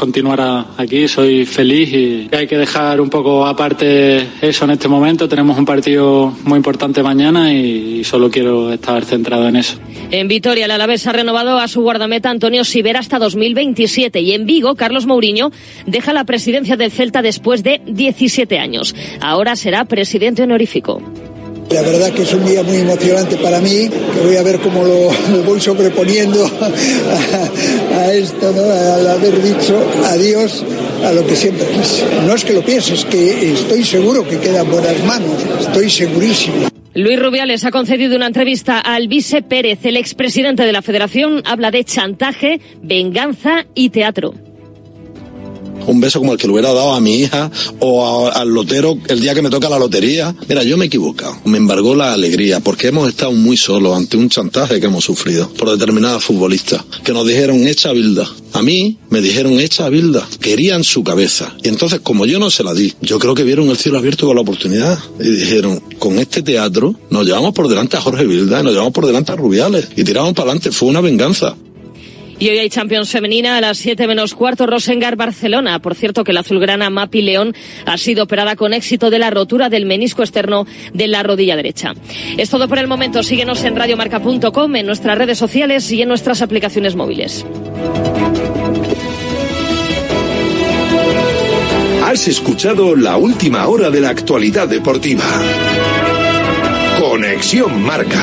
continuar aquí. Soy feliz y hay que dejar un poco aparte eso en este momento. Tenemos un partido muy importante mañana y solo quiero estar centrado en eso. En Vitoria, el Alavés ha renovado a su guardameta Antonio Sivera hasta 2027 y en Vigo, Carlos Mourinho deja la presidencia del Celta después de 17 años. Ahora será presidente honorífico. La verdad que es un día muy emocionante para mí, que voy a ver cómo lo, voy sobreponiendo a, esto, ¿no? al haber dicho adiós a lo que siempre quise. No es que lo piense, es que estoy seguro que queda en buenas manos, estoy segurísimo. Luis Rubiales ha concedido una entrevista al Vice Pérez, el expresidente de la Federación, habla de chantaje, venganza y teatro un beso como el que le hubiera dado a mi hija o al lotero el día que me toca la lotería. Mira, yo me he equivocado. Me embargó la alegría porque hemos estado muy solos ante un chantaje que hemos sufrido por determinadas futbolistas que nos dijeron echa bilda. A mí me dijeron echa bilda. Querían su cabeza. Y entonces, como yo no se la di, yo creo que vieron el cielo abierto con la oportunidad y dijeron, con este teatro nos llevamos por delante a Jorge Bilda y nos llevamos por delante a Rubiales y tiramos para adelante. Fue una venganza. Y hoy hay Champions femenina a las 7 menos cuarto, Rosengar Barcelona. Por cierto que la azulgrana Mapi León ha sido operada con éxito de la rotura del menisco externo de la rodilla derecha. Es todo por el momento. Síguenos en radiomarca.com, en nuestras redes sociales y en nuestras aplicaciones móviles. Has escuchado la última hora de la actualidad deportiva. Conexión Marca.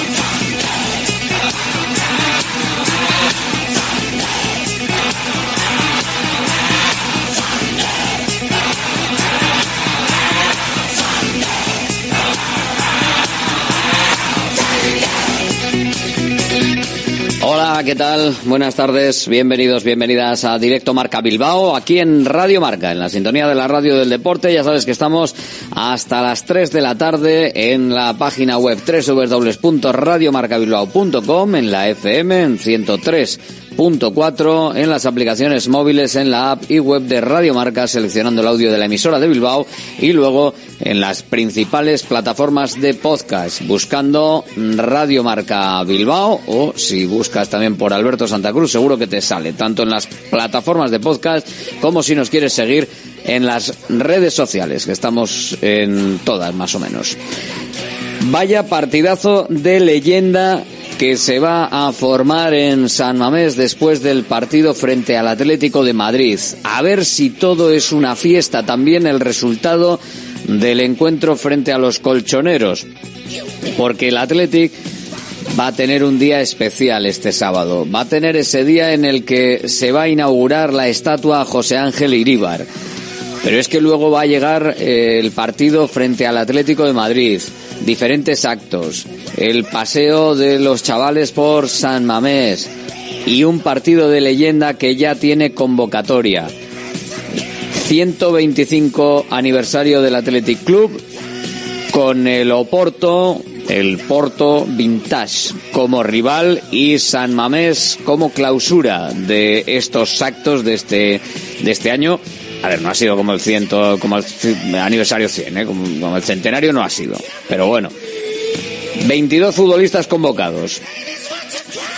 Hola, ¿qué tal? Buenas tardes, bienvenidos, bienvenidas a Directo Marca Bilbao, aquí en Radio Marca, en la sintonía de la radio del deporte. Ya sabes que estamos hasta las 3 de la tarde en la página web www.radiomarcabilbao.com, en la FM en 103 4 en las aplicaciones móviles, en la app y web de Radio Marca, seleccionando el audio de la emisora de Bilbao y luego en las principales plataformas de podcast, buscando Radio Marca Bilbao o si buscas también por Alberto Santa Cruz, seguro que te sale, tanto en las plataformas de podcast como si nos quieres seguir en las redes sociales, que estamos en todas más o menos. Vaya partidazo de leyenda que se va a formar en San Mamés después del partido frente al Atlético de Madrid. A ver si todo es una fiesta, también el resultado del encuentro frente a los colchoneros, porque el Atlético va a tener un día especial este sábado. Va a tener ese día en el que se va a inaugurar la estatua José Ángel Iríbar. Pero es que luego va a llegar eh, el partido frente al Atlético de Madrid diferentes actos, el paseo de los chavales por San Mamés y un partido de leyenda que ya tiene convocatoria. 125 aniversario del Athletic Club con el Oporto, el Porto Vintage como rival y San Mamés como clausura de estos actos de este, de este año a ver, no ha sido como el ciento, como el aniversario 100, ¿eh? como, el centenario no ha sido. Pero bueno, 22 futbolistas convocados.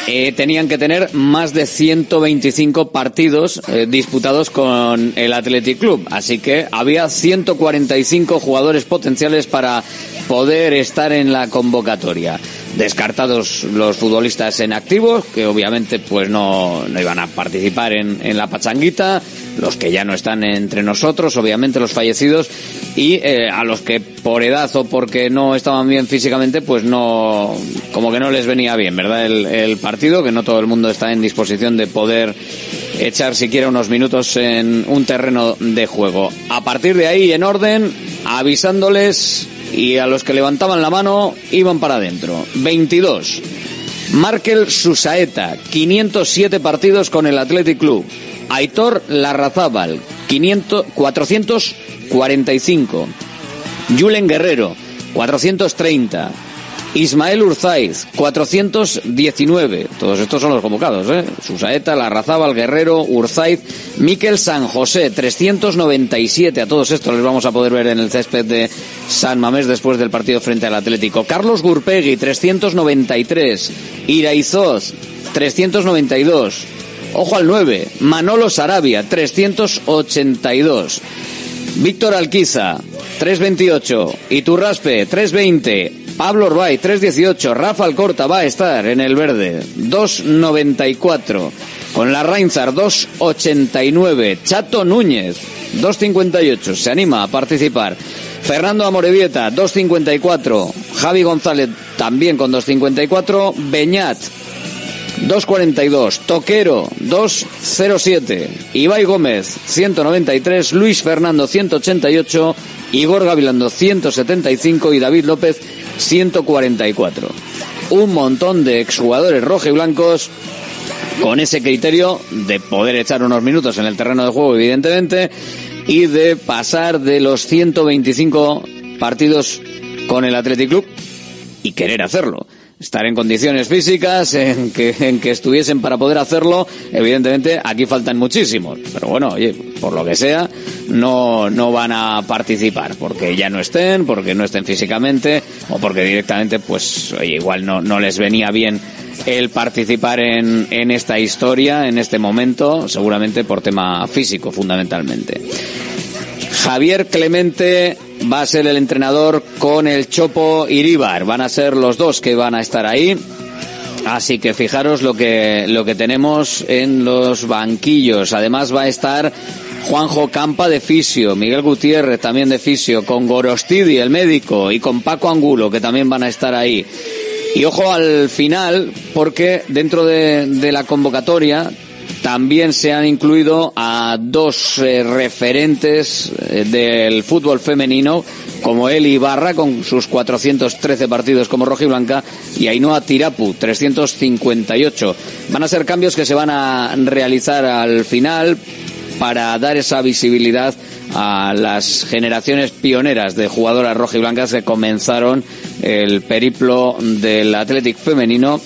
eh, tenían que tener más de 125 partidos eh, disputados con el Athletic Club. Así que había 145 jugadores potenciales para poder estar en la convocatoria. Descartados los futbolistas en activos, que obviamente pues no, no iban a participar en, en la pachanguita, los que ya no están entre nosotros, obviamente los fallecidos, y eh, a los que por edad o porque no estaban bien físicamente, pues no, como que no les venía bien, ¿verdad? El, el partido, que no todo el mundo está en disposición de poder echar siquiera unos minutos en un terreno de juego. A partir de ahí, en orden, avisándoles y a los que levantaban la mano iban para adentro. 22. Markel Susaeta, 507 partidos con el Athletic Club. Aitor Larrazábal, 500, 445. Julen Guerrero, 430. Ismael Urzaiz, 419. Todos estos son los convocados, ¿eh? Susaeta, Larrazábal, Guerrero, Urzaiz, Miquel San José, 397. A todos estos les vamos a poder ver en el césped de San Mamés después del partido frente al Atlético. Carlos Gurpegui, 393. Iraizoz, 392. Ojo al 9. Manolo Sarabia, 382. Víctor Alquiza, 328. Iturraspe, 320. Pablo Orbay, 318. Rafa Alcorta va a estar en el verde, 294. Con la Reinzar, 289. Chato Núñez, 258. Se anima a participar. Fernando Amorevieta, 254. Javi González también con 254. Beñat, 242, Toquero 207, Ibai Gómez 193, Luis Fernando 188, Igor Gavilando 175 y David López 144. Un montón de exjugadores rojiblancos con ese criterio de poder echar unos minutos en el terreno de juego, evidentemente, y de pasar de los 125 partidos con el Athletic Club y querer hacerlo estar en condiciones físicas, en que, en que estuviesen para poder hacerlo. Evidentemente, aquí faltan muchísimos. Pero bueno, oye, por lo que sea, no, no van a participar, porque ya no estén, porque no estén físicamente, o porque directamente, pues, oye, igual no, no les venía bien el participar en, en esta historia, en este momento, seguramente por tema físico, fundamentalmente. Javier Clemente va a ser el entrenador con el Chopo Iríbar. Van a ser los dos que van a estar ahí. Así que fijaros lo que, lo que tenemos en los banquillos. Además va a estar Juanjo Campa de Fisio, Miguel Gutiérrez también de Fisio, con Gorostidi, el médico, y con Paco Angulo, que también van a estar ahí. Y ojo al final, porque dentro de, de la convocatoria también se han incluido a dos eh, referentes eh, del fútbol femenino, como Eli Ibarra, con sus 413 partidos como roja y Ainhoa Tirapu, 358. Van a ser cambios que se van a realizar al final para dar esa visibilidad a las generaciones pioneras de jugadoras roja y blancas que comenzaron el periplo del Athletic femenino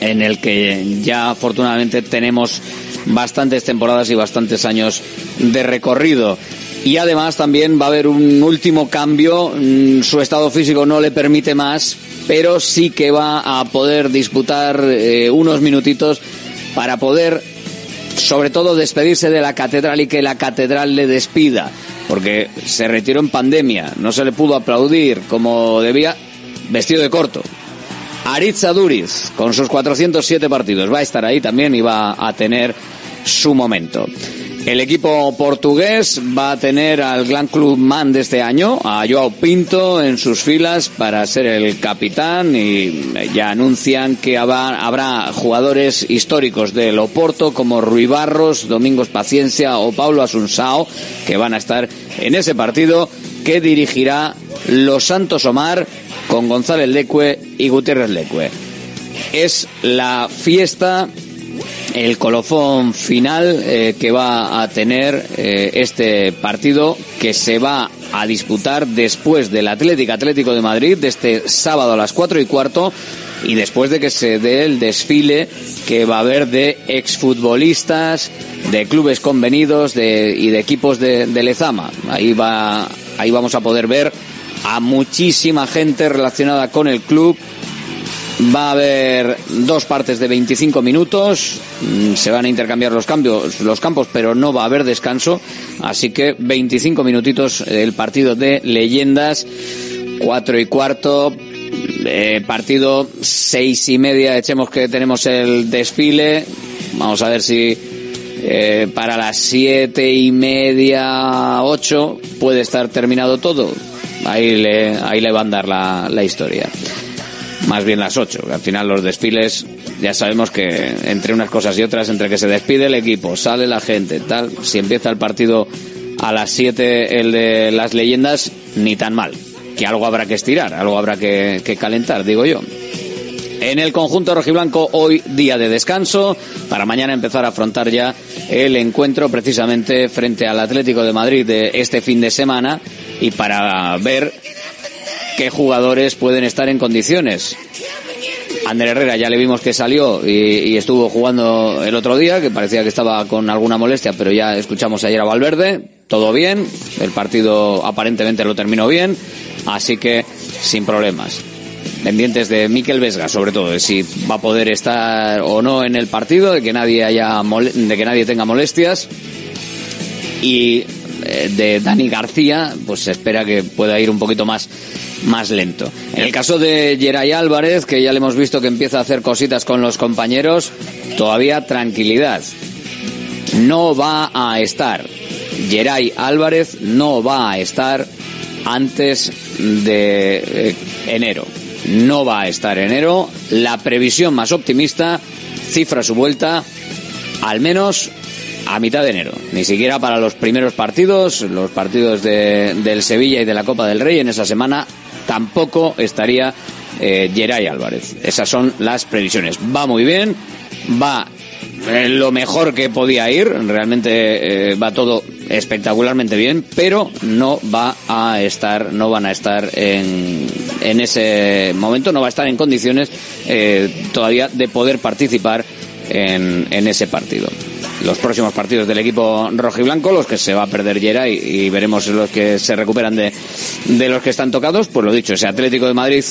en el que ya afortunadamente tenemos bastantes temporadas y bastantes años de recorrido. Y además también va a haber un último cambio, mm, su estado físico no le permite más, pero sí que va a poder disputar eh, unos minutitos para poder sobre todo despedirse de la catedral y que la catedral le despida, porque se retiró en pandemia, no se le pudo aplaudir como debía, vestido de corto, Aritza Duriz, con sus 407 partidos, va a estar ahí también y va a tener su momento. El equipo portugués va a tener al Gran Club Man de este año, a Joao Pinto en sus filas para ser el capitán y ya anuncian que habrá jugadores históricos del Oporto como Rui Barros, Domingos Paciencia o Paulo Asunsao que van a estar en ese partido que dirigirá Los Santos Omar con González Lecue y Gutiérrez Lecue. Es la fiesta, el colofón final eh, que va a tener eh, este partido que se va a disputar después del Atlético Atlético de Madrid, de este sábado a las cuatro y cuarto, y después de que se dé el desfile que va a haber de exfutbolistas, de clubes convenidos de, y de equipos de, de Lezama. Ahí va, ahí vamos a poder ver a muchísima gente relacionada con el club Va a haber dos partes de 25 minutos. Mm, Se van a intercambiar los cambios, los campos, pero no va a haber descanso. Así que 25 minutitos el partido de leyendas. Cuatro y cuarto. eh, partido seis y media. Echemos que tenemos el desfile. Vamos a ver si eh, para las siete y media, ocho, puede estar terminado todo. Ahí le, ahí le van a dar la, la historia más bien las 8. Al final los desfiles ya sabemos que entre unas cosas y otras, entre que se despide el equipo, sale la gente, tal, si empieza el partido a las 7 el de las leyendas, ni tan mal. Que algo habrá que estirar, algo habrá que, que calentar, digo yo. En el conjunto rojiblanco hoy día de descanso para mañana empezar a afrontar ya el encuentro precisamente frente al Atlético de Madrid de este fin de semana y para ver qué jugadores pueden estar en condiciones. Ander Herrera ya le vimos que salió y, y, estuvo jugando el otro día, que parecía que estaba con alguna molestia, pero ya escuchamos ayer a Valverde, todo bien, el partido aparentemente lo terminó bien, así que sin problemas. Pendientes de Miquel Vesga, sobre todo, de si va a poder estar o no en el partido, de que nadie haya de que nadie tenga molestias y eh, de Dani García, pues se espera que pueda ir un poquito más más lento. En el caso de Geray Álvarez, que ya le hemos visto que empieza a hacer cositas con los compañeros, todavía tranquilidad. No va a estar. Geray Álvarez no va a estar antes de eh, enero. No va a estar enero. La previsión más optimista cifra su vuelta al menos a mitad de enero. Ni siquiera para los primeros partidos, los partidos de, del Sevilla y de la Copa del Rey en esa semana tampoco estaría eh, Geray Álvarez. Esas son las previsiones. Va muy bien, va eh, lo mejor que podía ir, realmente eh, va todo espectacularmente bien, pero no va a estar, no van a estar en, en ese momento, no va a estar en condiciones eh, todavía de poder participar en, en ese partido los próximos partidos del equipo rojiblanco, los que se va a perder Yera y, y, veremos los que se recuperan de, de los que están tocados. Pues lo dicho, ese Atlético de Madrid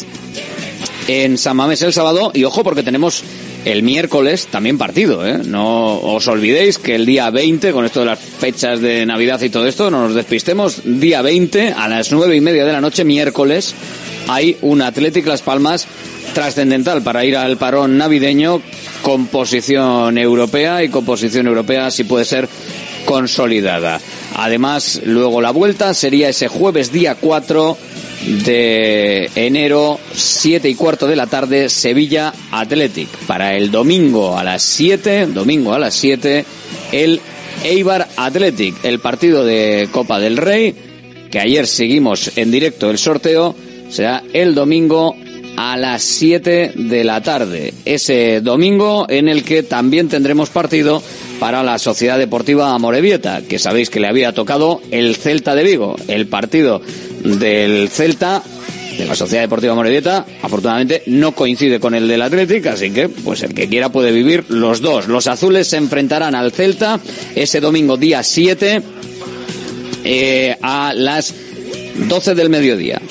en San Mamés el sábado y ojo porque tenemos el miércoles también partido, ¿eh? No os olvidéis que el día 20, con esto de las fechas de Navidad y todo esto, no nos despistemos, día 20 a las nueve y media de la noche, miércoles, hay un Atlético Las Palmas trascendental para ir al parón navideño con posición europea y con posición europea si puede ser consolidada. Además, luego la vuelta sería ese jueves día 4 de enero, 7 y cuarto de la tarde, Sevilla Athletic. Para el domingo a las 7, domingo a las 7, el Eibar Athletic, el partido de Copa del Rey, que ayer seguimos en directo el sorteo, será el domingo a las 7 de la tarde. Ese domingo en el que también tendremos partido para la Sociedad Deportiva Amorebieta, que sabéis que le había tocado el Celta de Vigo. El partido del Celta, de la Sociedad Deportiva Amorebieta, afortunadamente no coincide con el del Athletic, así que pues el que quiera puede vivir los dos. Los azules se enfrentarán al Celta ese domingo día 7 eh, a las 12 del mediodía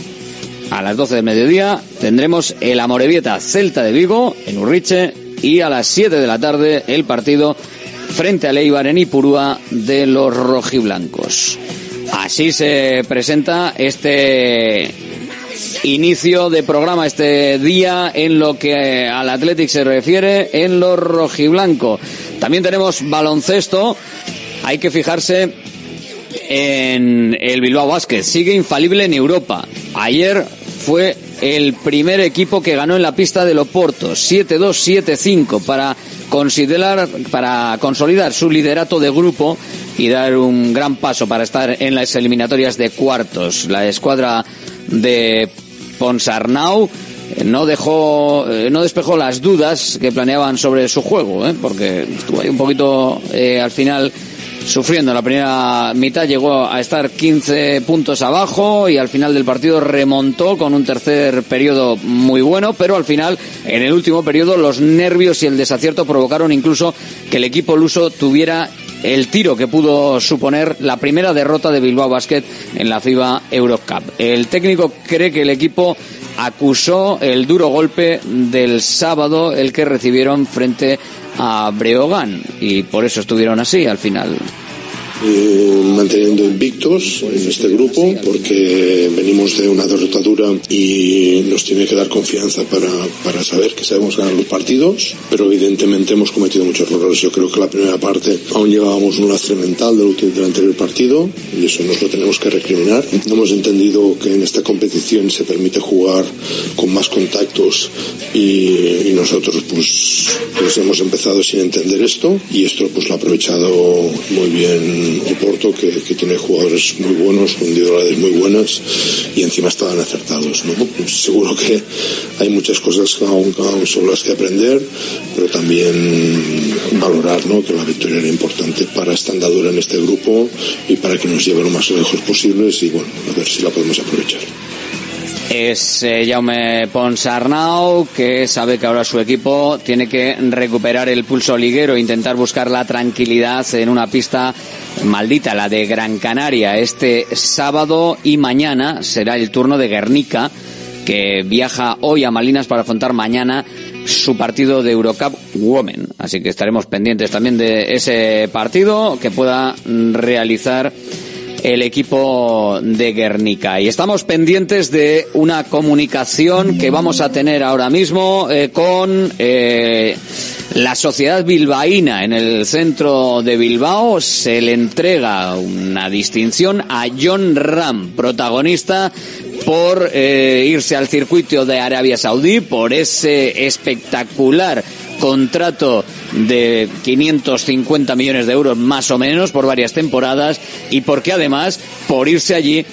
a las 12 del mediodía tendremos el Amorebieta Celta de Vigo en Urriche y a las 7 de la tarde el partido frente al Eibar en Ipurúa de los rojiblancos. Así se presenta este inicio de programa, este día en lo que al Athletic se refiere en los rojiblanco. También tenemos baloncesto. Hay que fijarse en el Bilbao Basket. Sigue infalible en Europa. Ayer fue el primer equipo que ganó en la pista de Loporto, 7-2, 7-5, para considerar, para consolidar su liderato de grupo y dar un gran paso para estar en las eliminatorias de cuartos. La escuadra de Ponsarnau no dejó, no despejó las dudas que planeaban sobre su juego, ¿eh? porque estuvo ahí un poquito eh, al final sufriendo. La primera mitad llegó a estar 15 puntos abajo y al final del partido remontó con un tercer periodo muy bueno, pero al final, en el último periodo, los nervios y el desacierto provocaron incluso que el equipo luso tuviera el tiro que pudo suponer la primera derrota de Bilbao Basket en la FIBA Eurocup. El técnico cree que el equipo acusó el duro golpe del sábado, el que recibieron frente a Breogán, y por eso estuvieron así al final eh, manteniendo invictos en este grupo porque venimos de una derrotadura y nos tiene que dar confianza para, para saber que sabemos ganar los partidos, pero evidentemente hemos cometido muchos errores. Yo creo que la primera parte aún llevábamos un lastre mental del, último, del anterior partido y eso nos lo tenemos que recriminar. No hemos entendido que en esta competición se permite jugar con más contactos y, y nosotros pues, pues hemos empezado sin entender esto y esto pues lo ha aprovechado muy bien Oporto que, que, tiene jugadores muy buenos, con individualidades muy buenas y encima estaban acertados. ¿no? Seguro que hay muchas cosas aún, aún sobre las que aprender, pero también valorar ¿no? que la victoria era importante para esta andadura en este grupo y para que nos lleve lo más lejos posibles y bueno, a ver si la podemos aprovechar es eh, Jaume Ponsarnau, que sabe que ahora su equipo tiene que recuperar el pulso liguero e intentar buscar la tranquilidad en una pista maldita, la de Gran Canaria. Este sábado y mañana será el turno de Guernica, que viaja hoy a Malinas para afrontar mañana su partido de Eurocup Women. Así que estaremos pendientes también de ese partido que pueda realizar el equipo de Guernica. Y estamos pendientes de una comunicación que vamos a tener ahora mismo eh, con eh, la sociedad bilbaína en el centro de Bilbao. Se le entrega una distinción a John Ram, protagonista por eh, irse al circuito de Arabia Saudí, por ese espectacular contrato de 550 millones de euros más o menos por varias temporadas y porque además por irse allí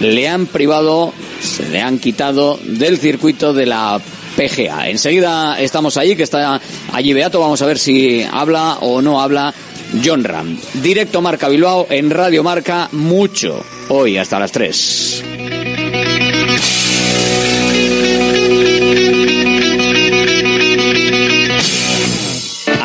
le han privado, se le han quitado del circuito de la PGA. Enseguida estamos allí, que está allí Beato, vamos a ver si habla o no habla John Ram. Directo Marca Bilbao en Radio Marca, mucho, hoy hasta las 3.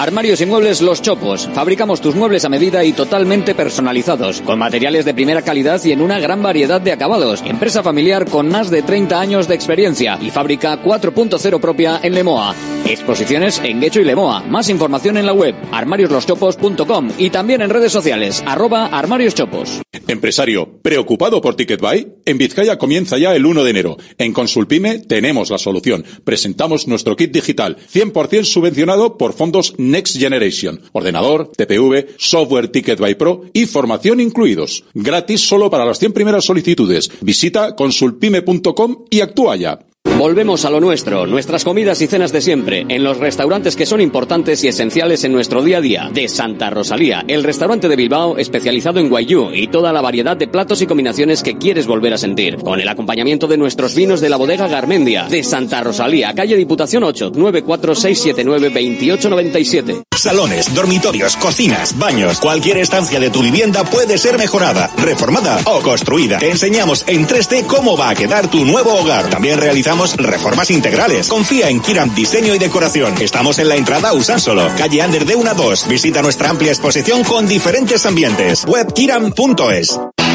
Armarios y muebles Los Chopos. Fabricamos tus muebles a medida y totalmente personalizados, con materiales de primera calidad y en una gran variedad de acabados. Empresa familiar con más de 30 años de experiencia y fábrica 4.0 propia en Lemoa. Exposiciones en Guecho y Lemoa. Más información en la web armariosloschopos.com y también en redes sociales arroba armarioschopos. Empresario, ¿preocupado por Ticketbuy? En Vizcaya comienza ya el 1 de enero. En Consulpime tenemos la solución. Presentamos nuestro kit digital, 100% subvencionado por fondos Next Generation. Ordenador, TPV, software Ticketbuy Pro y formación incluidos. Gratis solo para las 100 primeras solicitudes. Visita consulpime.com y actúa ya. Volvemos a lo nuestro, nuestras comidas y cenas de siempre, en los restaurantes que son importantes y esenciales en nuestro día a día. De Santa Rosalía, el restaurante de Bilbao especializado en guayú y toda la variedad de platos y combinaciones que quieres volver a sentir. Con el acompañamiento de nuestros vinos de la bodega Garmendia. De Santa Rosalía, calle Diputación 8, 946792897. Salones, dormitorios, cocinas, baños, cualquier estancia de tu vivienda puede ser mejorada, reformada o construida. Te enseñamos en 3D cómo va a quedar tu nuevo hogar. También realizamos reformas integrales. Confía en Kiram Diseño y Decoración. Estamos en la entrada Usánsolo, calle Ander de 1 a 2. Visita nuestra amplia exposición con diferentes ambientes. Webkiram.es.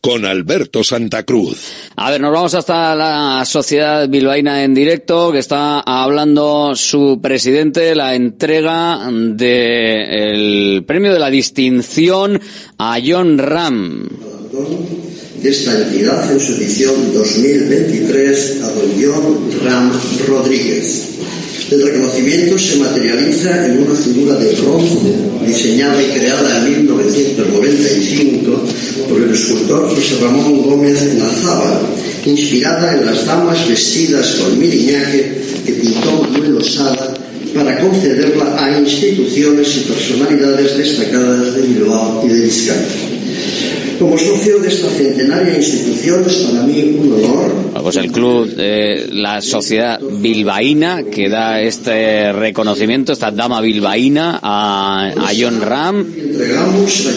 con Alberto Santa Cruz. A ver, nos vamos hasta la sociedad bilbaína en directo, que está hablando su presidente, la entrega del premio de la distinción a John Ram. De esta entidad en su edición 2023 a don John Ram Rodríguez. El reconocimiento se materializa en una figura de bronce diseñada y creada en 1995 por el escultor José Ramón Gómez Nazábal, inspirada en las damas vestidas con miriñaje que pintó Manuel Osada para concederla a instituciones y personalidades destacadas de Bilbao y de Vizcaya. Como socio de esta centenaria institución es para mí un honor. Pues el club, eh, la sociedad bilbaína que da este reconocimiento, esta dama bilbaína a, a John Ram.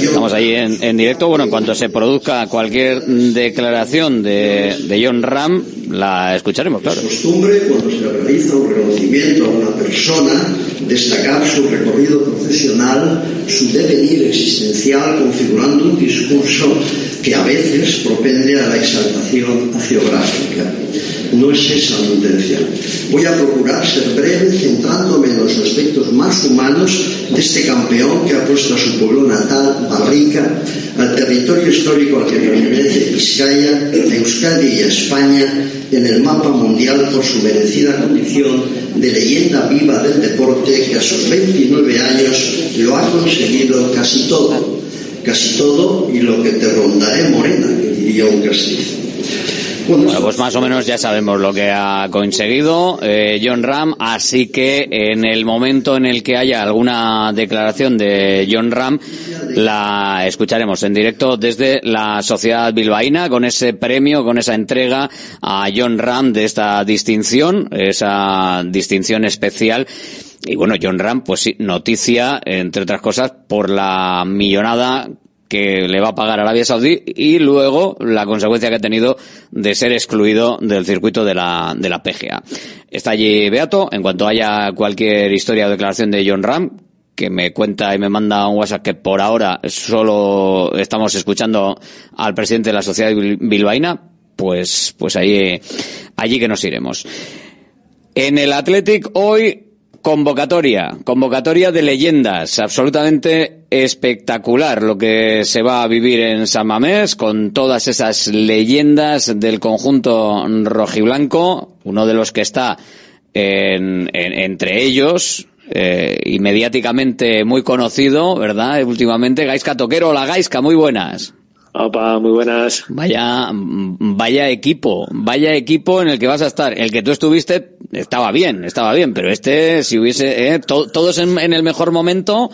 Estamos ahí en, en, directo. Bueno, en cuanto se produzca cualquier declaración de, de John Ram, la escucharemos, claro. Es costumbre cuando se realiza un reconocimiento a una persona destacar su recorrido profesional, su devenir existencial, configurando un discurso que a veces propende a la exaltación geográfica. No es esa mi intención. Voy a procurar ser breve centrándome en los aspectos más humanos de este campeón que ha puesto a su pueblo natal, Barrica, al territorio histórico al que pertenece Vizcaya, Euskadi y España en el mapa mundial por su merecida condición de leyenda viva del deporte que a sus 29 años lo ha conseguido casi todo casi todo y lo que te rondaré morena, que diría un castizo. Bueno, pues más o menos ya sabemos lo que ha conseguido eh, John Ram, así que en el momento en el que haya alguna declaración de John Ram, la escucharemos en directo desde la sociedad bilbaína con ese premio, con esa entrega a John Ram de esta distinción, esa distinción especial. Y bueno, John Ram, pues sí, noticia, entre otras cosas, por la millonada que le va a pagar Arabia Saudí y luego la consecuencia que ha tenido de ser excluido del circuito de la, de la PGA. Está allí Beato, en cuanto haya cualquier historia o declaración de John Ram, que me cuenta y me manda un WhatsApp que por ahora solo estamos escuchando al presidente de la sociedad bilbaína, pues, pues ahí, allí que nos iremos. En el Athletic hoy Convocatoria, convocatoria de leyendas, absolutamente espectacular lo que se va a vivir en San Mamés con todas esas leyendas del conjunto rojiblanco, uno de los que está en, en, entre ellos, eh, y mediáticamente muy conocido, ¿verdad? Últimamente, Gaisca Toquero, la Gaisca, muy buenas. Opa, muy buenas. Vaya, vaya equipo, vaya equipo en el que vas a estar. El que tú estuviste estaba bien, estaba bien, pero este, si hubiese, eh, to, todos en, en, el mejor momento,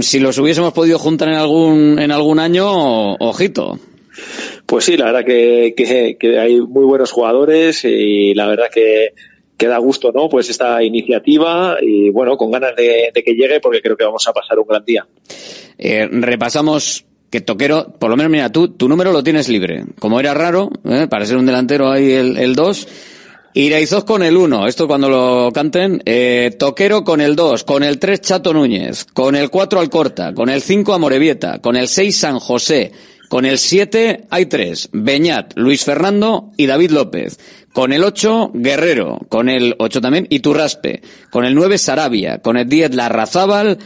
si los hubiésemos podido juntar en algún, en algún año, ojito. Pues sí, la verdad que, que, que hay muy buenos jugadores y la verdad que, que da gusto, ¿no? Pues esta iniciativa y bueno, con ganas de, de, que llegue porque creo que vamos a pasar un gran día. Eh, repasamos que Toquero, por lo menos mira, tú, tu número lo tienes libre. Como era raro, ¿eh? para ser un delantero ahí el 2. Iraizoz con el 1, esto cuando lo canten. Eh, Toquero con el 2, con el 3 Chato Núñez, con el 4 Alcorta, con el 5 Amorebieta, con el 6 San José, con el 7 hay 3, Beñat, Luis Fernando y David López. Con el 8, Guerrero. Con el 8 también, Iturraspe. Con el 9, Sarabia. Con el 10, Larrazábal.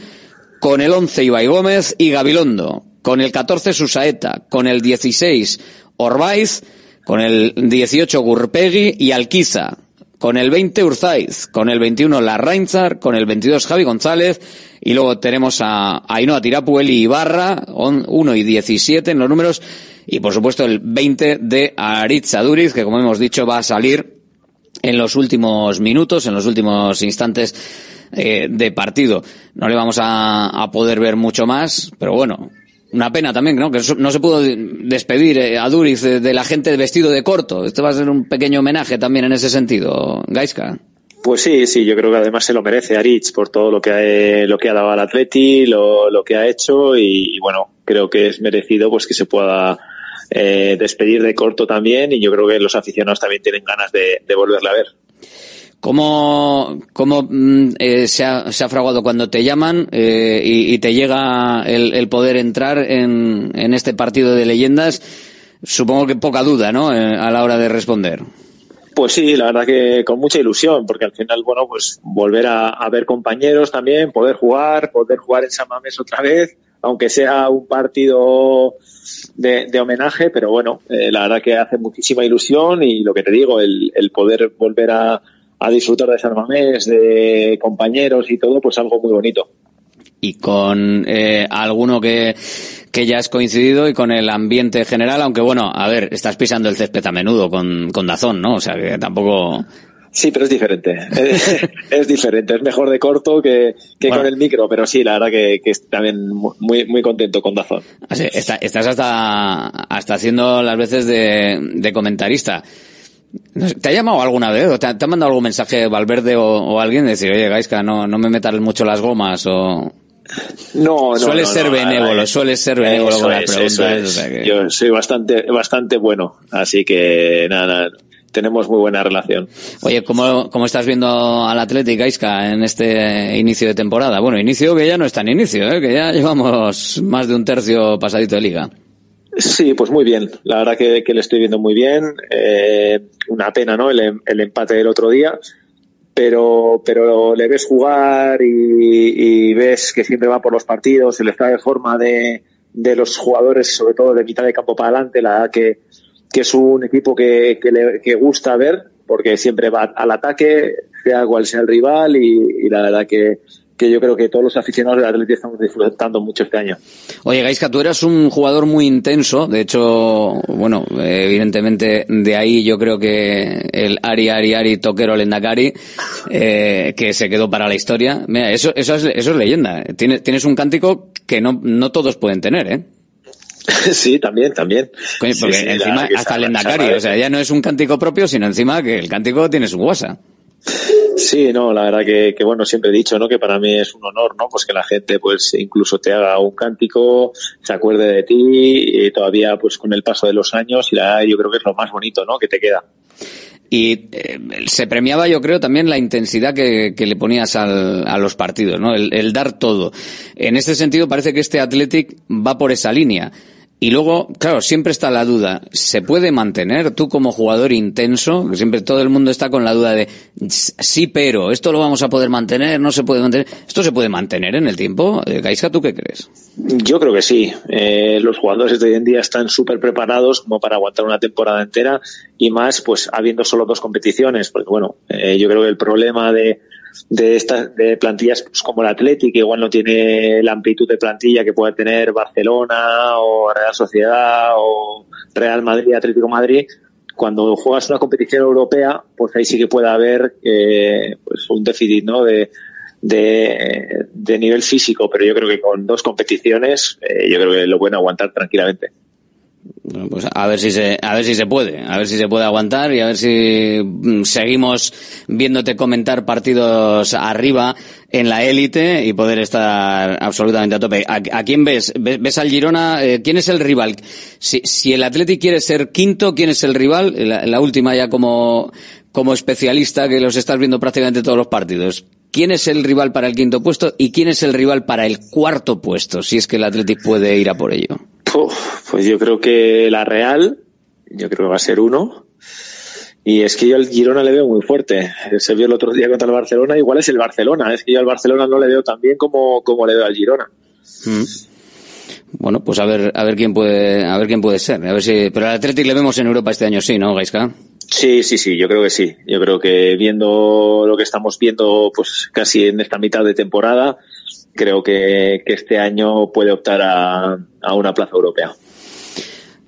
Con el 11, Ibai Gómez y Gabilondo con el 14 Susaeta, con el 16 Orbaiz, con el 18 Gurpegui y Alquiza, con el 20 Urzaiz, con el 21 Larrainzar, con el 22 Javi González y luego tenemos a Ainhoa Tirapueli Ibarra, 1 y 17 en los números y por supuesto el 20 de Aritz Aduriz, que como hemos dicho va a salir en los últimos minutos, en los últimos instantes eh, de partido. No le vamos a, a poder ver mucho más, pero bueno, Una pena también. Que no se pudo despedir eh, a Duriz de, la gente vestido de corto. Esto va a ser un pequeño homenaje también en ese sentido, Gaiska. Pues sí, sí, yo creo que además se lo merece Aritz por todo lo que ha, lo que ha dado al Atleti, lo, lo que ha hecho y, bueno, creo que es merecido pues que se pueda eh, despedir de corto también y yo creo que los aficionados también tienen ganas de, de volverle a ver. ¿Cómo, cómo mm, eh, se, ha, se, ha, fraguado cuando te llaman eh, y, y, te llega el, el poder entrar en, en, este partido de leyendas? Supongo que poca duda, ¿no? Eh, a la hora de responder. Pues sí, la verdad que con mucha ilusión, porque al final, bueno, pues volver a, a ver compañeros también, poder jugar, poder jugar en San Mamés otra vez, aunque sea un partido de, de homenaje, pero bueno, eh, la verdad que hace muchísima ilusión y lo que te digo, el, el poder volver a, a disfrutar de San Mamés, de compañeros y todo, pues algo muy bonito. Y con eh, alguno que, que ya has coincidido y con el ambiente general, aunque bueno, a ver, estás pisando el césped a menudo con, con Dazón, ¿no? O sea que tampoco... Sí, pero es diferente. es, diferente. Es mejor de corto que, que bueno. con el micro, pero sí, la verdad que, que también muy, muy contento con Dazón. Así, está, estás hasta, hasta haciendo las veces de, de comentarista. ¿Te ha llamado alguna vez o te ha, te ha mandado algún mensaje Valverde o, o alguien decir, oye, Gaisca, no, no me metas mucho las gomas o... No, no. Suele no, ser no, benévolo, nada, suele ser benévolo con las preguntas. Es. O sea que... Yo soy bastante, bastante bueno, así que nada, nada, tenemos muy buena relación. Oye, ¿cómo, cómo estás viendo al Atlético Isca en este inicio de temporada? Bueno, inicio que ya no está en inicio, ¿eh? que ya llevamos más de un tercio pasadito de liga. Sí, pues muy bien. La verdad que, le estoy viendo muy bien. Eh, una pena, ¿no? El, el, empate del otro día. Pero, pero le ves jugar y, y, ves que siempre va por los partidos, el estado de forma de, de los jugadores, sobre todo de mitad de campo para adelante, la verdad que, que es un equipo que, que, le, que gusta ver, porque siempre va al ataque, sea cual sea el rival, y, y la verdad que, que yo creo que todos los aficionados del Atlético estamos disfrutando mucho este año. Oye, Gaisca, tú eras un jugador muy intenso, de hecho, bueno, evidentemente de ahí yo creo que el Ari, Ari, Ari, Toquero, Lendakari, eh, que se quedó para la historia. Mira, eso, eso, es, eso es leyenda. Tienes, tienes un cántico que no, no todos pueden tener, ¿eh? Sí, también, también. Coño, porque sí, sí, encima hasta Lendakari, o sea, ya no es un cántico propio, sino encima que el cántico tiene su guasa. Sí, no, la verdad que, bueno, siempre he dicho, ¿no? Que para mí es un honor, ¿no? Pues que la gente, pues, incluso te haga un cántico, se acuerde de ti, y todavía, pues, con el paso de los años, y la yo creo que es lo más bonito, ¿no? Que te queda. Y eh, se premiaba, yo creo, también la intensidad que, que le ponías a los partidos, ¿no? El, el, dar todo. En ese sentido, parece que este Athletic va por esa línea. Y luego, claro, siempre está la duda, ¿se puede mantener tú como jugador intenso? Siempre todo el mundo está con la duda de, sí, pero, ¿esto lo vamos a poder mantener? ¿No se puede mantener? ¿Esto se puede mantener en el tiempo? Gaisca, ¿tú qué crees? Yo creo que sí. Eh, los jugadores de hoy en día están súper preparados como para aguantar una temporada entera y más, pues, habiendo solo dos competiciones. Porque, bueno, eh, yo creo que el problema de, de estas de plantillas pues, como el Athletic, que igual no tiene la amplitud de plantilla que puede tener Barcelona o Real Sociedad o Real Madrid, Atlético Madrid, cuando juegas una competición europea, pues ahí sí que puede haber eh, pues un déficit ¿no? de, de, de, nivel físico, pero yo creo que con dos competiciones eh, yo creo que lo pueden aguantar tranquilamente. Pues a ver si se, a ver si se puede, a ver si se puede aguantar y a ver si seguimos viéndote comentar partidos arriba en la élite y poder estar absolutamente a tope. ¿A, quién ves? ves? ¿Ves, al Girona? Eh, ¿Quién es el rival? Si, si el Atleti quiere ser quinto, ¿quién es el rival? La, última ya como, como especialista que los estás viendo prácticamente todos los partidos. ¿Quién es el rival para el quinto puesto y quién es el rival para el cuarto puesto? Si es que el Athletic puede ir a por ello. Pues yo creo que la Real, yo creo que va a ser uno. Y es que yo al Girona le veo muy fuerte. Se vio el otro día contra el Barcelona, igual es el Barcelona. Es que yo al Barcelona no le veo tan bien como, como le veo al Girona. Mm. Bueno, pues a ver, a ver quién puede, a ver quién puede ser. A ver si, pero al Athletic le vemos en Europa este año, sí, ¿no, Gaiska? Sí, sí, sí, yo creo que sí. Yo creo que viendo lo que estamos viendo, pues casi en esta mitad de temporada, creo que, que este año puede optar a, a, una plaza europea.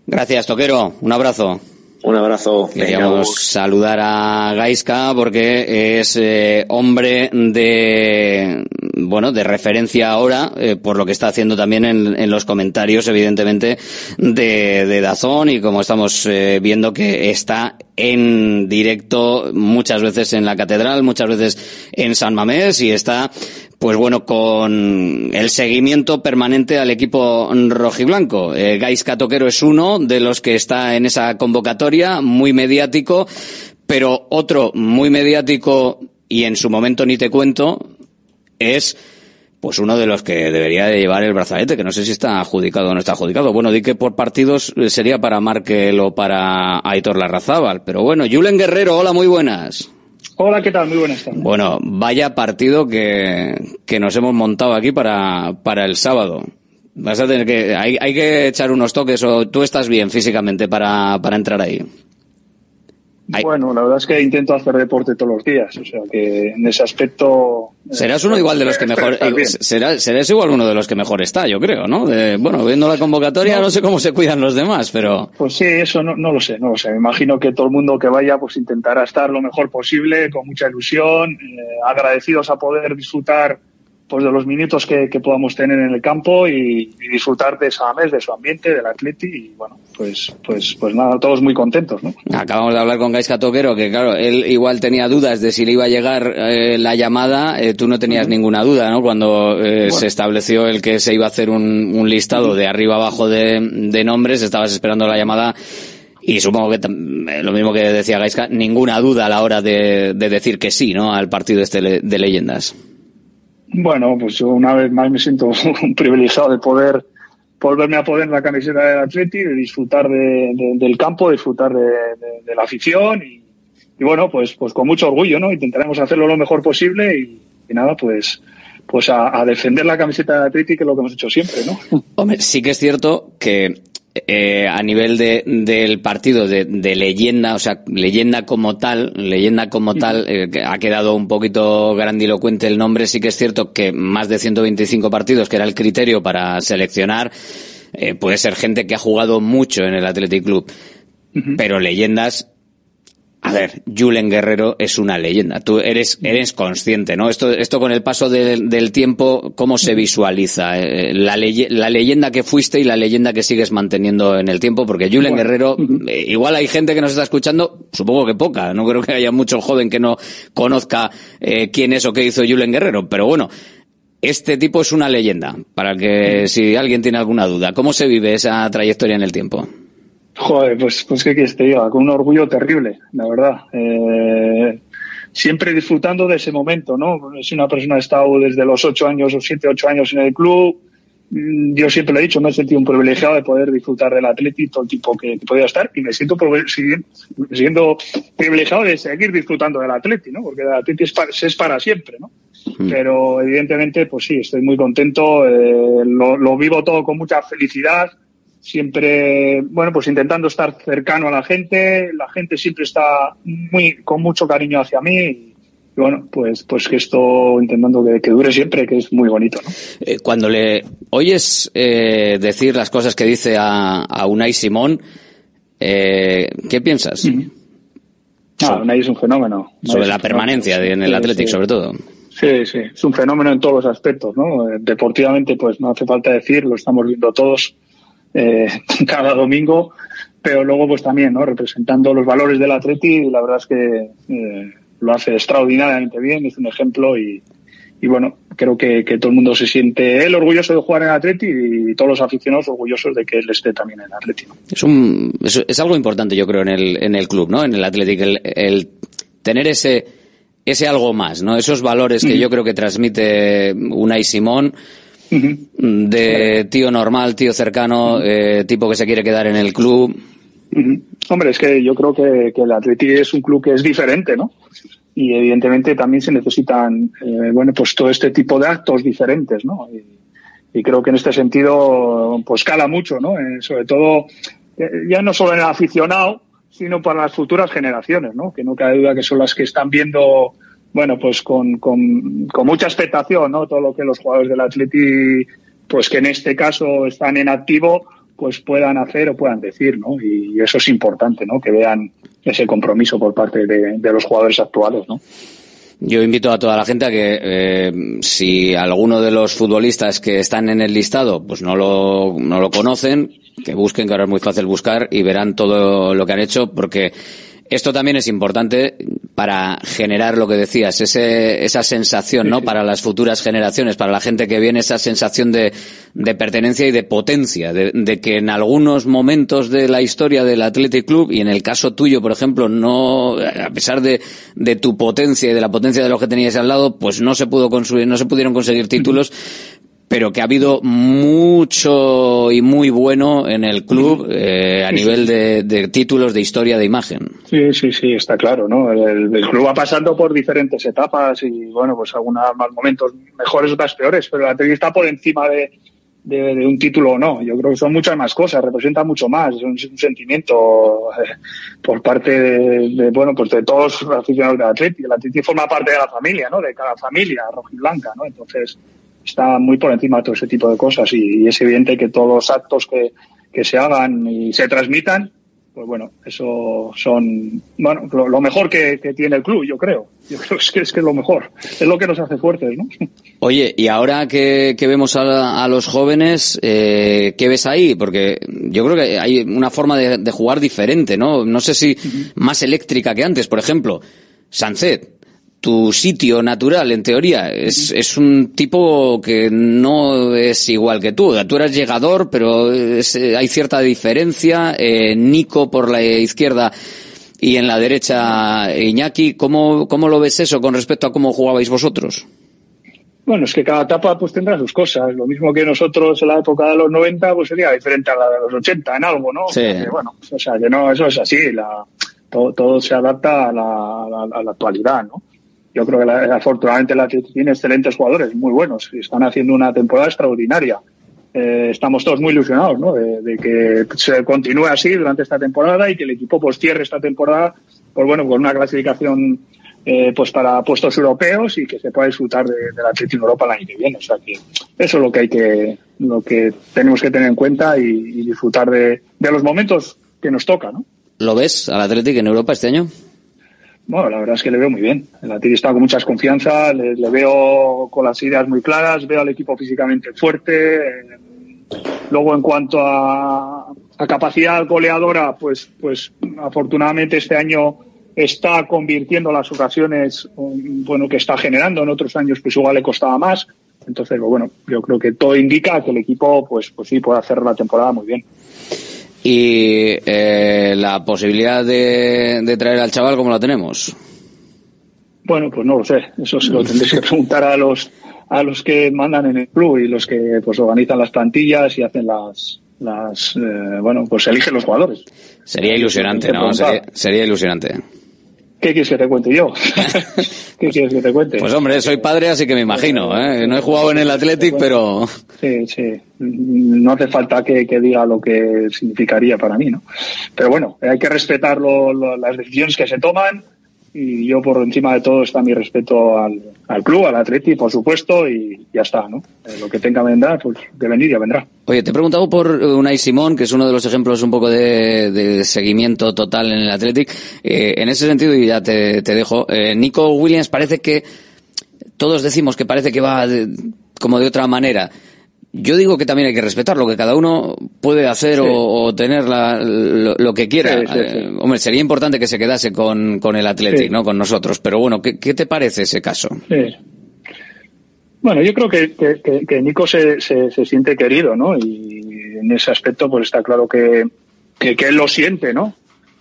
Gracias, Toquero. Un abrazo. Un abrazo. Queríamos saludar a Gaiska porque es eh, hombre de, bueno, de referencia ahora, eh, por lo que está haciendo también en, los comentarios, evidentemente, de, de Dazón y como estamos eh, viendo que está en directo muchas veces en la catedral, muchas veces en San Mamés y está pues bueno, con el seguimiento permanente al equipo rojiblanco. Eh, Gaisca es uno de los que está en esa convocatoria, muy mediático, pero otro muy mediático y en su momento ni te cuento es pues uno de los que debería de llevar el brazalete, que no sé si está adjudicado o no está adjudicado. Bueno, di que por partidos sería para Markel o para Aitor Larrazábal, pero bueno, Julen Guerrero, hola, muy buenas. Hola, ¿qué tal? Muy buenas tardes. Bueno, vaya partido que, que nos hemos montado aquí para, para el sábado. Vas a tener que, hay, hay que echar unos toques o tú estás bien físicamente para, para entrar ahí. Bueno, la verdad es que intento hacer deporte todos los días, o sea que en ese aspecto. Eh, serás uno igual de los que mejor. Serás, serás igual uno de los que mejor está, yo creo, ¿no? bueno, viendo la convocatoria, no. sé cómo se cuidan los demás, pero. Pues sí, eso no, no lo sé, no lo sé. Me imagino que todo el mundo que vaya, pues intentará estar lo mejor posible, con mucha ilusión, eh, agradecidos a poder disfrutar pues de los minutos que, podamos tener en el campo y, disfrutar de esa mes, de su ambiente, del atleti y bueno, pues, pues, pues nada, todos muy contentos, ¿no? Acabamos de hablar con Gaisca Toquero, que claro, él igual tenía dudas de si le iba a llegar eh, la llamada, eh, tú no tenías ninguna duda, ¿no? Cuando eh, se estableció el que se iba a hacer un, un listado de arriba abajo de, de nombres, estabas esperando la llamada y supongo que lo mismo que decía Gaisca, ninguna duda a la hora de, de decir que sí, ¿no? Al partido este de leyendas. Bueno, pues yo una vez más me siento privilegiado de poder volverme a poner la camiseta del Atleti, de disfrutar del campo, disfrutar de, la afición y, bueno, pues, pues con mucho orgullo, ¿no? Intentaremos hacerlo lo mejor posible y, nada, pues, pues a, a, defender la camiseta del Atleti, que es lo que hemos hecho siempre, ¿no? Hombre, sí que es cierto que eh, a nivel de, del partido de, de, leyenda, o sea, leyenda como tal, leyenda como tal, eh, ha quedado un poquito grandilocuente el nombre. Sí que es cierto que más de 125 partidos, que era el criterio para seleccionar, eh, puede ser gente que ha jugado mucho en el Athletic Club. Pero leyendas a ver, Julen Guerrero es una leyenda. Tú eres, eres consciente, ¿no? Esto, esto con el paso del tiempo, ¿cómo se visualiza? Eh, la, la, leyenda que fuiste y la leyenda que sigues manteniendo en el tiempo, porque Julen Guerrero, eh, igual hay gente que nos está escuchando, supongo que poca, no creo que haya mucho joven que no conozca eh, quién es o qué hizo Julen Guerrero, pero bueno, este tipo es una leyenda, para que si alguien tiene alguna duda, ¿cómo se vive esa trayectoria en el tiempo? Joder, pues, pues qué quieres te diga, con un orgullo terrible, la verdad. Eh, siempre disfrutando de ese momento, ¿no? Si una persona ha estado desde los ocho años o siete, ocho años en el club, mm, yo siempre lo he dicho, me he sentido un privilegiado de poder disfrutar del Atleti todo el tiempo que, podía estar y me siento, siendo privilegiado de seguir disfrutando del Atleti, ¿no? Porque el Atleti es para, es para siempre, ¿no? Mm. Pero evidentemente, pues sí, estoy muy contento, eh, lo, lo vivo todo con mucha felicidad siempre, bueno, pues intentando estar cercano a la gente, la gente siempre está muy, con mucho cariño hacia mí y, bueno, pues, pues que esto intentando que, dure siempre, que es muy bonito, ¿no? Eh, cuando le oyes eh, decir las cosas que dice a, a Unai Simón, eh, ¿qué piensas? Ah, Unai es un fenómeno. sobre la permanencia en el Athletic, sobre todo. Sí, sí, es un fenómeno en todos los aspectos, ¿no? Deportivamente, pues no hace falta decir, lo estamos viendo todos eh, cada domingo, pero luego pues también, ¿no? Representando los valores del Atleti, la verdad es que eh, lo hace extraordinariamente bien, es un ejemplo y, y bueno, creo que, que, todo el mundo se siente él orgulloso de jugar en Atleti y todos los aficionados orgullosos de que él esté también en Atleti. Es, un, es, algo importante, yo creo, en el, en el club, ¿no? En el Atleti, el, el tener ese, ese algo más, ¿no? Esos valores que yo creo que transmite Unai Simón, de tío normal, tío cercano, eh, tipo que se quiere quedar en el club. Hombre, es que yo creo que, el Atleti es un club que es diferente, ¿no? Y evidentemente también se necesitan, eh, bueno, pues todo este tipo de actos diferentes, ¿no? Y, creo que en este sentido, pues cala mucho, ¿no? Eh, sobre todo, ya no solo en el aficionado, sino para las futuras generaciones, ¿no? Que no cabe duda que son las que están viendo bueno, pues con, con, con, mucha expectación, ¿no? Todo lo que los jugadores del Atleti, pues que en este caso están en activo, pues puedan hacer o puedan decir, ¿no? Y eso es importante, ¿no? Que vean ese compromiso por parte de, de los jugadores actuales, ¿no? Yo invito a toda la gente a que eh, si alguno de los futbolistas que están en el listado pues no lo, no lo conocen, que busquen, que ahora es muy fácil buscar y verán todo lo que han hecho porque esto también es importante para generar lo que decías, ese, esa sensación, ¿no? Para las futuras generaciones, para la gente que viene, esa sensación de, de pertenencia y de potencia, de, de, que en algunos momentos de la historia del Athletic Club, y en el caso tuyo, por ejemplo, no, a pesar de, de tu potencia y de la potencia de los que tenías al lado, pues no se pudo construir, no se pudieron conseguir títulos, pero que ha habido mucho y muy bueno en el club eh, a nivel de, de, títulos de historia de imagen. Sí, sí, sí, está claro, ¿no? El, el, club va pasando por diferentes etapas y, bueno, pues algunos más momentos mejores, otras peores, pero la está por encima de, de, de, un título o no. Yo creo que son muchas más cosas, representa mucho más, es un, un sentimiento eh, por parte de, de, bueno, pues de todos los aficionados del Atleti. El Atleti forma parte de la familia, ¿no? De cada familia rojiblanca, ¿no? Entonces, está muy por encima de todo ese tipo de cosas y, y es evidente que todos los actos que, que, se hagan y se transmitan, pues bueno, eso son, bueno, lo, lo mejor que, que, tiene el club, yo creo. Yo creo que es, que es, que es lo mejor. Es lo que nos hace fuertes, ¿no? Oye, y ahora que, que vemos a, a, los jóvenes, eh, ¿qué ves ahí? Porque yo creo que hay una forma de, de jugar diferente, ¿no? No sé si uh -huh. más eléctrica que antes, por ejemplo. Sancet, tu sitio natural, en teoría. Es, es un tipo que no es igual que tú. Tú eres llegador, pero es, hay cierta diferencia. Eh, Nico por la izquierda y en la derecha Iñaki. ¿Cómo, ¿Cómo lo ves eso con respecto a cómo jugabais vosotros? Bueno, es que cada etapa pues tendrá sus cosas. Lo mismo que nosotros en la época de los 90 pues sería diferente a la de los 80 en algo, ¿no? Sí. Porque, bueno, o sea que no, eso es así. La, todo, todo se adapta a la, a la, a la actualidad, ¿no? Yo creo que la, afortunadamente la tiene excelentes jugadores, muy buenos, y están haciendo una temporada extraordinaria. Eh, estamos todos muy ilusionados, ¿no? De, de, que se continúe así durante esta temporada y que el equipo pues cierre esta temporada, pues bueno, con una clasificación eh, pues para puestos europeos y que se pueda disfrutar de, de la Atlético Europa el año que viene. O sea que eso es lo que hay que, lo que tenemos que tener en cuenta y, disfrutar de, de los momentos que nos toca, ¿no? ¿Lo ves al Atlético en Europa este año? Bueno, la verdad es que le veo muy bien. El Atleti con muchas confianza, le, veo con las ideas muy claras, veo al equipo físicamente fuerte. Eh, luego, en cuanto a, a, capacidad goleadora, pues, pues afortunadamente este año está convirtiendo las ocasiones bueno, que está generando. En otros años, pues igual le costaba más. Entonces, pues, bueno, yo creo que todo indica que el equipo, pues, pues sí, puede hacer la temporada muy bien y eh, la posibilidad de, de, traer al chaval, ¿cómo la tenemos? Bueno, pues no lo sé. Eso se lo tendréis que preguntar a los a los que mandan en el club y los que pues organizan las plantillas y hacen las las eh, bueno pues eligen los jugadores. Sería ilusionante, ¿no? Sería, sería ilusionante. ¿Qué quieres que te cuente yo? ¿Qué quieres que te cuente? Pues hombre, soy padre, así que me imagino. ¿eh? No he jugado en el Athletic, pero... Sí, sí. No hace falta que, que, diga lo que significaría para mí, ¿no? Pero bueno, hay que respetar lo, lo, las decisiones que se toman y yo por encima de todo está mi respeto al, al club, al Atleti, por supuesto, y ya está, ¿no? Eh, lo que tenga vendrá, pues de venir ya vendrá. Oye, te he preguntado por Unai Simón, que es uno de los ejemplos un poco de, de seguimiento total en el Athletic. Eh, en ese sentido, y ya te, te dejo, eh, Nico Williams parece que, todos decimos que parece que va de, como de otra manera. Yo digo que también hay que respetarlo, que cada uno puede hacer sí. o, o, tener la, lo, lo, que quiera. Sí, sí, eh, hombre, sería importante que se quedase con, con el Athletic, ¿no? Con nosotros. Pero bueno, ¿qué, qué te parece ese caso? Bueno, yo creo que, que, que, que Nico se, se, se, siente querido, ¿no? Y en ese aspecto, pues está claro que, que, que él lo siente, ¿no?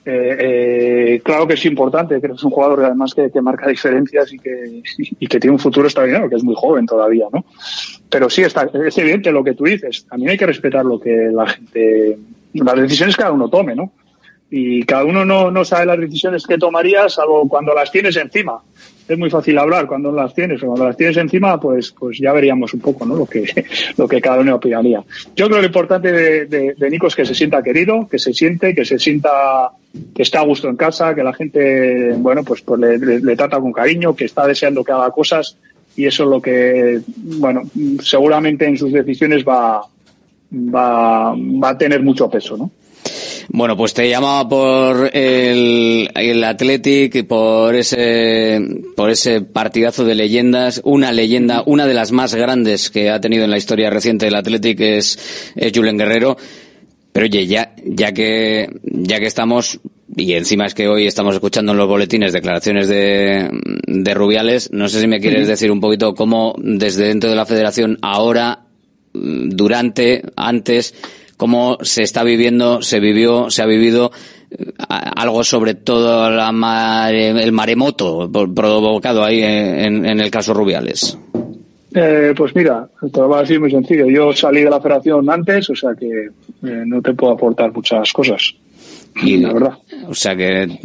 Eh, eh, claro que es importante, que es un jugador además que, que marca diferencias y que, y, que tiene un futuro extraordinario, que es muy joven todavía, ¿no? Pero sí, está, es evidente lo que tú dices. También hay que respetar lo que la gente, las decisiones cada uno tome, ¿no? Y cada uno no, no sabe las decisiones que tomaría, salvo cuando las tienes encima es muy fácil hablar cuando las tienes o cuando las tienes encima pues pues ya veríamos un poco no lo que lo que cada uno opinaría. Yo creo que lo importante de, de, de, Nico es que se sienta querido que se siente que se sienta que está a gusto en casa que la gente bueno pues pues le, le, trata con cariño que está deseando que haga cosas y eso es lo que bueno seguramente en sus decisiones va va va a tener mucho peso no Bueno, pues te llamaba por el, el Athletic y por ese, por ese partidazo de leyendas. Una leyenda, una de las más grandes que ha tenido en la historia reciente del Athletic es, es Julen Guerrero. Pero oye, ya, ya que, ya que estamos, y encima es que hoy estamos escuchando en los boletines declaraciones de, de Rubiales, no sé si me quieres decir un poquito cómo desde dentro de la federación ahora, durante, antes, cómo se está viviendo, se vivió, se ha vivido eh, algo sobre todo la mare, el maremoto provocado ahí en, en el caso Rubiales. Eh, pues mira, te lo voy a decir muy sencillo. Yo salí de la federación antes, o sea que eh, no te puedo aportar muchas cosas. Y, la verdad. O sea que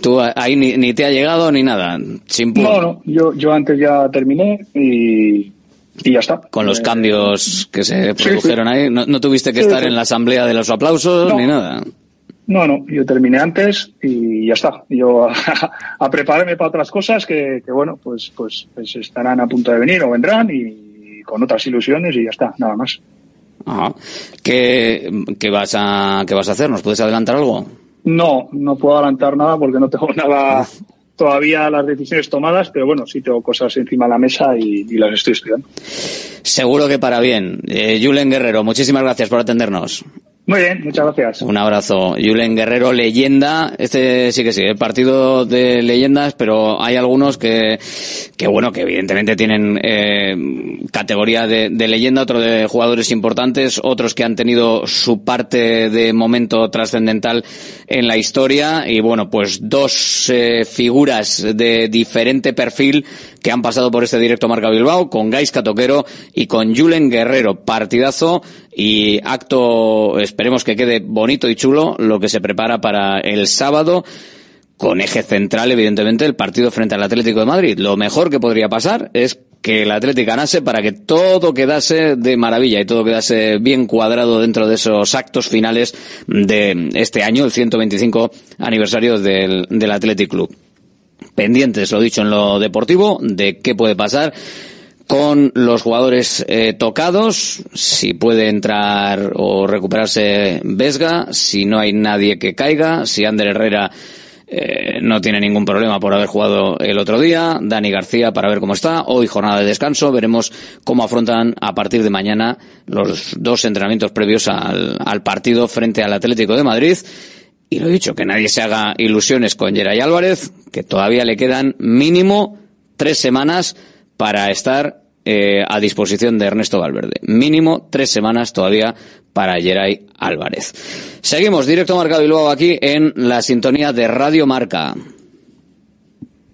tú ahí ni, ni te ha llegado ni nada. No, no, yo, yo antes ya terminé y, y ya está. Con los eh, cambios que se produjeron sí, sí. ahí, no, no, tuviste que sí, estar en la asamblea de los aplausos no. ni nada. No, no, yo terminé antes y ya está. Yo a, a prepararme para otras cosas que, que, bueno, pues, pues, pues estarán a punto de venir o vendrán y con otras ilusiones y ya está, nada más. Ajá. ¿Qué, qué, vas a, ¿Qué vas a hacer? ¿Nos puedes adelantar algo? No, no puedo adelantar nada porque no tengo nada todavía las decisiones tomadas, pero bueno, sí tengo cosas encima de la mesa y, las estoy estudiando. Seguro que para bien. Eh, Julen Guerrero, muchísimas gracias por atendernos. Muy bien, muchas gracias. Un abrazo. Julen Guerrero, leyenda. Este sí que sí, el partido de leyendas, pero hay algunos que, que bueno, que evidentemente tienen eh, categoría de, de, leyenda, otros de jugadores importantes, otros que han tenido su parte de momento trascendental en la historia. Y bueno, pues dos eh, figuras de diferente perfil que han pasado por este directo Marca Bilbao, con Gaisca Toquero y con Julen Guerrero. Partidazo y acto, esperemos que quede bonito y chulo lo que se prepara para el sábado con eje central, evidentemente, el partido frente al Atlético de Madrid. Lo mejor que podría pasar es que el Atlético ganase para que todo quedase de maravilla y todo quedase bien cuadrado dentro de esos actos finales de este año, el 125 aniversario del, del Athletic Club. Pendientes, lo dicho en lo deportivo, de qué puede pasar con los jugadores eh, tocados, si puede entrar o recuperarse Vesga, si no hay nadie que caiga, si Ander Herrera eh, no tiene ningún problema por haber jugado el otro día, Dani García para ver cómo está, hoy jornada de descanso, veremos cómo afrontan a partir de mañana los dos entrenamientos previos al, al partido frente al Atlético de Madrid. Y lo he dicho, que nadie se haga ilusiones con Geray Álvarez, que todavía le quedan mínimo tres semanas para estar eh, a disposición de Ernesto Valverde. Mínimo tres semanas todavía para Geray Álvarez. Seguimos, directo Marca Bilbao aquí en la sintonía de Radio Marca.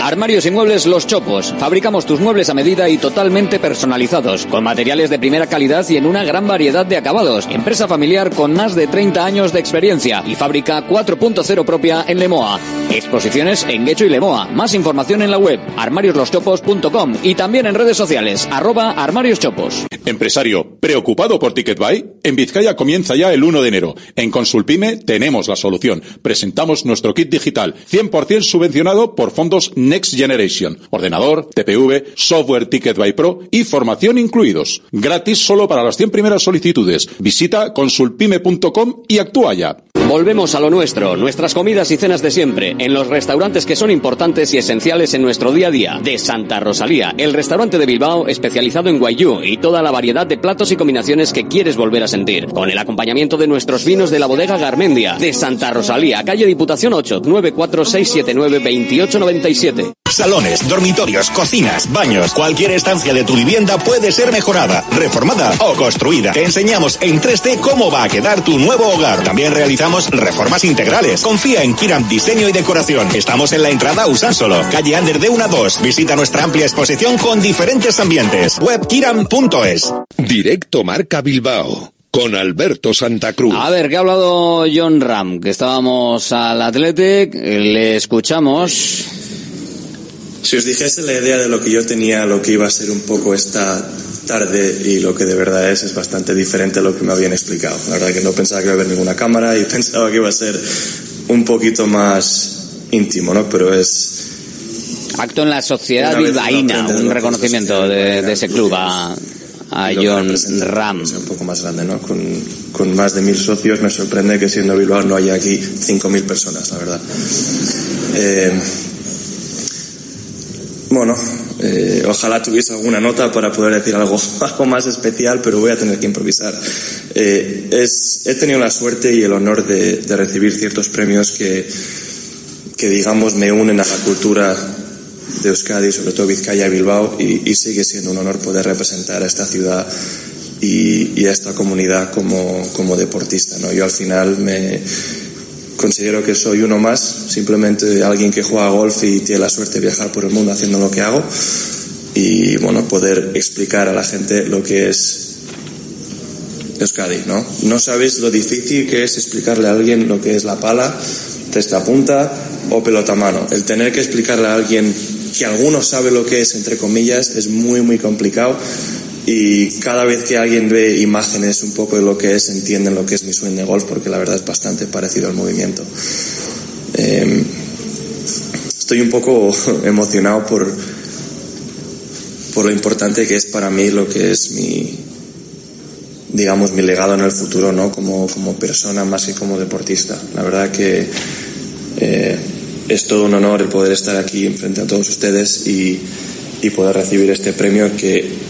Armarios y muebles Los Chopos. Fabricamos tus muebles a medida y totalmente personalizados, con materiales de primera calidad y en una gran variedad de acabados. Empresa familiar con más de 30 años de experiencia y fábrica 4.0 propia en Lemoa. Exposiciones en Guecho y Lemoa. Más información en la web armariosloschopos.com y también en redes sociales arroba armarioschopos. Empresario, ¿preocupado por TicketBuy? En Vizcaya comienza ya el 1 de enero. En Consulpime tenemos la solución. Presentamos nuestro kit digital, 100% subvencionado por fondos Next Generation. Ordenador, TPV, software TicketBuy Pro y formación incluidos. Gratis solo para las 100 primeras solicitudes. Visita consulpime.com y actúa ya. Volvemos a lo nuestro, nuestras comidas y cenas de siempre, en los restaurantes que son importantes y esenciales en nuestro día a día. De Santa Rosalía, el restaurante de Bilbao especializado en guayú y toda la variedad de platos y combinaciones que quieres volver a sentir. Con el acompañamiento de nuestros vinos de la bodega Garmendia. De Santa Rosalía, calle Diputación 8, 94679 2897. Salones, dormitorios, cocinas, baños, cualquier estancia de tu vivienda puede ser mejorada, reformada o construida. Te enseñamos en 3D cómo va a quedar tu nuevo hogar. También realizamos reformas integrales. Confía en Kiram Diseño y Decoración. Estamos en la entrada Usánsolo, calle Ander de 1 a 2. Visita nuestra amplia exposición con diferentes ambientes. Webkiram.es. Directo Marca Bilbao con Alberto Santa Cruz. A ver, ¿qué ha hablado John Ram? Que estábamos al Athletic, le escuchamos. Si os dijese la idea de lo que yo tenía, lo que iba a ser un poco esta tarde y lo que de verdad es, es bastante diferente a lo que me habían explicado. La verdad que no pensaba que iba a haber ninguna cámara y pensaba que iba a ser un poquito más íntimo, ¿no? Pero es... Acto en la sociedad bilbaína, un reconocimiento de, de ese club a, a John representa, Ram. pues, un poco más grande, ¿no? Con, con más de mil socios me sorprende que siendo Bilbao no haya aquí cinco mil personas, la verdad. Eh, bueno, eh, ojalá tuviese alguna nota para poder decir algo, algo más especial, pero voy a tener que improvisar. Eh, es, he tenido la suerte y el honor de, de recibir ciertos premios que, que, digamos, me unen a la cultura de Euskadi, sobre todo Vizcaya y Bilbao, y, y sigue siendo un honor poder representar a esta ciudad y, y a esta comunidad como, como deportista. ¿no? Yo al final me considero que soy uno más, simplemente alguien que juega golf y tiene la suerte de viajar por el mundo haciendo lo que hago y bueno, poder explicar a la gente lo que es Euskadi, ¿no? No sabéis lo difícil que es explicarle a alguien lo que es la pala, testa punta o pelota mano. El tener que explicarle a alguien que alguno sabe lo que es, entre comillas, es muy, muy complicado y cada vez que alguien ve imágenes un poco de lo que es, entienden lo que es mi swing de golf, porque la verdad es bastante parecido al movimiento. Eh, estoy un poco emocionado por, por lo importante que es para mí lo que es mi, digamos, mi legado en el futuro, ¿no? Como, como persona más que como deportista. La verdad que eh, es todo un honor el poder estar aquí frente a todos ustedes y, y poder recibir este premio que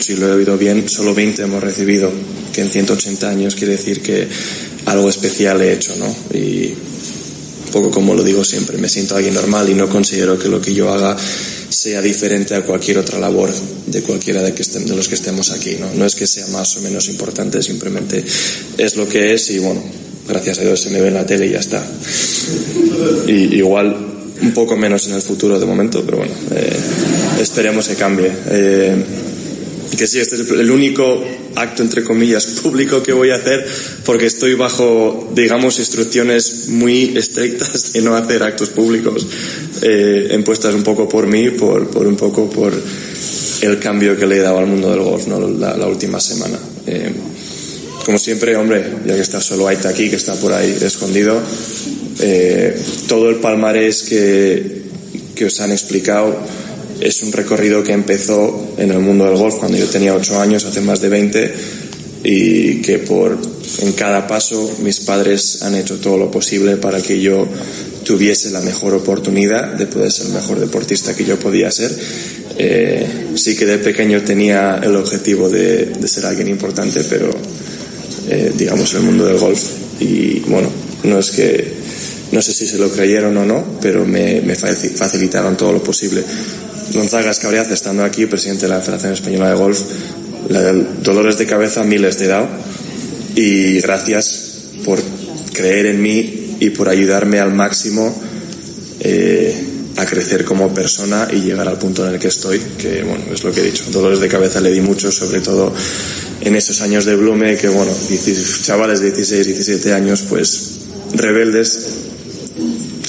si lo he oído bien, solo 20 hemos recibido, que en 180 años quiere decir que algo especial he hecho, ¿no? Y un poco como lo digo siempre, me siento alguien normal y no considero que lo que yo haga sea diferente a cualquier otra labor de cualquiera de, que estén, de los que estemos aquí, ¿no? No es que sea más o menos importante, simplemente es lo que es y bueno, gracias a Dios se me ve en la tele y ya está. Y igual un poco menos en el futuro de momento, pero bueno, eh, esperemos que cambie. Eh, que sí, este es el único acto, entre comillas, público que voy a hacer porque estoy bajo, digamos, instrucciones muy estrictas de no hacer actos públicos eh, impuestas un poco por mí, por, por, un poco por el cambio que le he dado al mundo del golf ¿no? la, la última semana. Eh, como siempre, hombre, ya que está solo Aita aquí, que está por ahí escondido, eh, todo el palmarés que, que os han explicado es un recorrido que empezó en el mundo del golf cuando yo tenía 8 años, hace más de 20, y que por en cada paso mis padres han hecho todo lo posible para que yo tuviese la mejor oportunidad de poder ser el mejor deportista que yo podía ser. Eh, sí que de pequeño tenía el objetivo de, ser alguien importante, pero eh, digamos el mundo del golf. Y bueno, no es que, no sé si se lo creyeron o no, pero me, me facilitaron todo lo posible. Gonzaga Escabriaz, estando aquí, presidente de la Federación Española de Golf, dolores de cabeza miles de he dado y gracias por creer en mí y por ayudarme al máximo eh, a crecer como persona y llegar al punto en el que estoy, que bueno, es lo que he dicho, dolores de cabeza le di mucho, sobre todo en esos años de Blume, que bueno, chavales de 16, 17 años, pues rebeldes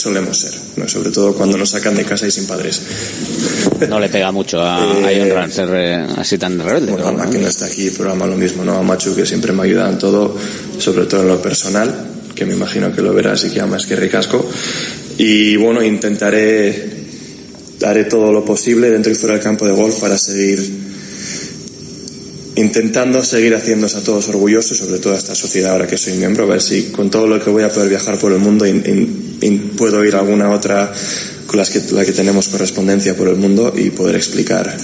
solemos ser, ¿no? sobre todo cuando nos sacan de casa y sin padres. No le pega mucho a, a John Ram ser eh, así tan rebelde. Bueno, Ama, que no está aquí, programa lo mismo, ¿no? A Machu, que siempre me ayuda en todo, sobre todo en lo personal, que me imagino que lo verás y que amas que ricasco. Y bueno, intentaré, haré todo lo posible dentro y fuera del campo de golf para seguir intentando seguir haciéndose a todos orgullosos, sobre todo a esta sociedad ahora que soy miembro, a ver si con todo lo que voy a poder viajar por el mundo puedo ir a alguna otra con las que, la que tenemos correspondencia por el mundo y poder explicar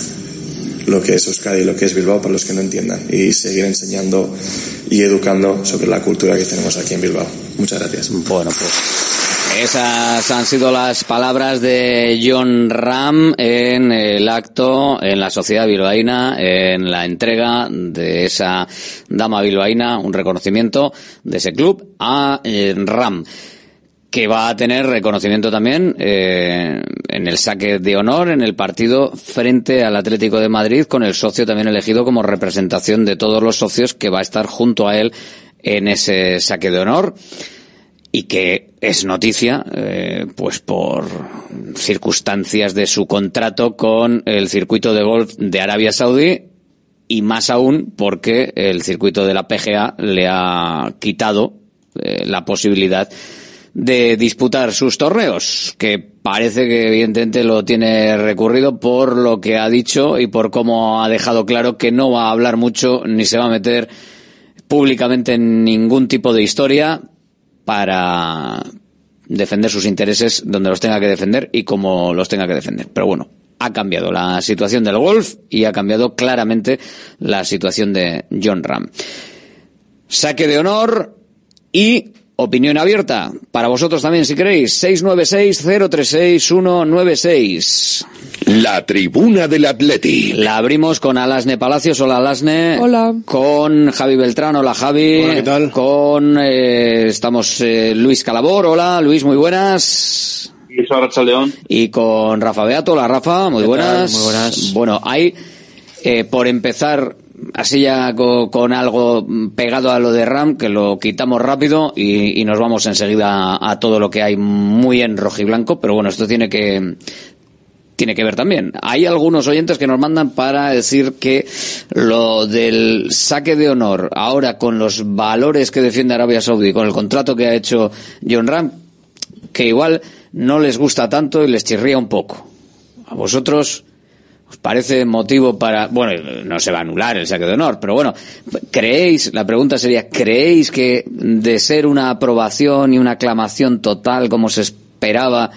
lo que es Euskadi y lo que es Bilbao para los que no entiendan y seguir enseñando y educando sobre la cultura que tenemos aquí en Bilbao. Muchas gracias. Bueno, pues esas han sido las palabras de John Ram en el acto en la sociedad bilbaína, en la entrega de esa dama bilbaína, un reconocimiento de ese club a eh, Ram que va a tener reconocimiento también eh, en el saque de honor en el partido frente al Atlético de Madrid con el socio también elegido como representación de todos los socios que va a estar junto a él en ese saque de honor y que es noticia eh, pues por circunstancias de su contrato con el circuito de golf de Arabia Saudí y más aún porque el circuito de la PGA le ha quitado eh, la posibilidad de disputar sus torneos, que parece que evidentemente lo tiene recurrido por lo que ha dicho y por cómo ha dejado claro que no va a hablar mucho ni se va a meter públicamente en ningún tipo de historia para defender sus intereses donde los tenga que defender y como los tenga que defender. Pero bueno, ha cambiado la situación del golf y ha cambiado claramente la situación de John Ram. Saque de honor y Opinión abierta. Para vosotros también, si queréis. 696-036-196. La tribuna del Atleti. La abrimos con Alasne Palacios. Hola, Alasne. Hola. Con Javi Beltrán. Hola, Javi. Hola, ¿qué tal? Con, eh, estamos, eh, Luis Calabor. Hola, Luis, muy buenas. León. Y con Rafa Beato. Hola, Rafa. Muy buenas. Muy buenas. Bueno, hay, eh, por empezar, así ya co- con, algo pegado a lo de Ram, que lo quitamos rápido y, y nos vamos enseguida a, a todo lo que hay muy en rojiblanco, pero bueno, esto tiene que tiene que ver también. Hay algunos oyentes que nos mandan para decir que lo del saque de honor, ahora con los valores que defiende Arabia Saudí, con el contrato que ha hecho John Ram, que igual no les gusta tanto y les chirría un poco. A vosotros os parece motivo para, bueno, no se va a anular el saque de honor, pero bueno, ¿creéis, la pregunta sería, ¿creéis que de ser una aprobación y una aclamación total como se esperaba,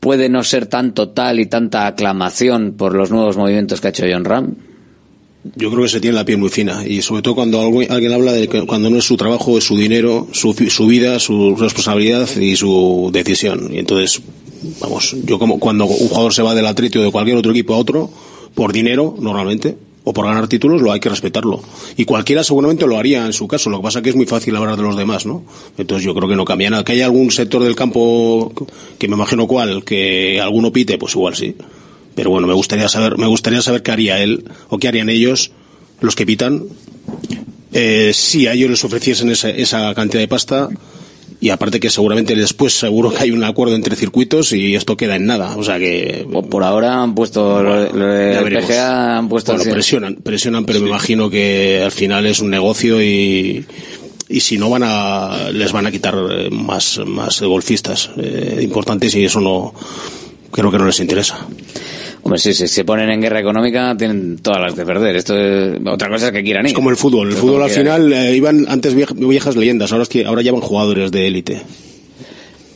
puede no ser tan total y tanta aclamación por los nuevos movimientos que ha hecho John Ram? Yo creo que se tiene la piel muy fina y sobre todo cuando algu- alguien habla de que cuando no es su trabajo, es su dinero, su, su vida, su responsabilidad y su decisión. Y entonces, vamos, yo como cuando un jugador se va del Atleti de cualquier otro equipo a otro, por dinero, normalmente, o por ganar títulos, lo hay que respetarlo. Y cualquiera seguramente lo haría en su caso. Lo que pasa que es muy fácil hablar de los demás, ¿no? Entonces yo creo que no cambia nada. Que haya algún sector del campo, que me imagino cuál, que alguno pite, pues igual sí. Pero bueno, me gustaría saber, me gustaría saber qué haría él o qué harían ellos, los que pitan, eh, si a ellos les ofreciesen esa cantidad de pasta y aparte que seguramente después seguro que hay un acuerdo entre circuitos y esto queda en nada. O sea que por ahora han puesto lo, lo de. PGA han puesto Bueno, presionan, presionan, pero me imagino que al final es un negocio y y si no van a les van a quitar eh, más más golfistas eh, importantes y eso no creo que no les interesa. Hombre, sí, si se ponen en guerra económica tienen todas las de perder. Esto es, otra cosa es que quieran ir. Es como el fútbol. El Pero fútbol al final eh, iban antes vieja- viejas leyendas, ahora es que ahora llevan jugadores de élite.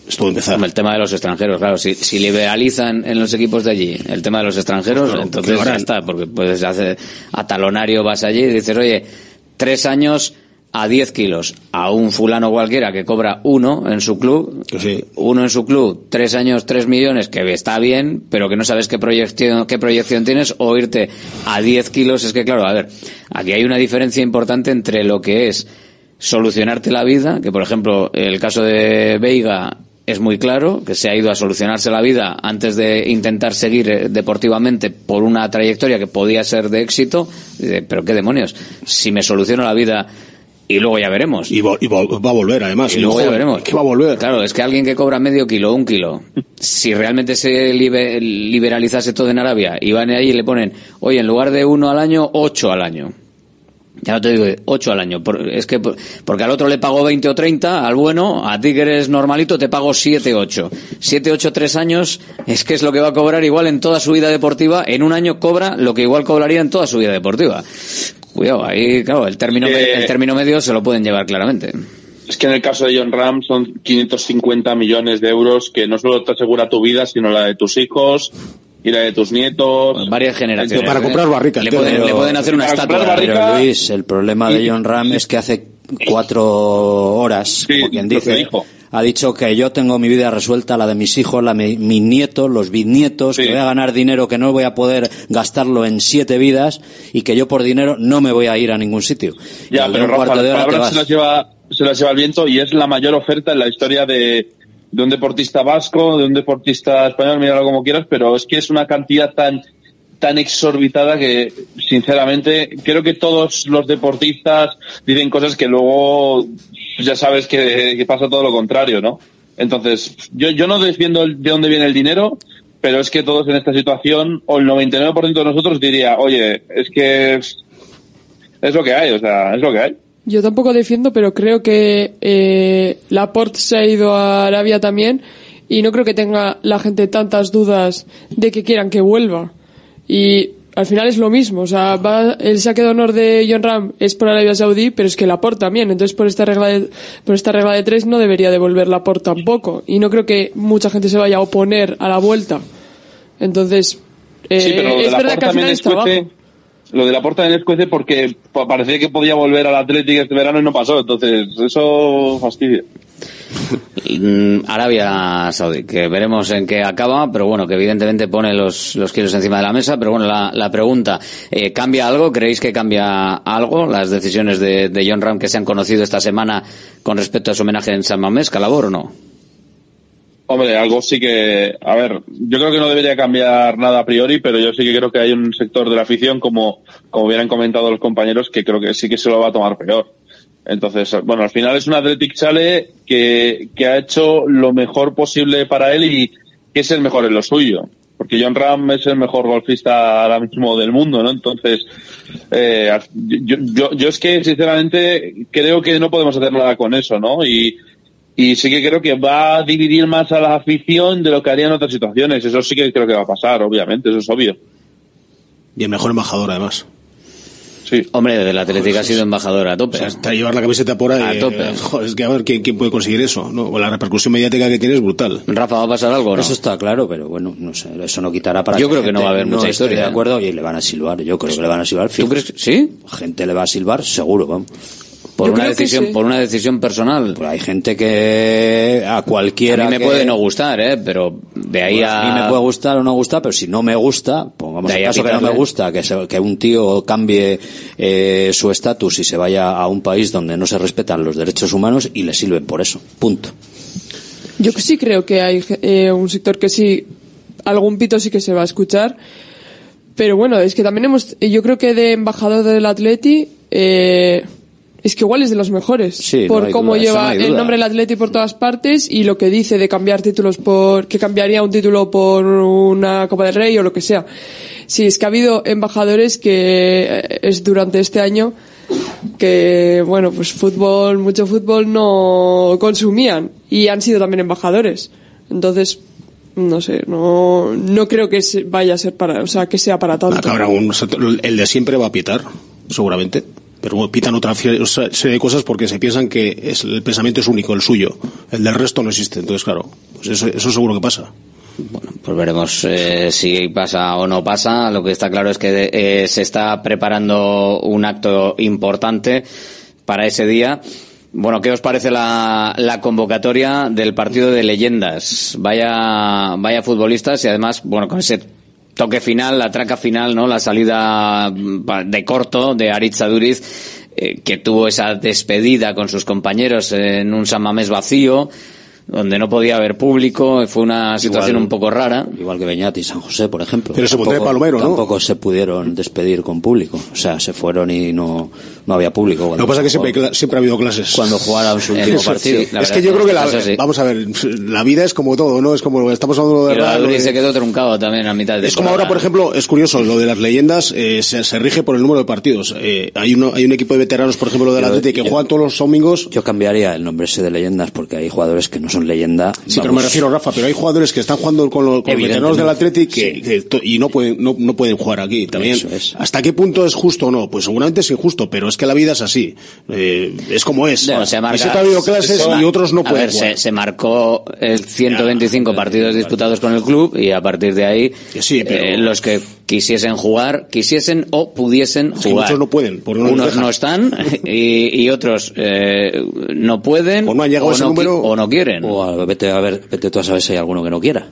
Es todo empezar. El tema de los extranjeros, claro. Si, si liberalizan en los equipos de allí el tema de los extranjeros, Claro, entonces ya está. Porque puedes hacer a talonario, vas allí y dices, oye, tres años a 10 kilos a un fulano cualquiera que cobra uno en su club, uno en su club, tres años, tres millones, que está bien, pero que no sabes qué proyección, qué proyección tienes, o irte a 10 kilos, es que claro, a ver, aquí hay una diferencia importante entre lo que es solucionarte la vida, que por ejemplo el caso de Veiga es muy claro, que se ha ido a solucionarse la vida antes de intentar seguir eh, deportivamente por una trayectoria que podía ser de éxito, pero qué demonios, si me soluciono la vida y luego ya veremos. Y, va a volver además. Y luego ya veremos. ¿qué va a volver? Claro, es que alguien que cobra medio kilo un kilo, si realmente se libe- liberalizase todo en Arabia y van ahí y le ponen, oye, en lugar de uno al año, ocho al año. Ya no te digo 8 al año. Por- Es que, por- porque al otro le pago 20 o 30, al bueno, a ti que eres normalito te pago 7, 8. 7, 8, 3 años, es que es lo que va a cobrar igual en toda su vida deportiva. En un año cobra lo que igual cobraría en toda su vida deportiva. Cuidado, ahí, claro, el término, el término medio se lo pueden llevar claramente. Es que en el caso de John Ram son 550 millones de euros que no solo te asegura tu vida, sino la de tus hijos y la de tus nietos. Varias generaciones. Para comprar barrica. Le pueden, le pueden hacer una estatua. Pero Luis, el problema de John Ram es que hace cuatro horas, como quien dice, dijo. ha dicho que yo tengo mi vida resuelta, la de mis hijos, la de mis nietos, los bisnietos, que voy a ganar dinero que no voy a poder gastarlo en siete vidas y que yo por dinero no me voy a ir a ningún sitio. Y Ya, de pero Rafa, de hora te palabras vas. se las, lleva, se las lleva el viento y es la mayor oferta en la historia de, de un deportista vasco, de un deportista español, míralo como quieras, pero es que es una cantidad tan tan exorbitada que, sinceramente, creo que todos los deportistas dicen cosas que luego ya sabes que, pasa todo lo contrario, ¿no? Entonces, yo, yo no defiendo de dónde viene el dinero, pero es que todos en esta situación, o el 99% de nosotros diría, oye, es que es lo que hay, o sea, es lo que hay. Yo tampoco defiendo, pero creo que eh, Laporte se ha ido a Arabia también y no creo que tenga la gente tantas dudas de que quieran que vuelva. Y al final es lo mismo, o sea, va, el saque de honor de John Ram es por Arabia Saudí, pero es que Laporte también, entonces por esta regla de, por esta regla de tres no debería devolver Laporte tampoco. Y no creo que mucha gente se vaya a oponer a la vuelta. Entonces, eh, Sí, pero es verdad que al final es trabajo. Lo de la porta en escuece porque pa- parecía que podía volver al Atlético este verano y no pasó, entonces eso fastidia. Mm, Arabia Saudí, que veremos en qué acaba, pero bueno, que evidentemente pone los, los kilos encima de la mesa. Pero bueno, la, la pregunta, eh, ¿cambia algo? ¿Creéis que cambia algo las decisiones de, de John Ram que se han conocido esta semana con respecto a su homenaje en San Mamés, Calabor o no? Hombre, algo sí que, a ver, yo creo que no debería cambiar nada a priori, pero yo sí que creo que hay un sector de la afición, como, como bien han comentado los compañeros, que creo que sí que se lo va a tomar peor. Entonces, bueno, al final es un Athletic Chale que, que ha hecho lo mejor posible para él y que es el mejor en lo suyo. Porque John Ram es el mejor golfista ahora mismo del mundo, ¿no? Entonces, eh, yo, yo, yo es que sinceramente creo que no podemos hacer nada con eso, ¿no? Y, y sí que creo que va a dividir más a la afición de lo que haría en otras situaciones. Eso sí que creo que va a pasar, obviamente, eso es obvio. Y el mejor embajador, además. Sí. Hombre, del Atlético ha sido embajador a tope. O sea, hasta llevar la camiseta por ahí. A tope. eh, joder, es que a ver quién, quién puede conseguir eso. ¿no? O la repercusión mediática que tiene es brutal. Rafa, ¿va a pasar algo no? Eso está claro, pero bueno, no sé, eso no quitará para Yo creo que no va a haber mucha esté historia, de acuerdo y le van a silbar, yo creo que le van a silbar. ¿Tú crees que sí? Gente le va a silbar, seguro, vamos. Por Yo una decisión, sí. por una decisión personal. Pues hay gente que a cualquiera A mí me que- puede no gustar, ¿eh? Pero de ahí Bueno, a... a mí me puede gustar o no gustar, pero si no me gusta, pongamos De ahí el a caso que no me gusta, que, se- que un tío cambie eh, su estatus y se vaya a un país donde no se respetan los derechos humanos y le sirven por eso. Punto. Yo sí creo que hay eh, un sector que sí, algún pito sí que se va a escuchar. Pero bueno, es que también hemos, yo creo que de embajador del Atleti, eh, es que igual es de los mejores. Sí, por cómo duda, lleva no el nombre del Atleti por todas partes y lo que dice de cambiar títulos por, que cambiaría un título por una Copa del Rey o lo que sea. Sí, es que ha habido embajadores que eh, es durante este año que, bueno, pues fútbol, mucho fútbol no consumían y han sido también embajadores. Entonces, no sé, no, no creo que se- vaya a ser para, o sea, que sea para tanto. El de siempre va a pitar, seguramente. Pero bueno, pitan sea, serie de cosas porque se piensan que es, el pensamiento es único, el suyo. El del resto no existe. Entonces, claro, pues eso, eso seguro que pasa. Pues veremos eh, si pasa o no pasa. Lo que está claro es que eh, se está preparando un acto importante para ese día. Bueno, ¿qué os parece la, la convocatoria del partido de leyendas? Vaya, vaya futbolistas y además, bueno, con ese toque final, la traca final, ¿no? La salida mm, de corto de Aritz Aduriz, eh, que tuvo esa despedida con sus compañeros en un San Mamés vacío. Donde no podía haber público, fue una situación un poco rara. Igual que Beñat y San José, por ejemplo. Pero se pondría Tampoco- Palomero, ¿no? Tampoco se pudieron despedir con público. O sea, se fueron y no, no había público. Lo que pasa es que siempre, siempre ha habido clases. Cuando jugaron su último partido. sí. Es que yo creo que la, vamos a ver, la vida es como todo, ¿no? Es como estamos hablando de lo de de- se quedó truncado también a mitad de Es como ahora, por ejemplo, es curioso, lo de las leyendas eh, se, se rige por el número de partidos. Eh, hay, uno, hay un equipo de veteranos, por ejemplo, Yo- Atlético que yo- juegan todos los domingos. Yo cambiaría el nombre ese de leyendas porque hay jugadores que no son leyenda. Sí, pero me vamos, refiero, Rafa, pero hay jugadores que están jugando con, los- con veteranos del Atlético que, que to- y no pueden, no, no pueden jugar aquí también. Eso es. ¿Hasta qué punto es justo o no? Pues seguramente es injusto, pero es que la vida es así. Eh, es como es. Bueno, se marca- ha habido clases se- y otros no a pueden ver, jugar. Se, se marcó el 125 partidos disputados con el club y a partir de ahí eh, los que quisiesen jugar, quisiesen o pudiesen que jugar. muchos no pueden, porque no Unos no están y, y otros eh, no pueden o no, llegado ese qui- número. o no quieren. O a- vete a ver, vete tú a saber si hay alguno que no quiera.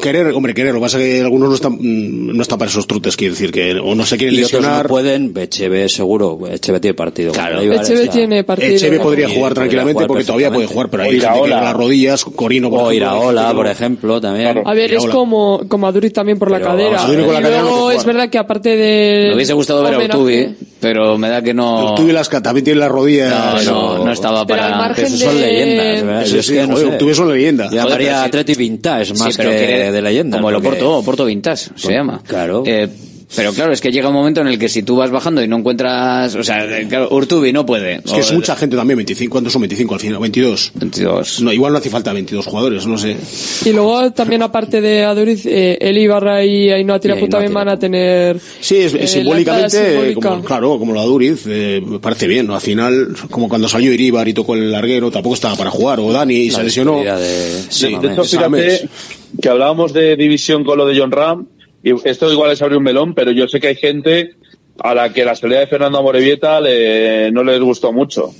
Querer, hombre, querer. Lo que pasa es que algunos no están, mm, no están para esos trutes, quiere decir que o no se quieren Y otros lesionar. no pueden, Echeve seguro, Echeve tiene partido. Claro, Echeve tiene partido. Echeve podría Sí, jugar podría tranquilamente jugar porque todavía puede jugar, pero hay gente que las rodillas, Corino, por O ejemplo, Iraola, que- por ejemplo, también. A ver, es Iraola. como, como Aduriz también por la Pero, cadera. Con la cadera no es verdad que aparte de... Me hubiese gustado ver a Urtubi, pero me da que no... Urtubi las también tiene las rodillas. No, no, no estaba Pero al para... margen Eso son leyendas, ¿verdad? Es sí, que no. Urtubi es una leyenda. Yo llamaría Atleti Vintage más Sí, que de leyenda. Como el Oporto, Oporto Vintage se llama. Claro. Eh, pero claro, es que llega un momento en el que si tú vas bajando y no encuentras, o sea, eh, claro, Urtubi no puede. Es que es mucha gente también, 25, ¿cuántos son 25 al final? 22. 22. No, igual no hace falta 22 jugadores, no sé. Y luego también aparte de Aduriz, eh, Eli Ibarra y Ainhoa Tirapu también van a tener... Sí, es, eh, simbólicamente, simbólica. como, claro, como la Duriz, eh, me parece bien, ¿no? Al final, como cuando salió Iribar y tocó el larguero, tampoco estaba para jugar, o Dani y La se lesionó. de- Sí, De hecho, fíjate que hablábamos de división con lo de John Ram, y esto igual es abrir un melón, pero yo sé que hay gente a la que la salida de Fernando Amorebieta le, no les gustó mucho.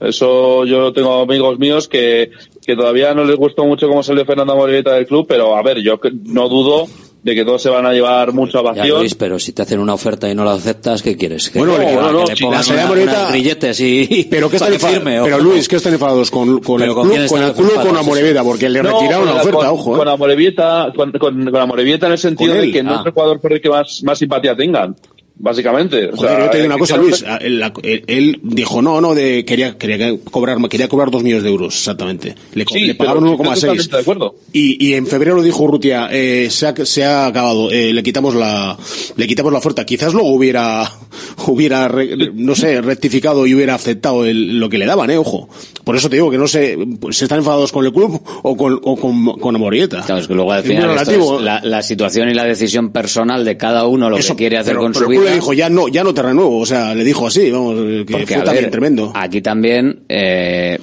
Eso yo tengo amigos míos que, que todavía no les gustó mucho cómo salió Fernando Amorebieta del club, pero a ver, yo no dudo de que todos se van a llevar mucha Ya, ovación. Luis, pero si te hacen una oferta y no la aceptas, ¿qué quieres? Que, Bueno, que, no, no, que no, le unas grilletes y Pero que están firme, pero. Luis, que están enfadados con, con el ¿con club, con el club o con? Amorebieta, porque le No, retiraron la con- oferta, con, ojo, Con eh. Amorebieta, con, con, con Amorebieta en el sentido Con de que no ah. es el jugador por el que más, más simpatía tengan, básicamente. O Joder, sea, yo te digo una eh, cosa, Luis. Él, dijo, no, no, de, quería, quería cobrar, quería cobrar dos millones de euros, exactamente. Le, co- Sí, le pero pagaron estoy 1,6. totalmente de acuerdo. Y, y en febrero dijo Urrutia, eh, se, ha, se ha acabado, eh, le quitamos la, le quitamos la oferta. Quizás luego hubiera, hubiera, re- no sé, rectificado y hubiera aceptado el- lo que le daban, eh, ojo. Por eso te digo que no sé, pues, si están enfadados con el club o con, o con. Claro, es que luego al final esto relativo. es la, la situación y la decisión personal de cada uno, lo Eso, que quiere hacer pero- con pero su el le dijo, ya no, ya no te renuevo, o sea, le dijo así, vamos, que Porque, fue a también ver, tremendo. Aquí también, eh,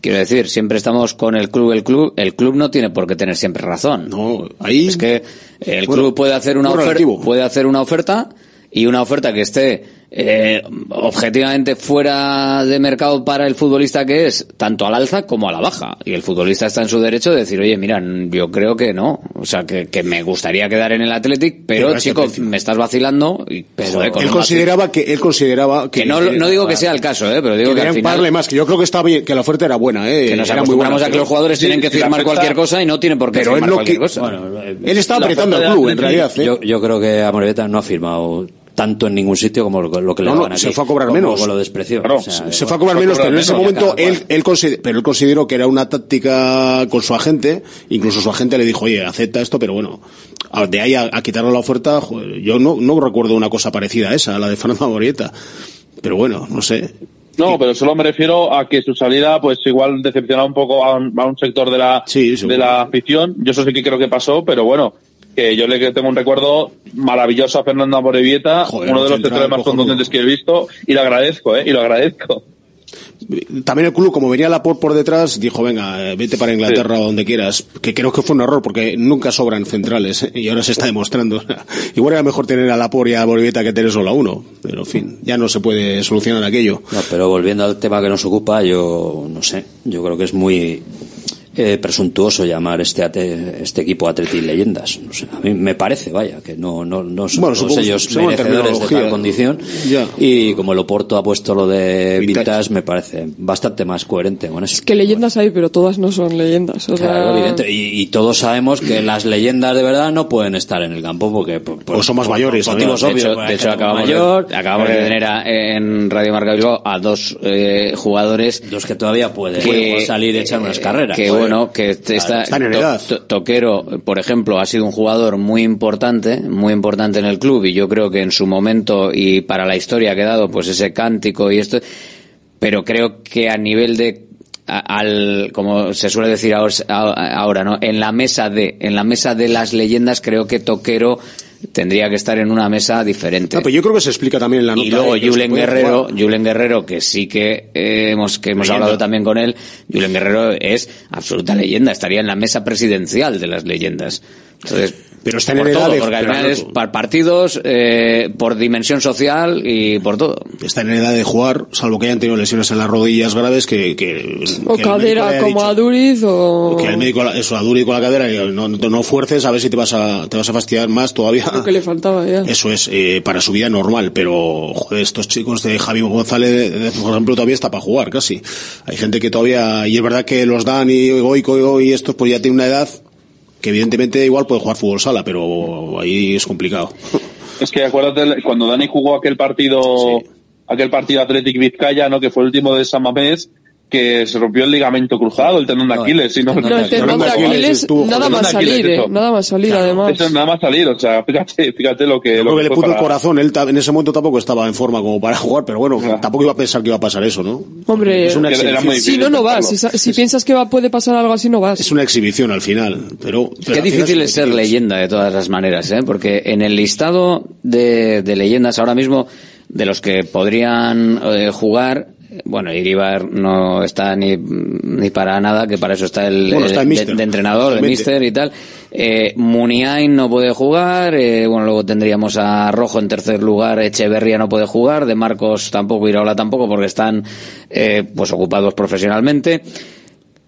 quiero decir, siempre estamos con el club, el club, el club no tiene por qué tener siempre razón. No, ahí es que el Bueno, club puede hacer una oferta, puede hacer una oferta y una oferta que esté eh, objetivamente fuera de mercado para el futbolista que es, tanto al alza como a la baja. Y el futbolista está en su derecho de decir, oye, mira, yo creo que no. O sea, que, que me gustaría quedar en el Athletic, pero, Pero este chico, me estás vacilando. Y, joder, con él consideraba que él consideraba que, que no, no digo que sea el caso, ¿eh? pero digo que, querían al final más, que yo creo que está bien, que la oferta era buena, eh, que nos era muy buena. acostumbramos a que pero- los jugadores Sí, tienen que firmar oferta- cualquier cosa y no tienen por qué Pero él firmar no cualquier cosa. Bueno, Él estaba apretando al club, en realidad. ¿eh? Yo, yo creo que Amoreveta no ha firmado tanto en ningún sitio como lo, lo que le No, no, daban se fue a cobrar Como- menos. como lo despreció. Claro, O sea, se fue a cobrar menos, pero en ese menos, momento él, él, consider- pero él consideró que era una táctica con su agente, incluso su agente le dijo, oye, acepta esto, pero bueno, de ahí a, a quitarle la oferta, joder, yo no, no recuerdo una cosa parecida a esa, a la de Fernando Morieta. Pero bueno, no sé. No, pero solo me refiero a que su salida, pues igual decepciona un poco a un, a un sector de la, de la afición. Yo eso sí que creo que pasó, pero bueno, que yo le tengo un recuerdo maravilloso a Fernando Amorebieta, Joder, uno de los central, centrales más contundentes que he visto, y lo agradezco, ¿eh? Y lo agradezco. También el club, como venía la por por detrás, dijo, venga, eh, vete para Inglaterra o donde quieras. Que creo que fue un error, porque nunca sobran centrales, ¿eh? y ahora se está demostrando. Igual era mejor tener a Lapor y a Bolivieta que tener solo a uno. Pero, en fin, ya no se puede solucionar aquello. No, pero volviendo al tema que nos ocupa, yo no sé, yo creo que es muy eh, presuntuoso llamar este ate- este equipo Atleti Leyendas. O sea, a mí me parece, vaya, que no, no, no son Bueno, todos ellos merecedores de tal condición. Ya. Y como el Oporto ha puesto lo de Vintage, me parece bastante más coherente con eso. Que leyendas hay, pero todas no son leyendas. O sea, Claro, evidente. Y, y todos sabemos que las leyendas de verdad no pueden estar en el campo porque por, por- O son más por- mayores por motivos de hecho, de hecho acabamos, mayor, de, acabamos de eh, tener a- en Radio Marca Bilbao a dos eh, jugadores los que todavía pueden que, salir y echar unas carreras. Que. Bueno, que está, en edad. To- Toquero, por ejemplo, ha sido un jugador muy importante, muy importante en el club y yo creo que en su momento y para la historia ha quedado pues ese cántico y esto, pero creo que a nivel de al como se suele decir ahora, ahora no en la mesa de en la mesa de las leyendas creo que Toquero tendría que estar en una mesa diferente pero yo creo que se explica también en la nota. y luego eh, Julen Guerrero, jugar. Julen Guerrero, que sí que eh, hemos, que hemos Leyenda. hablado también con él, Julen Guerrero es absoluta leyenda, estaría en la mesa presidencial de las leyendas. Entonces, Pero está en por edad todo, de- porque al pero final no- es por partidos, eh, por dimensión social y por todo. Está en edad de jugar, salvo que hayan tenido lesiones en las rodillas graves que... que o que cadera como dicho- a Duriz o Que el médico, eso, a Duri con la cadera, y no, no, no fuerces a ver si te vas a, te vas a fastidiar más todavía. lo que le faltaba ya. Eso es, eh, para su vida normal, pero joder, estos chicos de Javi González, por ejemplo, todavía está para jugar casi. Hay gente que todavía, y es verdad que los Dan y Goico y estos pues ya tienen una edad que evidentemente igual puede jugar fútbol sala, pero ahí es complicado. Es que acuérdate cuando Dani jugó aquel partido, aquel partido Athletic Vizcaya, ¿no? Que fue el último de San Mamés, que se rompió el ligamento cruzado, el tendón de Aquiles. y no, No, el tendón de Aquiles, nada más salir, eh, nada más salir, además. Eso nada más salir, o sea, fíjate, fíjate lo que. Yo lo creo que le fue puto el para- corazón, él en ese momento tampoco estaba en forma como para jugar, pero bueno, tampoco iba a pensar que iba a pasar eso, ¿no? Hombre, Es una exhibición. si no, no vas. Si, si piensas que va, puede pasar algo así, no vas. Es una exhibición al final, pero... pero Qué difícil es es ser leyenda de todas las maneras, ¿eh? porque en el listado de, de leyendas ahora mismo, de los que podrían eh, jugar, bueno, Iribar no está ni, ni para nada, que para eso está el, Bueno, está el el míster, de, de entrenador, realmente. mister y tal. Eh, Muniain no puede jugar, eh, bueno, luego tendríamos a Rojo en tercer lugar, Echeverría no puede jugar, de Marcos tampoco, Iraola tampoco, porque están eh, pues ocupados profesionalmente.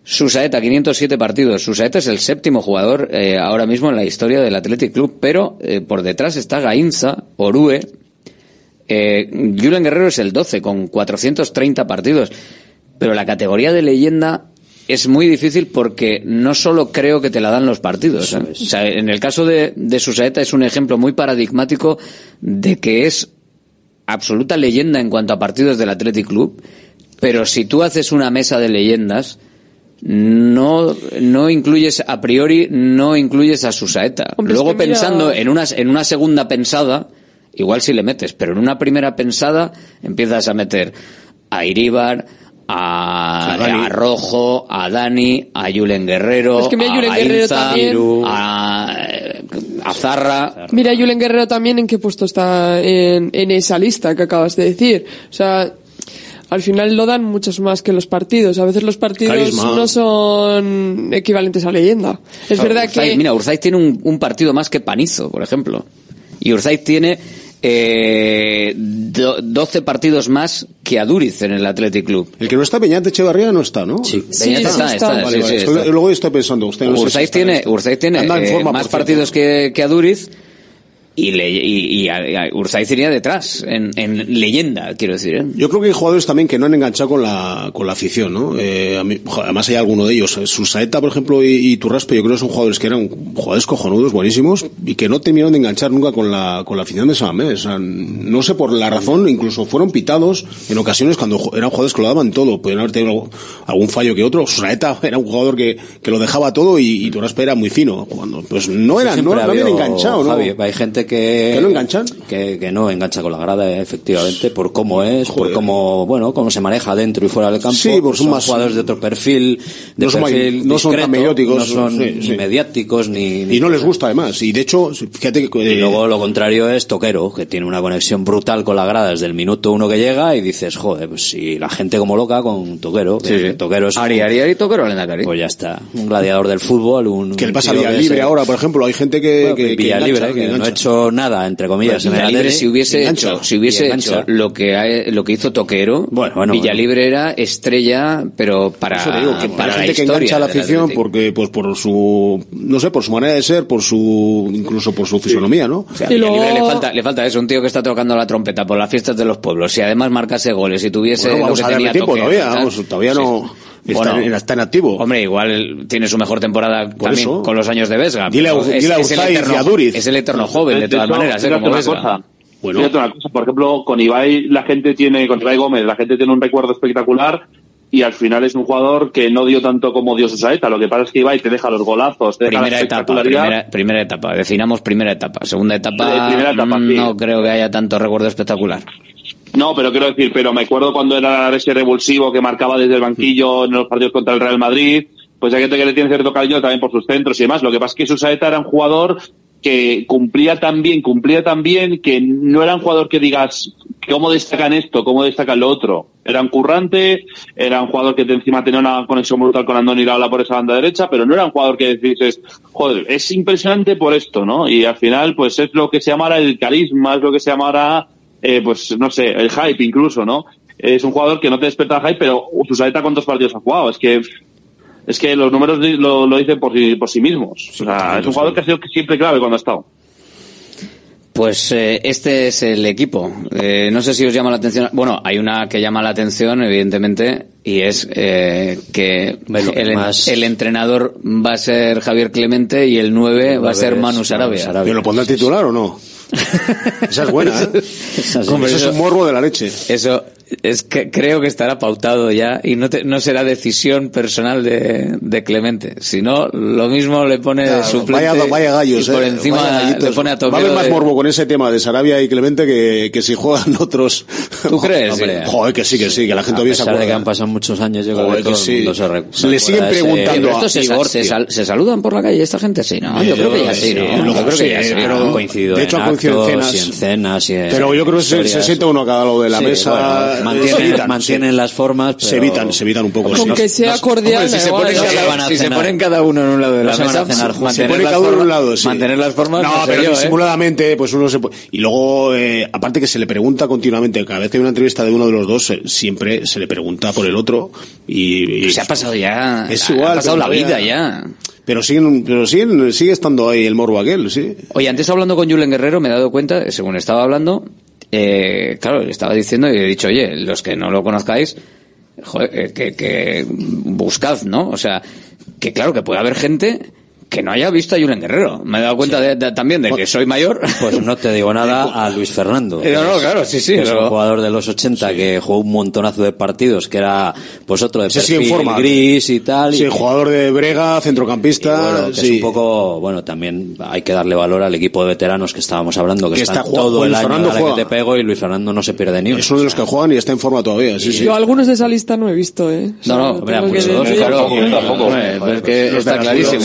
Susaeta, 507 partidos. Susaeta es el séptimo jugador eh, ahora mismo en la historia del Athletic Club, pero eh, por detrás está Gainza, Orue. Eh, Julen Guerrero es el 12 con 430 partidos. Pero la categoría de leyenda es muy difícil porque no solo creo que te la dan los partidos. ¿eh? O sea, en el caso de, de Susaeta es un ejemplo muy paradigmático de que es absoluta leyenda en cuanto a partidos del Athletic Club, pero si tú haces una mesa de leyendas, no, no incluyes a priori, no incluyes a Susaeta. Hombre, es Luego mira- pensando en una, en una segunda pensada, igual sí le metes, pero en una primera pensada empiezas a meter a Iríbar, a, Rojo, a Dani, a Julen Guerrero, Es que mira, a Julen Guerrero también. a, a Zarra. Mira, Julen Guerrero también en qué puesto está en, en esa lista que acabas de decir. O sea, al final lo dan muchos más que los partidos. A veces los partidos Carisma. no son equivalentes a leyenda. Es Claro, verdad Urzaiz- que... Mira, Urzaiz tiene un, un partido más que Panizo, por ejemplo. Y Urzaiz tiene eh, do- 12 partidos más que Aduriz en el Athletic Club. El que no está Peñate Echevarría no está, ¿no? Sí, Peñate está, está, Vale, sí, vale, sí, estoy- está. Luego estoy pensando, usted no sé si está- tiene, Urzaiz tiene eh, forma, más partidos que, que Aduriz y, le, y, y a- Urzaiz iría detrás, en, en leyenda, quiero decir. ¿eh? Yo creo que hay jugadores también que no han enganchado con la, con la afición, ¿no? Eh, a mí- además hay alguno de ellos. Susaeta, por ejemplo, y, y Turraspe, yo creo que son jugadores que eran jugadores cojonudos, buenísimos, y que no terminaron de enganchar nunca con la, con la afición de San Mamés. O sea, no sé por la razón, incluso fueron pitados en ocasiones cuando eran jugadores que lo daban todo. Podían haber tenido algo- algún fallo que otro. Susaeta era un jugador que, que lo dejaba todo y, y Turraspe era muy fino jugando. Pues no eran, no, no ha habían enganchado, ¿no? Javi, hay gente que... ¿Que no enganchan? Que, que no engancha con la grada, efectivamente, por cómo es, por cómo, bueno, cómo se maneja dentro y fuera del campo. Sí, pues son más- jugadores de otro perfil, de No son perfil no son tan mediáticos, no son sí, ni mediáticos, ni, ni Y no les gusta además. Y de hecho, fíjate que... Y eh, luego lo contrario es Toquero, que tiene una conexión brutal con la grada desde el minuto uno que llega y dices, joder, pues si la gente como loca con Toquero, que Sí. Toquero es... Ari, Ari, Ari, Toquero, Lendakari. Pues ya está, un gladiador del fútbol, un... ¿Qué le pasa que se- ahora, por ejemplo? Hay gente que... Bueno, que, que engancha, que, que no ha hecho hecho nada, entre comillas, en si hubiese hecho, si hubiese hecho lo que ha- lo que hizo Toquero, bueno, Villalibre era estrella, pero para, Eso digo, que para hay la gente que engancha a la afición porque, pues por su, no sé, por su manera de ser, por su, incluso por su fisonomía, ¿no? O sea, le falta, le falta eso, un tío que está tocando la trompeta por las fiestas de los pueblos. Y además marcase goles y tuviese Bueno, lo vamos que a tenía tiempo Toquero, todavía, vamos, todavía no- está en- está en activo. Hombre, igual tiene su mejor temporada Por también eso. con los años de Vesga. Dile a- es, dile a es el eterno, y a Duriz. es el eterno joven, de, todas maneras, ¿eh? como Vesga. cosa. Bueno. Fíjate una cosa, por ejemplo, con Ibai la gente tiene, con Ibai Gómez, la gente tiene un recuerdo espectacular y al final es un jugador que no dio tanto como dio Susaeta. Lo que pasa es que Ibai te deja los golazos, te deja Primera la etapa, primera, primera etapa, definamos primera etapa. Segunda etapa, Eh, primera etapa, mm, sí. no creo que haya tanto recuerdo espectacular. No, pero quiero decir, pero me acuerdo cuando era ese revulsivo que marcaba desde el banquillo en los partidos contra el Real Madrid, pues hay gente que le tiene cierto cariño también por sus centros y demás. Lo que pasa es que Susaeta era un jugador que cumplía tan bien, cumplía tan bien, que no era un jugador que digas, ¿cómo destacan esto? ¿Cómo destacan lo otro? Era un currante, era un jugador que encima tenía una conexión brutal con Andoni Iraola por esa banda derecha, pero no era un jugador que dices, joder, es impresionante por esto, ¿no? Y al final, pues es lo que se llamará el carisma, es lo que se llamará, eh, pues no sé, el hype incluso, ¿no? Es un jugador que no te despierta hype, pero Susaeta cuántos partidos ha jugado, es que es que los números lo, lo dicen por sí, por sí mismos. O sea, es un jugador que ha sido siempre clave cuando ha estado. Pues eh, este es el equipo. Eh, no sé si os llama la atención. Bueno, hay una que llama la atención, evidentemente, y es eh, que el, más- el entrenador va a ser Javier Clemente y el 9 va a ser es Manu Sarabia. Sarabia. ¿Pero lo pondrá titular o no? Esa es buena, ¿eh? Hombre, es eso- un morbo de la leche. Eso es que creo que estará pautado ya y no, te- no será decisión personal de, de Clemente. Si no, lo mismo le pone Claro, suplente vaya, vaya gallos, y por eh, encima vaya gallitos. le pone a Va a haber más de- morbo con ese tema de Sarabia y Clemente que, que si juegan otros. ¿Tú crees? Hombre, Joder, que sí, que sí, que la gente a se pesar de que han pasado muchos años, yo creo que todo que el sí. mundo se, re- Se le siguen ese- preguntando Pero a se, Igor, se sal- se saludan por la calle esta gente, sí, ¿no? Yo creo que ya sí, ¿no? Yo creo que ya sí. pero- han coincidido de hecho, han coincidido en cenas. y en cenas y en Pero yo creo que se, siente uno a cada lado de la Sí, mesa. Eh, se mantienen, evitan, mantienen se- las formas, pero... Se evitan, se evitan un poco. Con que sea cordial, Hombre, si se ponen, cada, se van a si se cenar. ponen cada uno en un lado de la mesa, cenar. Se pone cada uno en un formas- lado, sí. mantener las formas, No, pero yo, ¿eh? disimuladamente, pues uno se puede... Y luego, eh, aparte que se le pregunta continuamente, cada vez que hay una entrevista de uno de los dos, siempre se le pregunta por el otro y... y- Se ha pasado ya, Es ha igual, pasado pero la vida ya. Pero siguen, pero siguen, sigue estando ahí el morbo aquel, sí. Oye, antes hablando con Julen Guerrero me he dado cuenta, según estaba hablando, eh, claro, estaba diciendo y he dicho, oye, los que no lo conozcáis, eh, que, que buscad, ¿no? O sea, que claro, que puede haber gente que no haya visto a Julen Guerrero. Me he dado cuenta de- de- también de que soy mayor. Pues no te digo nada a Luis Fernando. Eh, no, no, claro, sí, sí, que Es pero- un jugador de los 80 que jugó un montonazo de partidos, que era pues otro de perfil forma. gris y tal. Sí, y, jugador de Brega, centrocampista, bueno, que sí. es un poco, bueno, también hay que darle valor al equipo de veteranos que estábamos hablando, que, Que están está jugando- todo el Luis año Fernando que juega. te pego y Luis Fernando no se pierde ni uno. Es uno de los que juegan y está en forma todavía, sí, sí. Yo algunos de esa lista no he visto, ¿eh? O sea, No, no, que muchos dos, claro. Tampoco, pues es que los está clarísimo.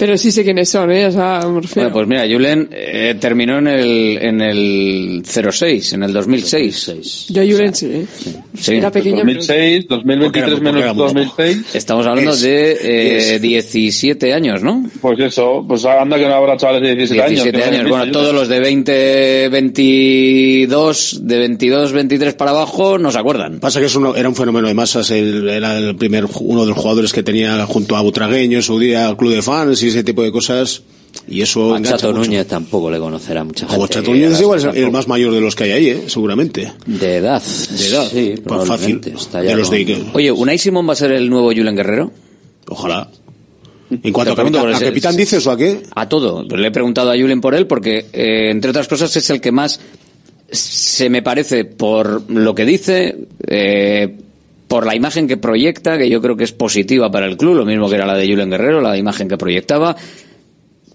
Pero sí sé quiénes son, ¿eh? O sea, me refiero. Bueno, pues mira, Julen eh, terminó en el, en el 06, en el 2006. Yo a Julen sí, ¿eh? Sí. Era pequeño, pero... 2006, 2023 Porque era menos muy joven. 2006. Estamos hablando Es- de eh, es- 17 años, ¿no? Pues eso, pues anda que no habrá chavales de 17, 17 años. que años. no Bueno, todos los de 20, 22, de 22, 23 para abajo no se acuerdan. Pasa que es uno- era un fenómeno de masas, el- era el primer, uno de los jugadores que tenía junto a Butragueño en su día, club de fans y ese tipo de cosas, y eso a Chato mucho. Núñez tampoco le conocerá mucha gente. Joder, Chato Núñez es igual el más mayor de los que hay ahí, eh, seguramente. De edad. De edad. Sí, Pues fácil. Está ya De los con- de- Oye, ¿Unai Simón va a ser el nuevo Julen Guerrero? Ojalá. En cuanto a capitán, ¿a capitán dices o a qué? A todo. Le he preguntado a Julen por él porque, eh, entre otras cosas, es el que más se me parece por lo que dice, eh, por la imagen que proyecta, que yo creo que es positiva para el club, lo mismo que era la de Julen Guerrero, la imagen que proyectaba.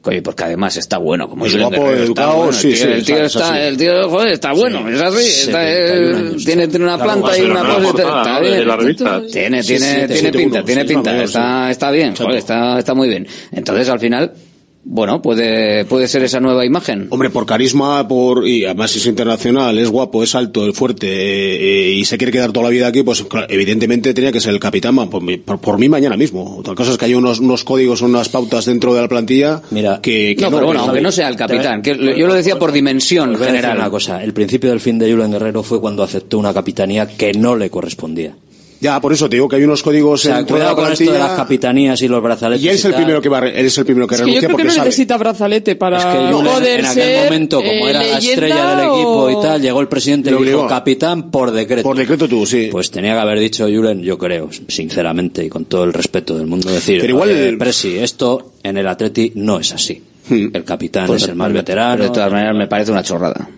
Oye, porque además está bueno, como Es Julen guapo, Guerrero, educado, está bueno, sí, el tío, sí, el tío está, el tío, joder, está bueno, es así, está, 71 eh, años. tiene, tiene una planta y una cosa, está bien. la revista. Tiene, Sí, tiene, sí, tiene pinta, uno, tiene sí, pinta, está, está bien, joder, está, está muy bien. Entonces, al final, bueno, puede, puede ser esa nueva imagen. Hombre, por carisma, por y además es internacional, es guapo, es alto, es fuerte eh, eh, y se quiere quedar toda la vida aquí, pues claro, evidentemente tenía que ser el capitán por, mí- por, por mí mañana mismo. Otra cosa es que hay unos, unos códigos, unas pautas dentro de la plantilla Mira, que, que No, pero bueno, que- aunque no sea el capitán, que yo lo decía por dimensión general. una cosa, el principio del fin de Julen Guerrero fue cuando aceptó una capitanía que no le correspondía. Ya, por eso te digo que hay unos códigos O sea, la cuidado con esto de las capitanías y los brazaletes. y él es el primero que va, él es el primero que Es que yo renuncia creo que porque no sabe. necesita brazalete para Es que poder en aquel ser momento, como eh, era la estrella del equipo o- y tal, llegó el presidente y dijo capitán por decreto. Por decreto tú, sí. Pues tenía que haber dicho Julen, yo creo, sinceramente y con todo el respeto del mundo, decir, Pero igual "Oye, el- Presi, esto en el Atleti no es así. Hmm. El capitán Pues, es el más veterano. de todas maneras me parece una chorrada.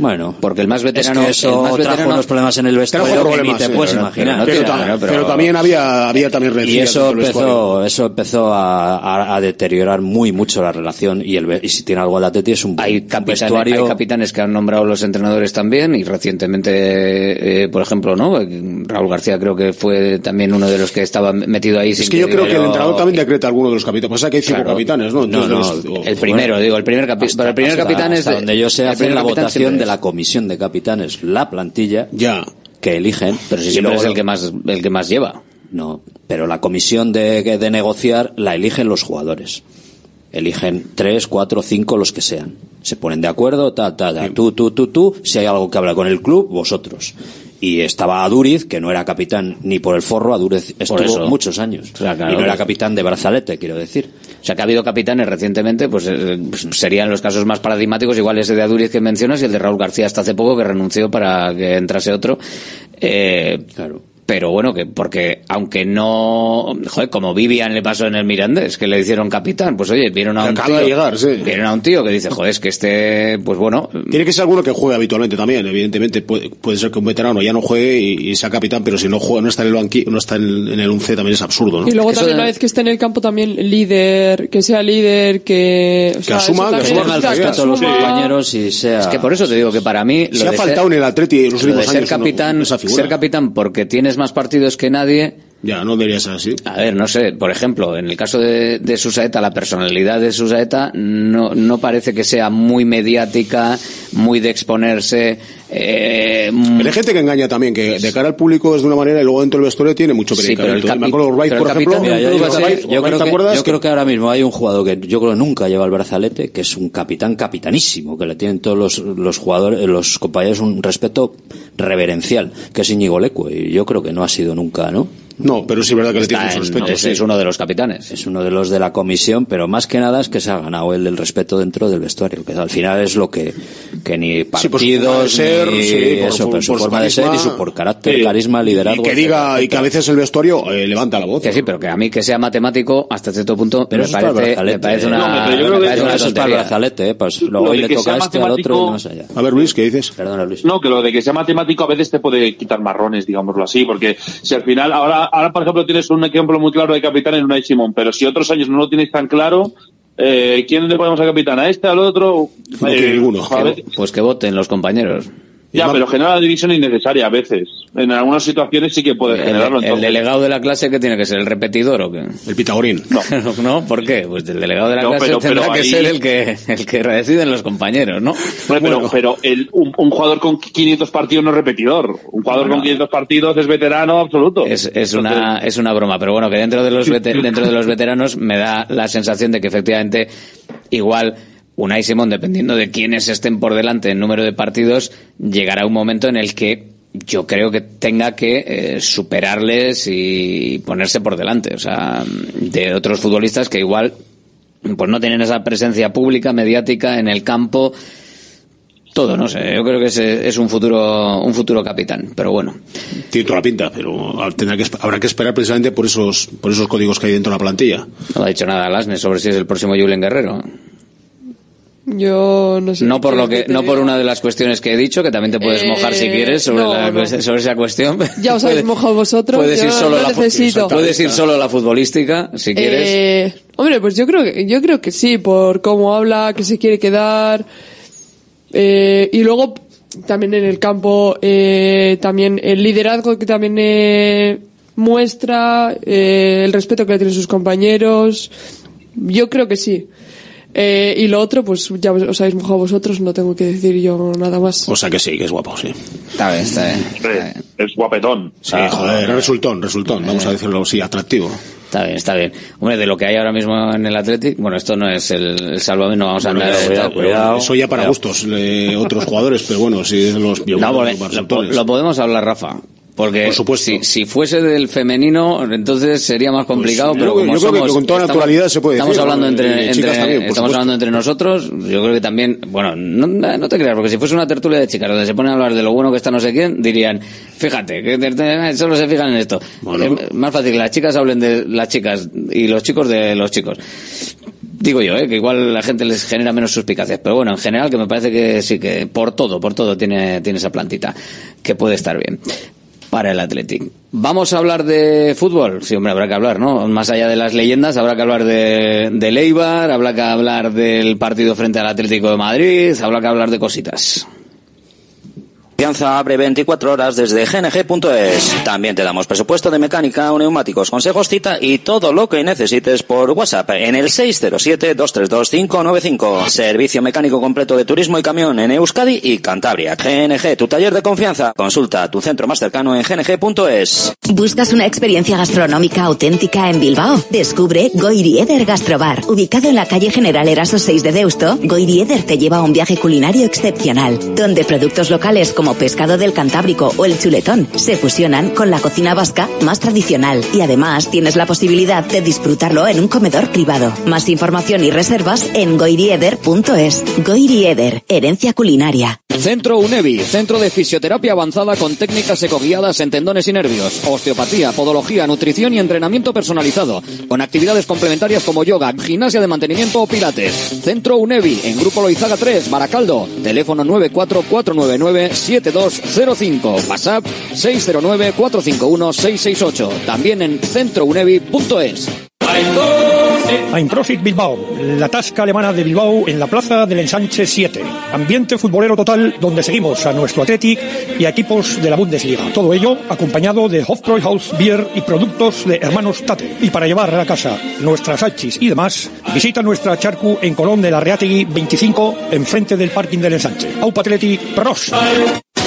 Bueno, Porque el más veterano, es que eso el más trajo veterano- unos problemas en el vestuario Trajo que ni te sí, puedes pero- imaginar. también había, había también Y eso empezó, eso empezó a, a- a deteriorar muy mucho la relación y, el, y si tiene algo el Atleti es un Hay capitanes, vestuario hay capitanes que han nombrado los entrenadores también y recientemente, eh, por ejemplo, ¿no? Raúl García creo que fue también uno de los que estaba metido ahí. Es sin que yo creo que el entrenador también decreta alguno de los capitanes. Pasa que hay cinco Claro. capitanes, ¿no? No, Entonces, no, de los- El primero, digo, el primer capitán. Pero el primer hasta- capitán es hasta de- donde yo sé el hace primer la votación de es. La comisión de capitanes, la plantilla Ya. que eligen. Pero si siempre luego es el lo- que más, el que más lleva. No, pero la comisión de, de negociar la eligen los jugadores. Eligen tres, cuatro, cinco, los que sean. Se ponen de acuerdo, ta, ta, ta. Tú, tú, tú, tú. Si hay algo que habla con el club, vosotros. Y estaba Aduriz, que no era capitán ni por el forro, Aduriz estuvo muchos años. O sea, claro, y no era capitán de brazalete, quiero decir. O sea, que ha habido capitanes recientemente, pues, eh, pues serían los casos más paradigmáticos, igual ese de Aduriz que mencionas y el de Raúl García hasta hace poco que renunció para que entrase otro. Eh, Claro. Pero bueno, que porque aunque no, joder, como Vivian le pasó en el Mirandés, que le hicieron capitán, pues oye, vieron a Que un acaba tío, de llegar, sí. vieron a un tío que dice, joder, es que este, pues bueno, Tiene que ser alguno que juegue habitualmente también, evidentemente. Puede, puede ser que un veterano ya no juegue y, y sea capitán, pero si no juega, no está en el banqui, no está en, en el 11 también es absurdo, ¿no? Y luego también una vez que esté en el campo también líder, que sea líder, que... o sea, asuma- que asuma el que a los compañeros y sea. Es que por eso te digo que para mí Se lo ha de faltado ser, en el Atleti en los últimos ser años capitán, esa figura. ser capitán porque tienes más partidos que nadie. Ya, no debería ser así. A ver, no sé, por ejemplo, en el caso de, de Susaeta, la personalidad de Susaeta no, no parece que sea muy mediática, muy de exponerse. Eh, mm, Pero hay gente que engaña también, que de cara al público es de una manera y luego dentro del vestuario tiene mucho Sí, pero el capi- Urbaiz, pero el por ejemplo. Mira, yo, digo, creo ¿te que, acuerdas? yo creo que ahora mismo hay un jugador que yo creo que nunca lleva el brazalete, que es un capitán capitanísimo, que le tienen todos los, los jugadores, los compañeros un respeto reverencial, que es Íñigo Leque, y yo creo que no ha sido nunca, ¿no? No, pero sí es verdad que le tiene está mucho en- respeto. es, sí. es uno de los capitanes. Es uno de los de la comisión, pero más que nada es que se ha ganado el respeto dentro del vestuario, que al final es lo que, que ni Sí, por partidos, ser, ni sí, por- eso, por- pero su por su forma de ser y carisma. su por carácter, Sí. carisma, liderazgo. Y que etcétera, diga, y que a veces el vestuario eh, levanta la voz. Que sí, pero que a mí que sea matemático hasta cierto punto Pero me parece, me parece eh. una, No, pero yo me creo que parece una eso es para el tontería. brazalete, eh, pues luego hoy le toca este, al otro y más allá. A ver, Luis, ¿qué dices? Perdona, Luis. No, que lo de que sea matemático a veces te puede quitar marrones, digámoslo así, porque si al final, ahora, ahora por ejemplo tienes un ejemplo muy claro de capitán en Unai Simón, pero si otros años no lo tienes tan claro, eh, ¿quién le ponemos a capitán? ¿A este, al otro? No Eh, ninguno. Pues que voten los compañeros. Ya, pero genera una división innecesaria a veces. En algunas situaciones sí que puede El, generarlo. el entonces. delegado de la clase que tiene que ser el repetidor o qué? El Pitagorín. No. no, ¿por qué? Pues el delegado de la No, clase pero- tendrá pero que ahí- ser el que el que deciden los compañeros, ¿no? Hombre, pero, pero el, un, un jugador con 500 partidos no es repetidor. Un jugador Bueno. con 500 partidos es veterano absoluto. Es, es una es una broma, pero bueno, que dentro de los vete- dentro de los veteranos me da la sensación de que efectivamente igual Unai Simón, dependiendo de quiénes estén por delante en número de partidos, llegará un momento en el que yo creo que tenga que eh, superarles y ponerse por delante, o sea, de otros futbolistas que igual pues no tienen esa presencia pública, mediática en el campo, todo, no sé, yo creo que es, es un futuro un futuro capitán, pero bueno. Tiene toda la pinta, pero tendrá que, habrá que esperar precisamente por esos, por esos códigos que hay dentro de la plantilla. No ha dicho nada Lasne sobre si es el próximo Julen Guerrero. Yo no sé. No por lo que, no por una de las cuestiones que he dicho, que también te puedes Eh, mojar si quieres sobre, no, la- no. sobre esa cuestión. Ya os habéis mojado vosotros. Puedes yo ir solo no la necesito. puedes ir solo a la futbolística si quieres. Eh, hombre, pues yo creo que yo creo que sí, por cómo habla, que se quiere quedar. Eh, y luego también en el campo, eh, también el liderazgo que también eh, muestra, eh, el respeto que le tienen sus compañeros. Yo creo que sí. Eh, y lo otro, pues ya os os habéis mojado vosotros, no tengo que decir yo nada más. O sea que sí, que es guapo, sí. Está bien, está bien. Es guapetón. Sí, joder, resultón, resultón, vamos a decirlo así, atractivo. Está bien, está bien. Hombre, de lo que hay ahora mismo en el Athletic, bueno, esto no es el, el Salvador, no vamos a Bueno, de cuidado, Eso ya para cuidado. gustos de otros jugadores, pero bueno, si los No, lo podemos hablar, Rafa. Porque si, si fuese del femenino, entonces sería más complicado, Pues pero yo- como yo creo que somos- con toda estamos- naturalidad se puede Estamos decir, hablando entre, también, por estamos supuesto. hablando entre nosotros, yo creo que también, bueno, no, no te creas, porque si fuese una tertulia de chicas donde se ponen a hablar de lo bueno que está no sé quién, dirían, fíjate, que te- solo se fijan en esto. Es más fácil que las chicas hablen de las chicas y los chicos de los chicos. Digo yo, ¿eh? que igual la gente les genera menos suspicacias, pero bueno, en general que me parece que sí, que por todo, por todo tiene, tiene esa plantita, que puede estar bien para el Athletic. Vamos a hablar de fútbol, sí, hombre, habrá que hablar, ¿no? Más allá de las leyendas, habrá que hablar de, de Eibar, habrá que hablar del partido frente al Atlético de Madrid, habrá que hablar de cositas. Confianza abre 24 horas desde gng.es. También te damos presupuesto de mecánica neumáticos, consejos, cita y todo lo que necesites por WhatsApp en el 607-232-595. Servicio mecánico completo de turismo y camión en Euskadi y Cantabria. GNG, tu taller de confianza. Consulta tu centro más cercano en gng.es. ¿Buscas una experiencia gastronómica auténtica en Bilbao? Descubre Goirieder Gastrobar. Ubicado en la calle General Eraso 6 de Deusto, Goirieder te lleva a un viaje culinario excepcional, donde productos locales como pescado del Cantábrico o el chuletón se fusionan con la cocina vasca más tradicional y además tienes la posibilidad de disfrutarlo en un comedor privado. Más información y reservas en goirieder.es. Goirieder, herencia culinaria. Centro UNEVI, centro de fisioterapia avanzada con técnicas ecoguiadas en tendones y nervios, osteopatía, podología, nutrición y entrenamiento personalizado, con actividades complementarias como yoga, gimnasia de mantenimiento o pilates. Centro UNEVI, en Grupo Loizaga 3, Baracaldo, teléfono 944997205, WhatsApp 609451668, también en centrounevi.es. Einprosit Bilbao, la tasca alemana de Bilbao en la plaza del Ensanche 7. Ambiente futbolero total donde seguimos a nuestro Athletic y equipos de la Bundesliga. Todo ello acompañado de Hofbräuhaus Beer y productos de hermanos Tate. Y para llevar a casa nuestras hachis y demás, visita nuestra charcu en Colón de la Reategui 25 enfrente del parking del Ensanche. Aupa Athletic, pros.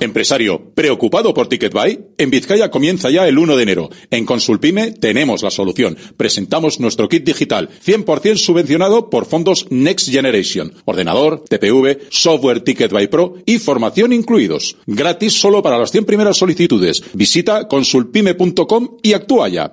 Empresario, ¿preocupado por TicketBuy? En Vizcaya comienza ya el 1 de enero. En Consulpime tenemos la solución. Presentamos nuestro kit digital, 100% subvencionado por fondos Next Generation. Ordenador, TPV, software TicketBuy Pro y formación incluidos. Gratis solo para las 100 primeras solicitudes. Visita consulpime.com y actúa ya.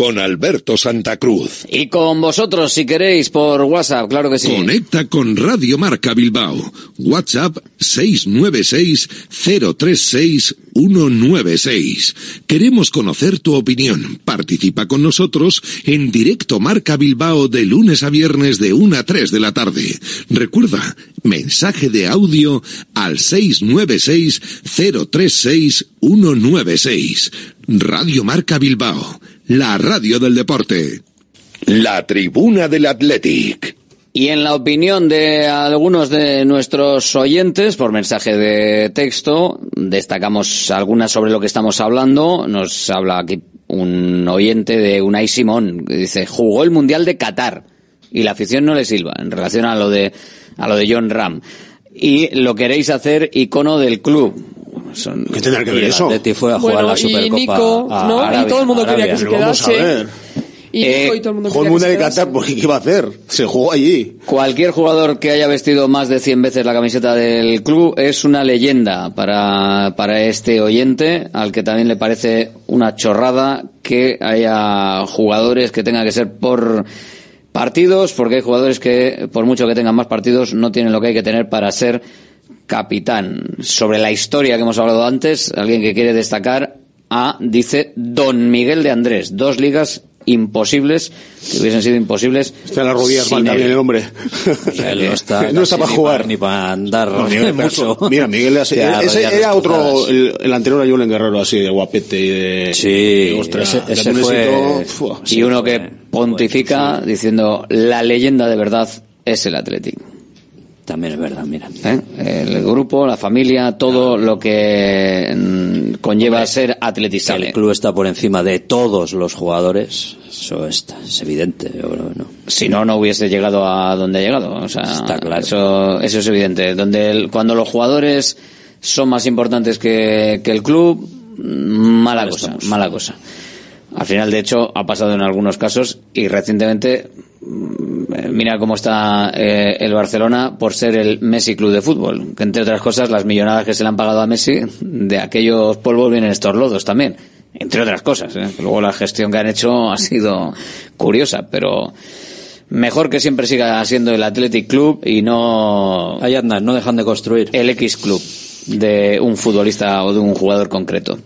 con Alberto Santa Cruz. Y con vosotros, si queréis, por WhatsApp, claro que sí. Conecta con Radio Marca Bilbao. WhatsApp 696-036-196. Queremos conocer tu opinión. Participa con nosotros en Directo Marca Bilbao de lunes a viernes de 1 a 3 de la tarde. Recuerda, mensaje de audio al 696-036-196. Radio Marca Bilbao, la radio del deporte. La tribuna del Athletic. Y en la opinión de algunos de nuestros oyentes, por mensaje de texto, destacamos algunas sobre lo que estamos hablando. Nos habla aquí un oyente de Unai Simón, que dice, jugó el Mundial de Qatar y la afición no le silba en relación a lo de, a lo de John Ram. Y lo queréis hacer icono del club. Son, ¿Qué tendrá que ver Y el eso? Atleti fue a jugar Bueno, la y Supercopa Nico, a ¿no? Y Arabia- todo el mundo quería Arabia. que se quedase. Y Eh, Nico y todo el mundo que de se quedase. Qatar, porque ¿qué iba a hacer? Se jugó allí. Cualquier jugador que haya vestido más de 100 veces la camiseta del club es una leyenda para, para este oyente, al que también le parece una chorrada que haya jugadores que tengan que ser por partidos, porque hay jugadores que, por mucho que tengan más partidos, no tienen lo que hay que tener para ser capitán. Sobre la historia que hemos hablado antes, alguien que quiere destacar a, dice, Don Miguel de Andrés, dos ligas imposibles, que hubiesen sido imposibles. Está en las rodillas mal también el hombre. No está, No está casi para jugar. ni para andar No, Miguel, mucho. Mira, Miguel así- ese era otro, el, el anterior a Julen Guerrero así de guapete y de... Sí, de, ostras, ese- que ese fue- y uno que pontifica diciendo la leyenda de verdad es el Athletic. También es verdad, mira. ¿Eh? El grupo, la familia, todo lo que mm, conlleva ser Que atletizable. el club está por encima de todos los jugadores, eso está, es evidente. yo creo, ¿no? Si no, no hubiese llegado a donde ha llegado. O sea, Está claro. eso, eso es evidente. Donde el- cuando los jugadores son más importantes que, que el club, mm, mala Mal cosa, estamos. mala cosa. Al final, de hecho, ha pasado en algunos casos y recientemente, mm, mira cómo está eh, el Barcelona por ser el Messi Club de Fútbol. Que entre otras cosas, las millonadas que se le han pagado a Messi, de aquellos polvos vienen estos lodos también. Entre otras cosas. ¿eh? Luego la gestión que han hecho ha sido curiosa, pero mejor que siempre siga siendo el Athletic Club y no Ahí andan, no dejan de construir. el X Club de un futbolista o de un jugador concreto.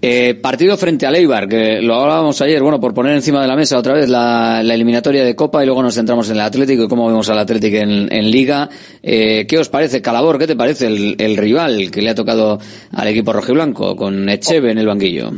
Eh, partido frente a Eibar, que lo hablábamos ayer, bueno, por poner encima de la mesa otra vez la, la eliminatoria de Copa y luego nos centramos en el Atlético y cómo vemos al Atlético en, en Liga. Eh, ¿Qué os parece, Calabor? ¿Qué te parece el, el rival que le ha tocado al equipo rojiblanco con Echeve en el banquillo?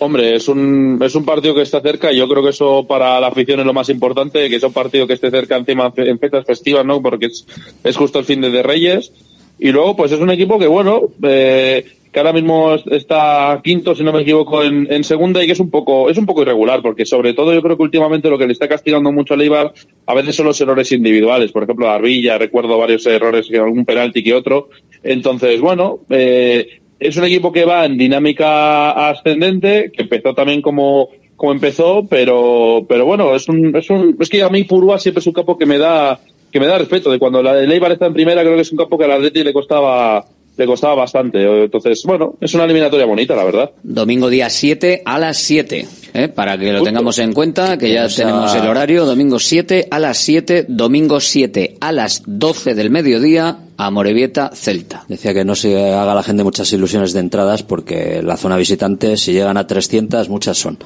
Hombre, es un, es un partido que está cerca y yo creo que eso para la afición es lo más importante, que es un partido que esté cerca encima en fechas festivas, ¿no? Porque es, es justo el fin de, de Reyes. Y luego, pues es un equipo que, bueno, eh, que ahora mismo está quinto, si no me equivoco, en, en segunda y que es un poco, es un poco irregular, porque sobre todo yo creo que últimamente lo que le está castigando mucho a Leibar a veces son los errores individuales. Por ejemplo, a Arbilla, recuerdo varios errores, algún penalti que otro. Entonces, bueno, eh, es un equipo que va en dinámica ascendente, que empezó también como, como empezó, pero, pero bueno, es un, es un, es que a mí Purúa siempre es un campo que me da, que me da respeto. De cuando la de Leibar está en primera, creo que es un campo que al Atleti le costaba, le costaba bastante. Entonces, bueno, es una eliminatoria bonita, la verdad. Domingo día 7 a las 7, ¿eh? para que lo Justo. tengamos en cuenta, que ya O sea- tenemos el horario, domingo 7 a las 7, domingo 7 a las 12 del mediodía, a Morevieta, Celta. Decía que no se haga la gente muchas ilusiones de entradas porque la zona visitante, si llegan a 300, muchas son.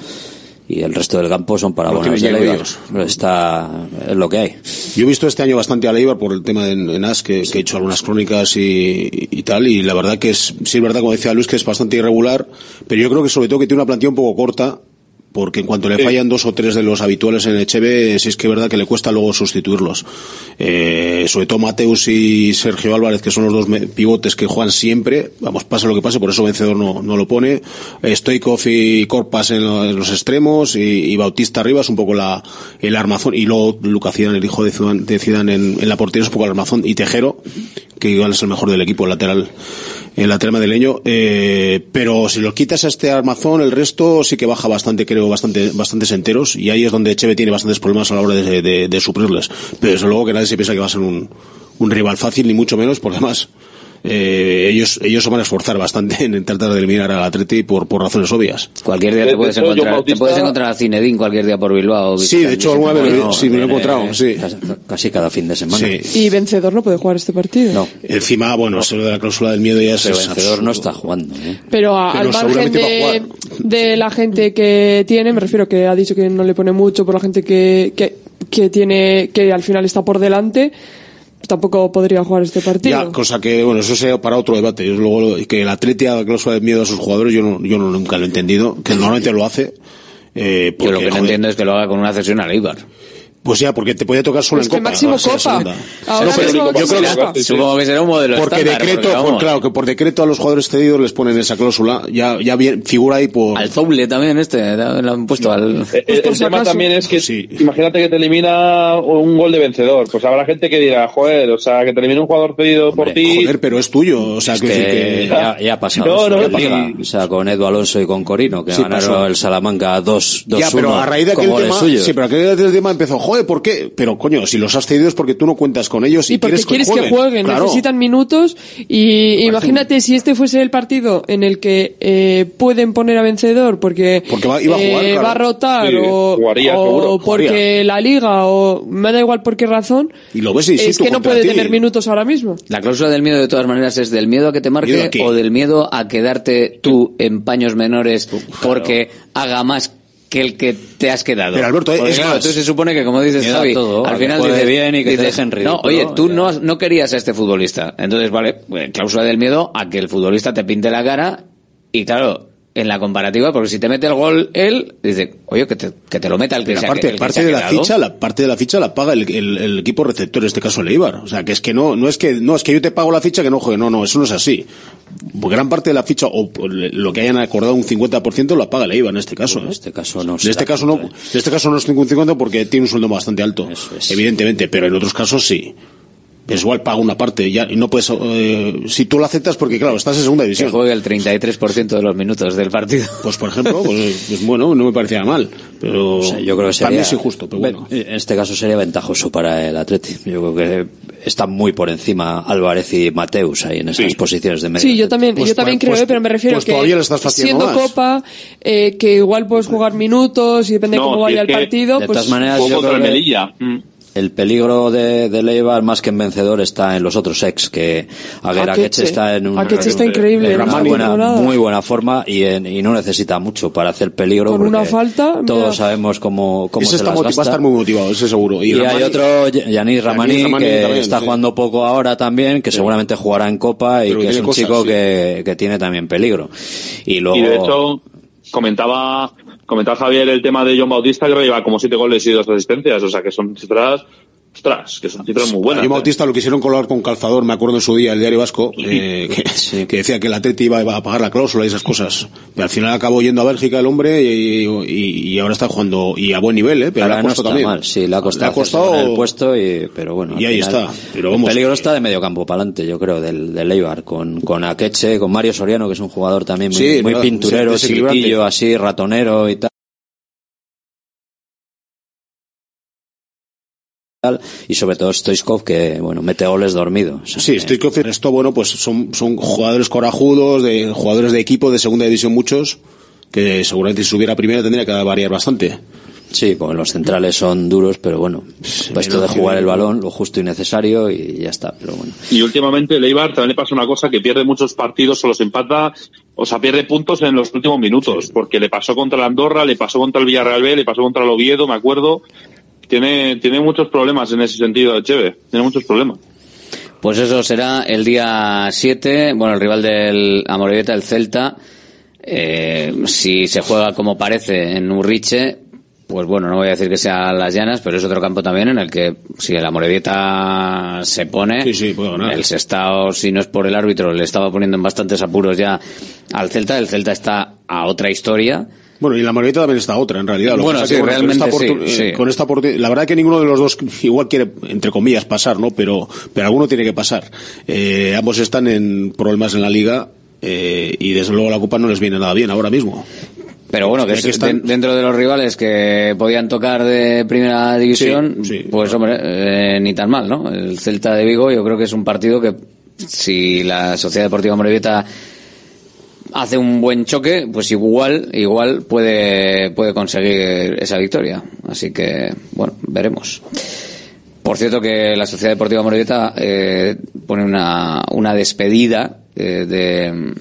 Y el resto del campo son para abonados de Leibar. Está, es lo que hay. Yo he visto este año bastante a Leibar por el tema de en AS, que, que he hecho algunas crónicas y, y tal, y la verdad que es, sí es verdad, como decía Luis, que es bastante irregular, pero yo creo que sobre todo que tiene una plantilla un poco corta, porque en cuanto le fallan dos o tres de los habituales en Echeve, sí es que es verdad que le cuesta luego sustituirlos. Eh, sobre todo Mateus y Sergio Álvarez, que son los dos pivotes que juegan siempre, vamos, pase lo que pase, por eso vencedor no, no lo pone. Eh, Stoikov y Corpas en, lo- en los extremos y, y Bautista arriba es un poco la, el armazón, y luego Lucas Zidane, el hijo de Zidane, de Zidane en, en la portería es un poco el armazón, y Tejero, que igual es el mejor del equipo, lateral, el lateral madrileño, eh, pero si lo quitas a este armazón, el resto sí que baja bastante, creo, bastante, bastantes enteros, y ahí es donde Cheve tiene bastantes problemas a la hora de, de, de suplirles. Pero desde luego que nadie se piensa que va a ser un, un rival fácil, ni mucho menos, porque además, eh, ellos, ellos se van a esforzar bastante en tratar de eliminar al Atleti por, por razones obvias. Cualquier día te de puedes hecho, encontrar, te puedes encontrar a Zinedine cualquier día por Bilbao. Sí, de hecho, alguna vez me lo- No, sí, me lo he eh, encontrado, sí. Casi, casi cada fin de semana. Sí. Y vencedor no puede jugar este partido. No, Encima, bueno, eso de la cláusula del miedo ya es, pero es vencedor no está jugando. ¿eh? Pero, a- Pero al margen de, la gente que tiene, me refiero que ha dicho que no le pone mucho por la gente que, que, que tiene, que al final está por delante, tampoco podría jugar este partido. Ya, cosa que, bueno, eso sea para otro debate. Yo luego, que el Atleti haga cláusula de miedo a sus jugadores, yo, no, yo no- nunca lo he entendido, que normalmente lo hace. Eh, Yo lo porque, que no joder, entiendo es que lo haga con una cesión al Eibar. Pues ya, porque te podía tocar solo Es en que Copa. máximo o sea, Copa. Ahora No, mismo yo creo que-. Supongo que será un modelo porque estándar, decreto, porque, vamos, por, claro, que por decreto a los jugadores cedidos les ponen esa cláusula, ya, ya bien, figura ahí por... Al Zoule también este, lo han puesto al... El, el tema también es que imagínate que te elimina un gol de vencedor, pues habrá gente que dirá, joder, o sea, que te elimina un jugador pedido por ti. Joder, pero es tuyo, o sea, Es que que... ya, ya ha pasado. No, eso, no. O sea, con Edu Alonso y con Corino, que Sí, ganaron pasó. el Salamanca 2 2 ya, pero a raíz de aquel tema, suyos. sí, pero a raíz del tema empezó, joder, ¿por qué? Pero coño, si los has cedido es porque tú no cuentas con ellos y, Y porque quieres, quieres que jueguen, Claro. necesitan minutos y imagínate si este fuese el partido en el que eh, pueden poner a vencedor porque, Porque va- iba a jugar, eh, claro. va a rotar Sí, o, jugaría, o seguro, porque jugaría. la liga o me da igual por qué razón, Y lo ves es que no puede ti. tener minutos ahora mismo. La cláusula del miedo de todas maneras es del miedo a que te ¿Miedo a marque o del miedo a quedarte tú en paños menores porque haga más que el que te has quedado. Pero, Alberto, Porque, es claro, más, tú se supone que como dices Javi, todo, al final dices, bien y que te dejen No, ridículo, oye, tú ya. no, no querías a este futbolista. Entonces, vale, pues, cláusula del miedo a que el futbolista te pinte la cara y claro, en la comparativa, porque si te mete el gol él, dice, oye, que te, que te lo meta el que se ha- que parte se ha de la ficha, la parte de la ficha la paga el, el- el equipo receptor, en este caso el Eibar. O sea, que es que no, no es que, no es que yo te pago la ficha que no juegue, no, no, eso no es así. Gran parte de la ficha, o lo que hayan acordado un 50% la paga el Eibar en este caso. En ¿eh? este caso no. En este caso no, en este caso no es ningún 50 porque tiene un sueldo bastante alto, es. evidentemente, pero en otros casos sí. Es igual paga una parte, ya, y no puedes, eh, si tú lo aceptas porque claro, estás en segunda Que división. juegue el 33% de los minutos del partido. Pues por ejemplo, pues, pues bueno, no me parecía mal, pero O sea, yo creo que sería, también es injusto, pero bueno. En este caso sería ventajoso para el Atleti. Yo creo que están muy por encima Álvarez y Mateus ahí en esas posiciones de medio. Sí, yo también, Pues yo también pa- creo, pues- eh, pero me refiero pues que todavía le estás siendo más. Copa, eh, que igual puedes jugar minutos y depende No, cómo vaya el que- partido, de pues todas maneras, yo creo que Melilla. Mm. El peligro de, de Leibar más que en vencedor está en los otros ex, que Aguera Akeche. está en un, está increíble en una buena, muy buena forma y, en- y no necesita mucho para hacer peligro. Con una falta, mira. Todos sabemos cómo, cómo se está las moti- va a gasta. estar muy motivado, ese seguro. Y, hay Ramani- otro, Yanis Ramani, Ramani que también, está sí. jugando poco ahora también, que seguramente jugará en Copa y Pero que es un cosas, chico sí. que, que tiene también peligro. Y luego... Y de hecho, comentaba, comentaba Javier el tema de John Bautista, creo que lleva como siete goles y dos asistencias, o sea que son cifras, ostras, que son cifras muy buenas. Yo ¿eh? Bautista lo quisieron colar con calzador, me acuerdo en su día, el diario vasco, eh, que, que decía que el Atleti iba, iba a pagar la cláusula y esas cosas. Pero al final acabó yendo a Bélgica el hombre y, y- y ahora está jugando, y a buen nivel, eh, pero Ahora le ha no costado está también. mal, sí, le ha costado, Le ha costado- el puesto, y, pero bueno. Y ahí final, está, pero vamos, el peligro está de medio campo para adelante, yo creo, del, del Eibar, con, con Akeche, con Mario Soriano, que es un jugador también muy, Sí, muy pinturero, chiquitillo, así, ratonero y tal. Y sobre todo Stoichkov que bueno mete goles dormido O sea, Sí, confiando. Esto, bueno, pues son, son jugadores corajudos, de jugadores de equipo de segunda división muchos, que seguramente si subiera a primera tendría que variar bastante. Sí, porque los centrales son duros, pero bueno, pues esto de jugar el balón, lo justo y necesario y ya está, pero bueno. Y últimamente el Eibar también le pasa una cosa que pierde muchos partidos o los empata, o sea, pierde puntos en los últimos minutos, porque le pasó contra la Andorra, le pasó contra el Villarreal B, le pasó contra el Oviedo, me acuerdo. Tiene, tiene muchos problemas en ese sentido, Cheve, tiene muchos problemas. Pues eso será el día 7, bueno, el rival del Amorebieta, el Celta, eh, si se juega como parece en Urriche, pues bueno, no voy a decir que sea las llanas, pero es otro campo también en el que si el Amorebieta se pone, el Sestao, si no es por el árbitro, le estaba poniendo en bastantes apuros ya al Celta, el Celta está a otra historia. Bueno, y la Morita también está otra, en realidad. Lo Bueno, sí, que, con realmente esta oportu- sí, eh, sí. Con esta la verdad que ninguno de los dos igual quiere, entre comillas, pasar, ¿no? Pero, pero alguno tiene que pasar. Eh, ambos están en problemas en la liga eh, y desde luego la Copa no les viene nada bien ahora mismo. Pero bueno, que, que es están- de- dentro de los rivales que podían tocar de primera división, Sí, pues hombre, eh, ni tan mal, ¿no? El Celta de Vigo yo creo que es un partido que si la Sociedad Deportiva Morevieta hace un buen choque, pues igual, igual puede, puede conseguir esa victoria. Así que, bueno, veremos. Por cierto que la Sociedad Deportiva Morevieta eh, pone una, una despedida eh, de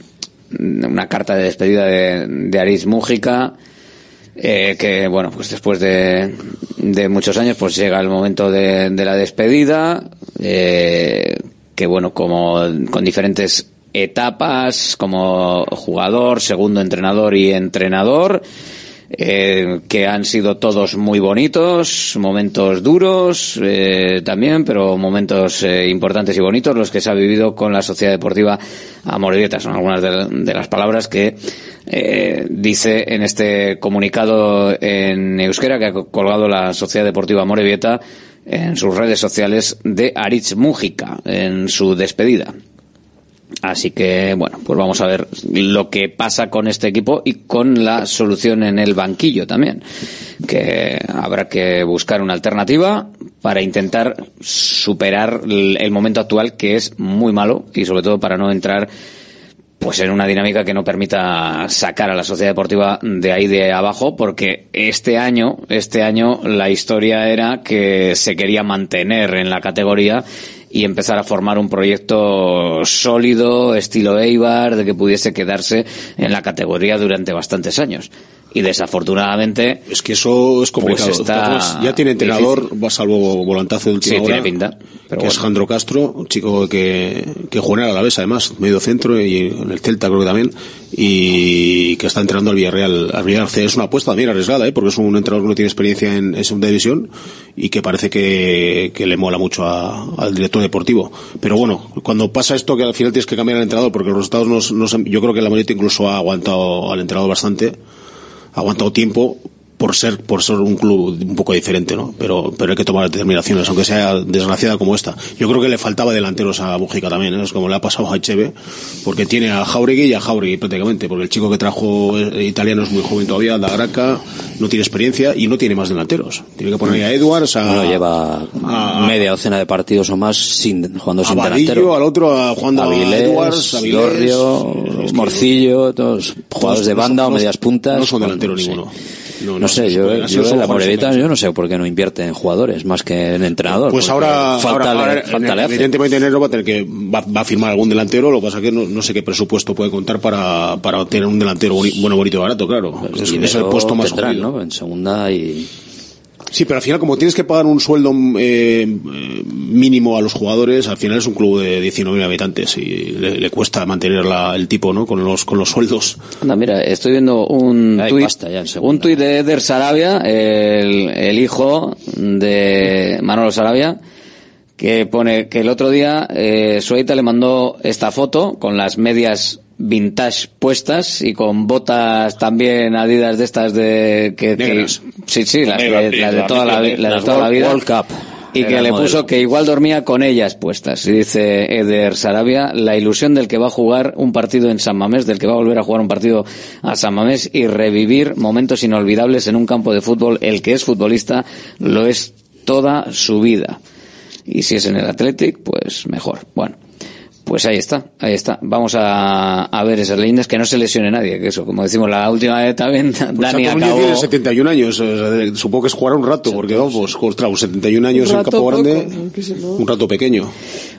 una carta de despedida de, de Aris Mújica eh, que bueno pues después de, de muchos años pues llega el momento de, de la despedida eh, que bueno como con diferentes etapas como jugador segundo entrenador y entrenador eh, que han sido todos muy bonitos, momentos duros eh, también, pero momentos eh, importantes y bonitos los que se ha vivido con la Sociedad Deportiva Amorebieta. Son algunas de, de las palabras que eh, dice en este comunicado en euskera que ha colgado la Sociedad Deportiva Amorebieta en sus redes sociales de Aritz Mújica en su despedida. Así que, bueno, pues vamos a ver lo que pasa con este equipo y con la solución en el banquillo también. Que habrá que buscar una alternativa para intentar superar el momento actual que es muy malo y sobre todo para no entrar pues en una dinámica que no permita sacar a la sociedad deportiva de ahí de abajo porque este año este año la historia era que se quería mantener en la categoría y empezar a formar un proyecto sólido estilo Eibar de que pudiese quedarse en la categoría durante bastantes años y desafortunadamente es que eso es complicado. pues está Entonces, ya tiene entrenador, va salvo volantazo de última Sí, hora, tiene pinta, pero que es. Jandro Castro, un chico que, que juega en Alavés además, medio centro y en el Celta creo que también, y que está entrenando al Villarreal. Al Villarreal es una apuesta también arriesgada, ¿eh? porque es un entrenador que no tiene experiencia en, en segunda división y que parece que, que le mola mucho a- al director deportivo. Pero bueno, cuando pasa esto que al final tienes que cambiar al entrenador porque los resultados no, no yo creo que la Morita incluso ha aguantado al entrenador bastante aguantado tiempo por ser por ser un club un poco diferente, ¿no? Pero pero hay que tomar determinaciones, aunque sea desgraciada como esta. Yo creo que le faltaba delanteros a Mujica también, ¿eh? es como le ha pasado a Echeve, porque tiene a Jauregui y a Jauregui prácticamente, porque el chico que trajo eh, italiano es muy joven todavía, da Graca, no tiene experiencia y no tiene más delanteros. Tiene que poner a Edwards, a, Bueno, lleva media docena de partidos o más sin, jugando a sin Vadillo, delantero. al otro a Juan Avilés, Edwards, Avilés, Dorrio, Morcillo, todos jugadores de no banda o no- medias puntas. no son delanteros ninguno. No, sé, yo, Así yo son en la Morevita yo no sé por qué no invierte en jugadores más que en entrenador. Pues ahora, falta ahora, le, evidentemente en enero va a tener que va, va a firmar algún delantero, lo que pasa que no, no sé qué presupuesto puede contar para, para tener un delantero boni- bueno, bonito y barato, claro. Es, es el puesto más tendrán. ¿no? En segunda y Sí, pero al final como tienes que pagar un sueldo eh, mínimo a los jugadores, al final es un club de 19 habitantes y le, le cuesta mantener la- el tipo, ¿no? Con los con los sueldos. Anda, mira, estoy viendo un tuit, un tuit de Eder Sarabia, el, el hijo de Manolo Sarabia, que pone que el otro día eh, Sueita le mandó esta foto con las medias vintage puestas y con botas también adidas de estas de que, que- sí sí las Negras, de, las toda la, las de toda la vida World Cup. y que le modelo. puso que igual dormía con ellas puestas. Y dice Eder Sarabia, la ilusión del que va a jugar un partido en San Mamés, del que va a volver a jugar un partido a San Mamés y revivir momentos inolvidables en un campo de fútbol. El que es futbolista lo es toda su vida. Y si es en el Athletic, pues mejor. Bueno. Pues ahí está, ahí está. Vamos a, a ver esas leyendas que no se lesione nadie, que eso, como decimos la última vez también, Pues Dani acabó. tiene 71 años, supongo que es jugar un rato, porque vamos, ostras, 71 años Un en campo poco, grande, un rato pequeño.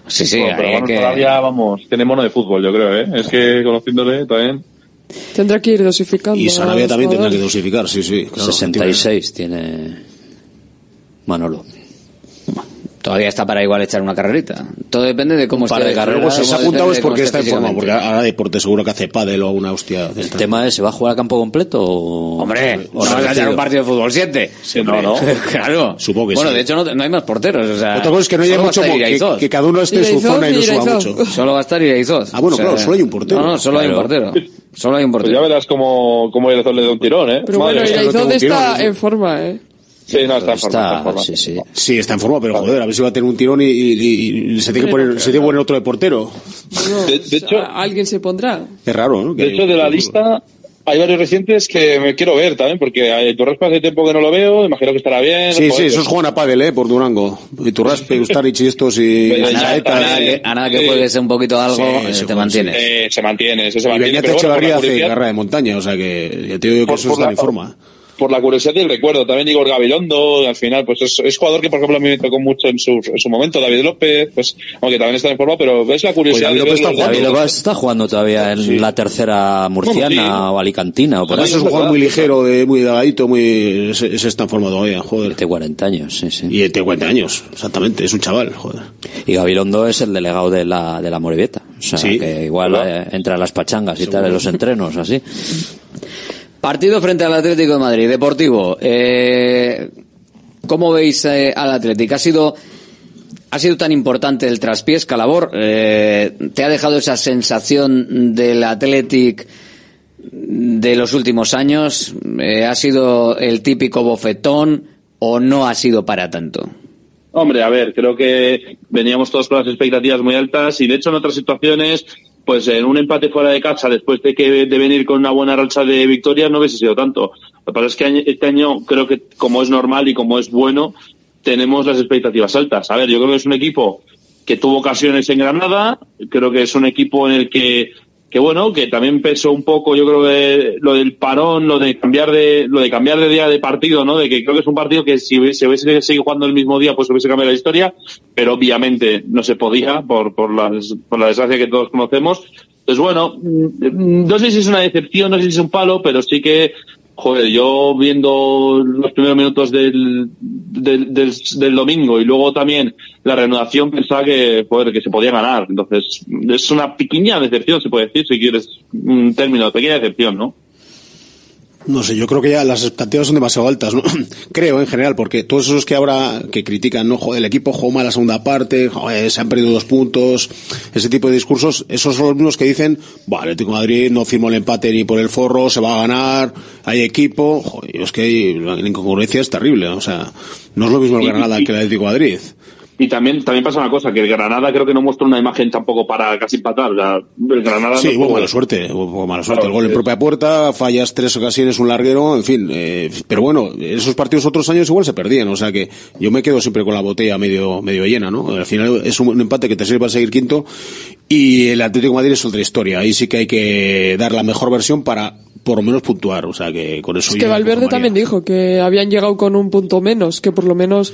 Sí, sí, Bueno, pero bueno, que- todavía, vamos, tiene mono de fútbol, yo creo, ¿eh? Es que conociéndole también. Tendrá que ir dosificando. Y a Sarabia los también tendrá que dosificar, sí, sí. claro. 66 tiene Manolo. Todavía está para igual echar una carrerita. Todo depende de cómo esté. de carreras. Luego, si se ha apuntado es porque está en forma, porque ahora deporte seguro que hace pádel o una hostia. El tema es, ¿se va a jugar a campo completo o...? Hombre, o no vas a echar un partido de fútbol 7. Sí, no, no. claro. Supongo que bueno, sí. de hecho no, no hay más porteros. O sea, Otra cosa es que no haya mucho, que, Iraizoz. que cada uno esté en su Iraizoz zona y no suba Iraizoz. mucho. Solo va a estar Iraizoz. Ah, bueno, claro, solo hay un portero. No, no, solo hay un portero. Solo hay un Pues portero. ya verás cómo, cómo el le da un tirón, ¿eh? Pero Madre bueno, Iraizoz está en forma, ¿eh? Sí, no, está en forma, está en forma. sí, sí. Sí, está en forma, pero joder, a ver si va a tener un tirón y, y- y se tiene que poner, se tiene que poner otro de portero. No, De- de hecho- alguien se pondrá. Es raro, ¿no? Que De hay- hecho, de la lista hay varios recientes que me quiero ver también, porque hay Torrespa hace tiempo que no lo veo, imagino que estará bien. Sí, sí, Joder, esos juegan a pádel, ¿eh? Por Durango. Y Turraspe, Ustarich y estos y... A nada, está, a nada sí. que, a nada que Sí. juegues un poquito algo, Sí, eh, te juegan, mantienes. eh, se mantiene, se Y mantiene. Beñat Pero bueno, por Echevarría la hace carrera de montaña, o sea que ya te digo que Por- eso por está la- en forma. Por la curiosidad y el recuerdo. También Igor Gabilondo, al final, pues es, es jugador que, por ejemplo, a mí me tocó mucho en su, en su momento. David López, pues, aunque también está en forma, pero ves la curiosidad. Pues David de López está jugando. David López está jugando todavía en la tercera murciana Bueno, sí. o alicantina o por ahí. es un jugador muy ligero, de, muy delgadito, muy... Ese está en forma todavía, joder. Tiene 40 años, sí, sí. Y tiene 40 años, exactamente, es un chaval, joder. Y Gabilondo es el delegado de la, de la Morevieta. O sea, Sí. que igual eh, entra a las pachangas y tal, en los entrenos, así. Partido frente al Atlético de Madrid, Deportivo. Eh, ¿Cómo veis eh, al Atlético? Ha sido, ha sido tan importante el traspiés, Calabor. Eh, ¿Te ha dejado esa sensación del Atlético de los últimos años? Eh, ¿Ha sido el típico bofetón o no ha sido para tanto? Hombre, a ver, creo que veníamos todos con las expectativas muy altas y de hecho en otras situaciones, pues en un empate fuera de casa, después de que de venir con una buena racha de victorias, no hubiese sido tanto. Lo que pasa es que este año creo que como es normal y como es bueno, tenemos las expectativas altas. A ver, yo creo que es un equipo que tuvo ocasiones en Granada, creo que es un equipo en el que que bueno, que también pesó un poco, yo creo que lo del parón, lo de cambiar de, lo de cambiar de día de partido, ¿no? De que creo que es un partido que si hubiese, hubiese seguido jugando el mismo día, pues hubiese cambiado la historia, pero obviamente no se podía por, por, las, por la desgracia que todos conocemos. Entonces bueno, mm, no sé si es una decepción, no sé si es un palo, pero sí que, joder, yo viendo los primeros minutos del, del, del, del domingo y luego también la reanudación pensaba que, joder, que se podía ganar. Entonces, es una pequeña decepción, se puede decir, si quieres un término, pequeña decepción, ¿no? No sé, yo creo que ya las expectativas son demasiado altas, ¿no? creo en general, porque todos esos que ahora que critican, no, joder, el equipo jugó mal la segunda parte, joder, se han perdido dos puntos, ese tipo de discursos, esos son los mismos que dicen, el Atlético de Madrid no firmó el empate ni por el forro, se va a ganar, hay equipo, joder, es que la incongruencia es terrible, o sea, no es lo mismo el Granada que el Atlético de Madrid. Y también, también pasa una cosa, que el Granada creo que no muestra una imagen tampoco para casi empatar. O sea, el Granada Sí, no hubo mala suerte, hubo mala suerte. Claro, el gol en propia puerta, fallas tres ocasiones, un larguero, en fin. eh, pero bueno, esos partidos otros años igual se perdían, o sea que yo me quedo siempre con la botella medio, medio llena, ¿no? Al final es un, un empate que te sirve para seguir quinto y el Atlético de Madrid es otra historia. Ahí sí que hay que dar la mejor versión para por lo menos puntuar, o sea que con eso Es que Valverde también dijo que habían llegado con un punto menos, que por lo menos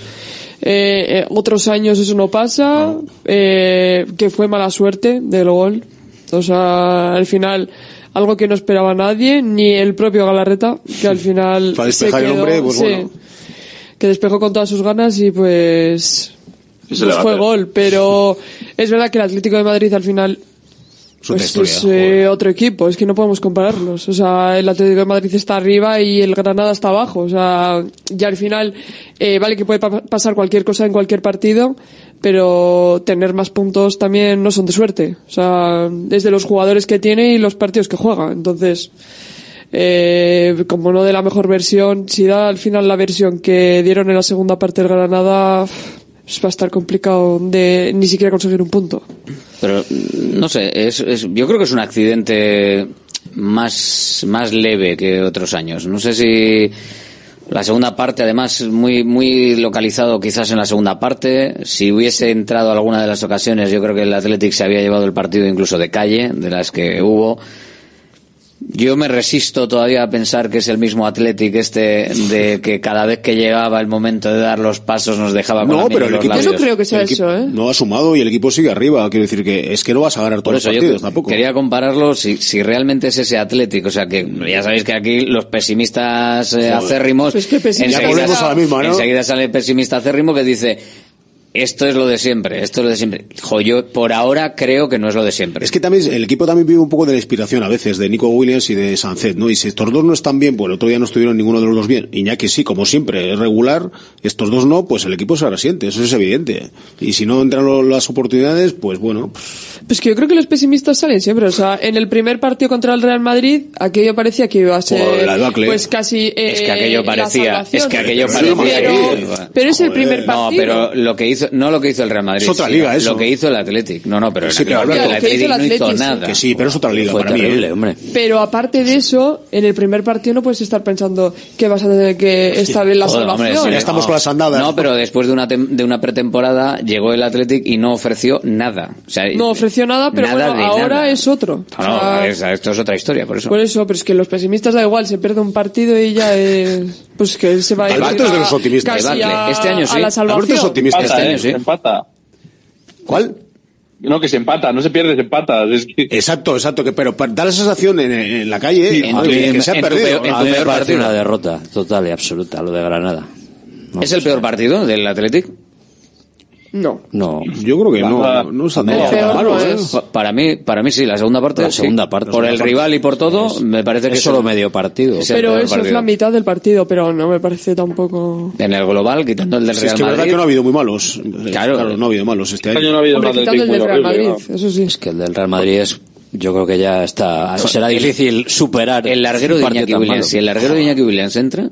eh, eh, otros años eso no pasa, eh, que fue mala suerte del gol. O sea, al final, algo que no esperaba nadie, ni el propio Galarreta, que al final. Para se despejar el quedó- hombre, pues sí, bueno. Que despejó con todas sus ganas y pues. Se pues fue gol, pero es verdad que el Atlético de Madrid al final Pues es eh, otro equipo, es que no podemos compararlos. O sea, el Atlético de Madrid está arriba y el Granada está abajo. O sea, ya al final, eh, vale que puede pa- pasar cualquier cosa en cualquier partido, pero tener más puntos también no son de suerte. O sea, es de los jugadores que tiene y los partidos que juega. Entonces, eh, como no de la mejor versión, si da al final la versión que dieron en la segunda parte del Granada, pues va a estar complicado de ni siquiera conseguir un punto. Pero mm, no sé, es, es- yo creo que es un accidente más, más leve que otros años. No sé si la segunda parte, además, muy, muy localizado quizás en la segunda parte. Si hubiese entrado alguna de las ocasiones, yo creo que el Athletic se había llevado el partido incluso de calle, de las que hubo. Yo me resisto todavía a pensar que es el mismo Athletic este de que cada vez que llegaba el momento de dar los pasos nos dejaba con No, la pero el equipo, labios. el equipo No ha sumado y el equipo sigue arriba. Quiero decir que es que no vas a ganar todos eso los partidos que- tampoco. quería compararlo si, si realmente es ese Atlético. O sea que ya sabéis que aquí los pesimistas eh, acérrimos. Pues que pesimista- Ya volvemos a la misma, ¿no? enseguida sale el pesimista acérrimo que dice. Esto es lo de siempre, esto es lo de siempre. Jo, yo por ahora creo que no es lo de siempre. Es que también el equipo también vive un poco de la inspiración a veces de Nico Williams y de Sancet, ¿no? Y si estos dos no están bien, pues el otro día no estuvieron ninguno de los dos bien. Iñaki sí, como siempre, es regular. Estos dos no, pues el equipo se resiente, eso es evidente. Y si no entran lo- las oportunidades, pues bueno, pues, que yo creo que los pesimistas salen siempre. O sea, en el primer partido contra el Real Madrid, aquello parecía que iba a ser, Joder, la debacle. pues casi, eh, Es que aquello la parecía, es que aquello Pero- parecía pero, que- pero es el primer No, partido. pero lo que hizo, no lo que hizo el Real Madrid. Es otra liga, eso. Lo que hizo el Athletic. No, no, pero el Sí, pero el lo que hizo Athletic el no hizo nada. que sí, pero es otra liga Fue para mí. terrible, ¿eh? hombre. Pero aparte de eso, en el primer partido no puedes estar pensando que vas a tener que estar en la Joder, hombre, salvación. sí, Ya estamos no. con las andadas. No, pero después de una, tem- de una pretemporada llegó el Athletic y no ofreció nada. O sea, No ofreció nada, pero Nada bueno, ahora nada. es otro. No, O no, sea, esto es otra historia, por eso. Por eso, pero es que los pesimistas da igual, se pierde un partido y ya es, pues que él se va a ir Alberto es de los a- optimistas. casi a, Este año sí. a la salvación. Alberto es optimista. Este año sí. Se empata. ¿Cuál? No, que se empata, no se pierde, se empata. Es que... Exacto, exacto, que pero da la sensación en, en la calle en a tu- que, se ha en tu perdido. peor- en tu peor partido. una derrota total y absoluta, lo de Granada. ¿Es el peor partido del Athletic? No. No, yo creo que no. No saldría malo, pues. ¿eh? Para mí, para mí sí, la segunda parte. La segunda parte. Por el rival y por todo, me parece que es solo medio partido. Pero eso es la mitad del partido, pero no me parece tampoco. En el global, quitando el del Real Madrid. Es que verdad que no ha habido muy malos. Claro, no ha habido malos este año. no ha habido Quitando el del Real Madrid, eso sí. Es que el del Real Madrid es yo creo que ya está. Será difícil superar. El larguero de Iñaki Williams. Si el larguero de Iñaki Williams entra.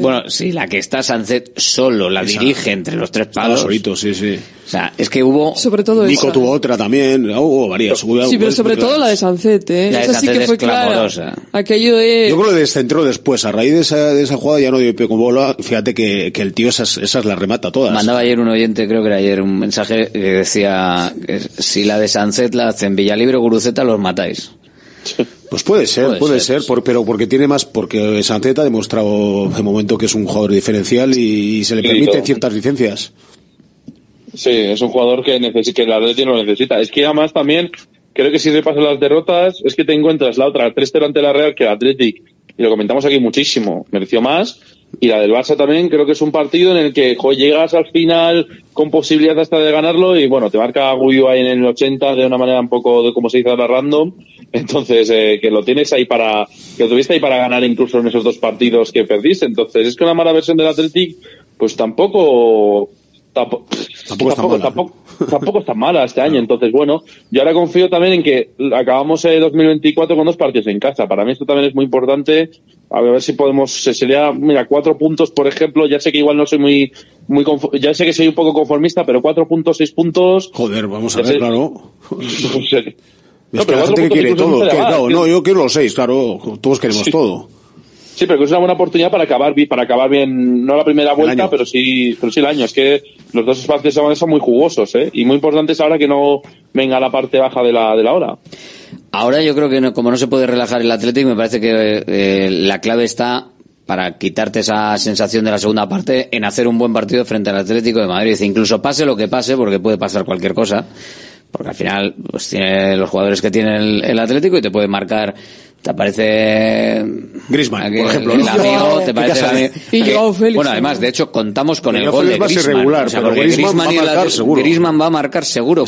Bueno, si la que está Sancet solo la dirige entre los tres palos. solito, sí, sí. O sea, es que hubo. Sobre todo Nico tuvo otra también. Hubo oh, varias. sí, pero sobre todo la de Sancet. ¿eh? La de esa sí que fue clara. Aquello es. Yo creo que descentró después. A raíz de esa, de esa jugada ya no dio pie con bola. Fíjate que, que el tío esas, esas las remata todas. Mandaba ayer un oyente, creo que era ayer, un mensaje que decía: si la de Sancet la hacen Villalibre o Guruceta Santeta los matáis. Pues puede ser, puede, puede ser, ser por, pero porque tiene más, porque Santeta ha demostrado de momento que es un jugador diferencial y, y se le permiten ciertas licencias. Sí, es un jugador que, necesita, que el Atleti no necesita. Es que además también creo que si repasas las derrotas es que te encuentras la otra 3-0 ante la Real que el Athletic y lo comentamos aquí muchísimo mereció más y la del Barça también creo que es un partido en el que jo, llegas al final con posibilidad hasta de ganarlo y bueno, te marca Guyo ahí en el 80 de una manera un poco de como se dice ahora random. Entonces, eh, que lo tienes ahí para, que lo tuviste ahí para ganar incluso en esos dos partidos que perdiste. Entonces, es que una mala versión del Athletic, pues tampoco Tampoco, tampoco, está tampoco, tampoco, está mala este año. Entonces, bueno, yo ahora confío también en que acabamos el 2024 con dos partidos en casa. Para mí esto también es muy importante. A ver si podemos, sería, mira, cuatro puntos, por ejemplo. Ya sé que igual no soy muy, muy, ya sé que soy un poco conformista, pero cuatro puntos, seis puntos. Joder, vamos a ver, claro. no, gente que quiere todo. Claro, no, yo quiero los seis, claro. Todos queremos todo. Sí, pero que es una buena oportunidad para acabar, para acabar bien, no la primera vuelta, pero sí, pero sí el año. Es que los dos espacios de son muy jugosos, ¿eh? Y muy importantes ahora que no venga la parte baja de la, de la hora. Ahora yo creo que no, como no se puede relajar el Atlético, me parece que eh, la clave está para quitarte esa sensación de la segunda parte en hacer un buen partido frente al Atlético de Madrid. E incluso pase lo que pase, porque puede pasar cualquier cosa porque al final pues tiene los jugadores que tiene el, Atlético y te puede marcar te aparece Griezmann, por ejemplo, el, amigo, te parece y Félix. Bueno, además, de hecho, contamos con el, gol de Griezmann, irregular, o sea, Griezmann, va a marcar seguro. Va a marcar seguro.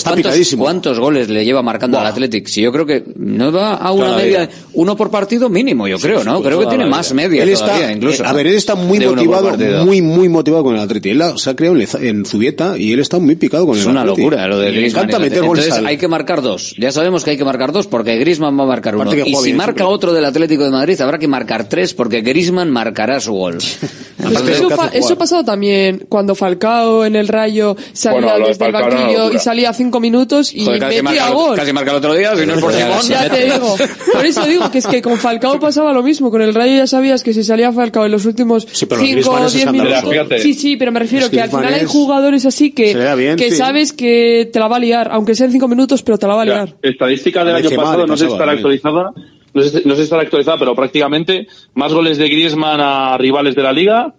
¿Cuántos, goles le lleva marcando al Athletic? Si yo creo que no va a una media, uno por partido mínimo, yo creo, ¿no? Creo que tiene más media incluso. Eh, a ver, él está muy motivado, muy, muy motivado con el Athletic. Él se ha creado en Zubieta y él está muy picado con el Athletic. Es una locura lo de Griezmann. Encanta meter goles. Entonces, hay que marcar dos. Ya sabemos que hay que marcar dos porque Griezmann va a marcar uno. Y si marca marca otro del Atlético de Madrid, habrá que marcar tres porque Grisman marcará su gol. eso, fa eso pasado también cuando Falcao en el Rayo salía bueno, desde el banquillo y salía cinco minutos y Joder, metía marca, gol. Casi marca el otro día, si no es por Simón. Ya te digo. Por eso digo que es que con Falcao pasaba lo mismo. Con el Rayo ya sabías que si salía Falcao en los últimos sí, pero cinco o diez minutos. Sí, sí, pero me refiero es que, que al final hay jugadores así que, bien, que sí. sabes que te la va a liar, aunque sean cinco minutos, pero te la va a liar. Estadística del año pasado no sé si estará actualizada no sé, no sé si estará actualizada, pero prácticamente más goles de Griezmann a rivales de la liga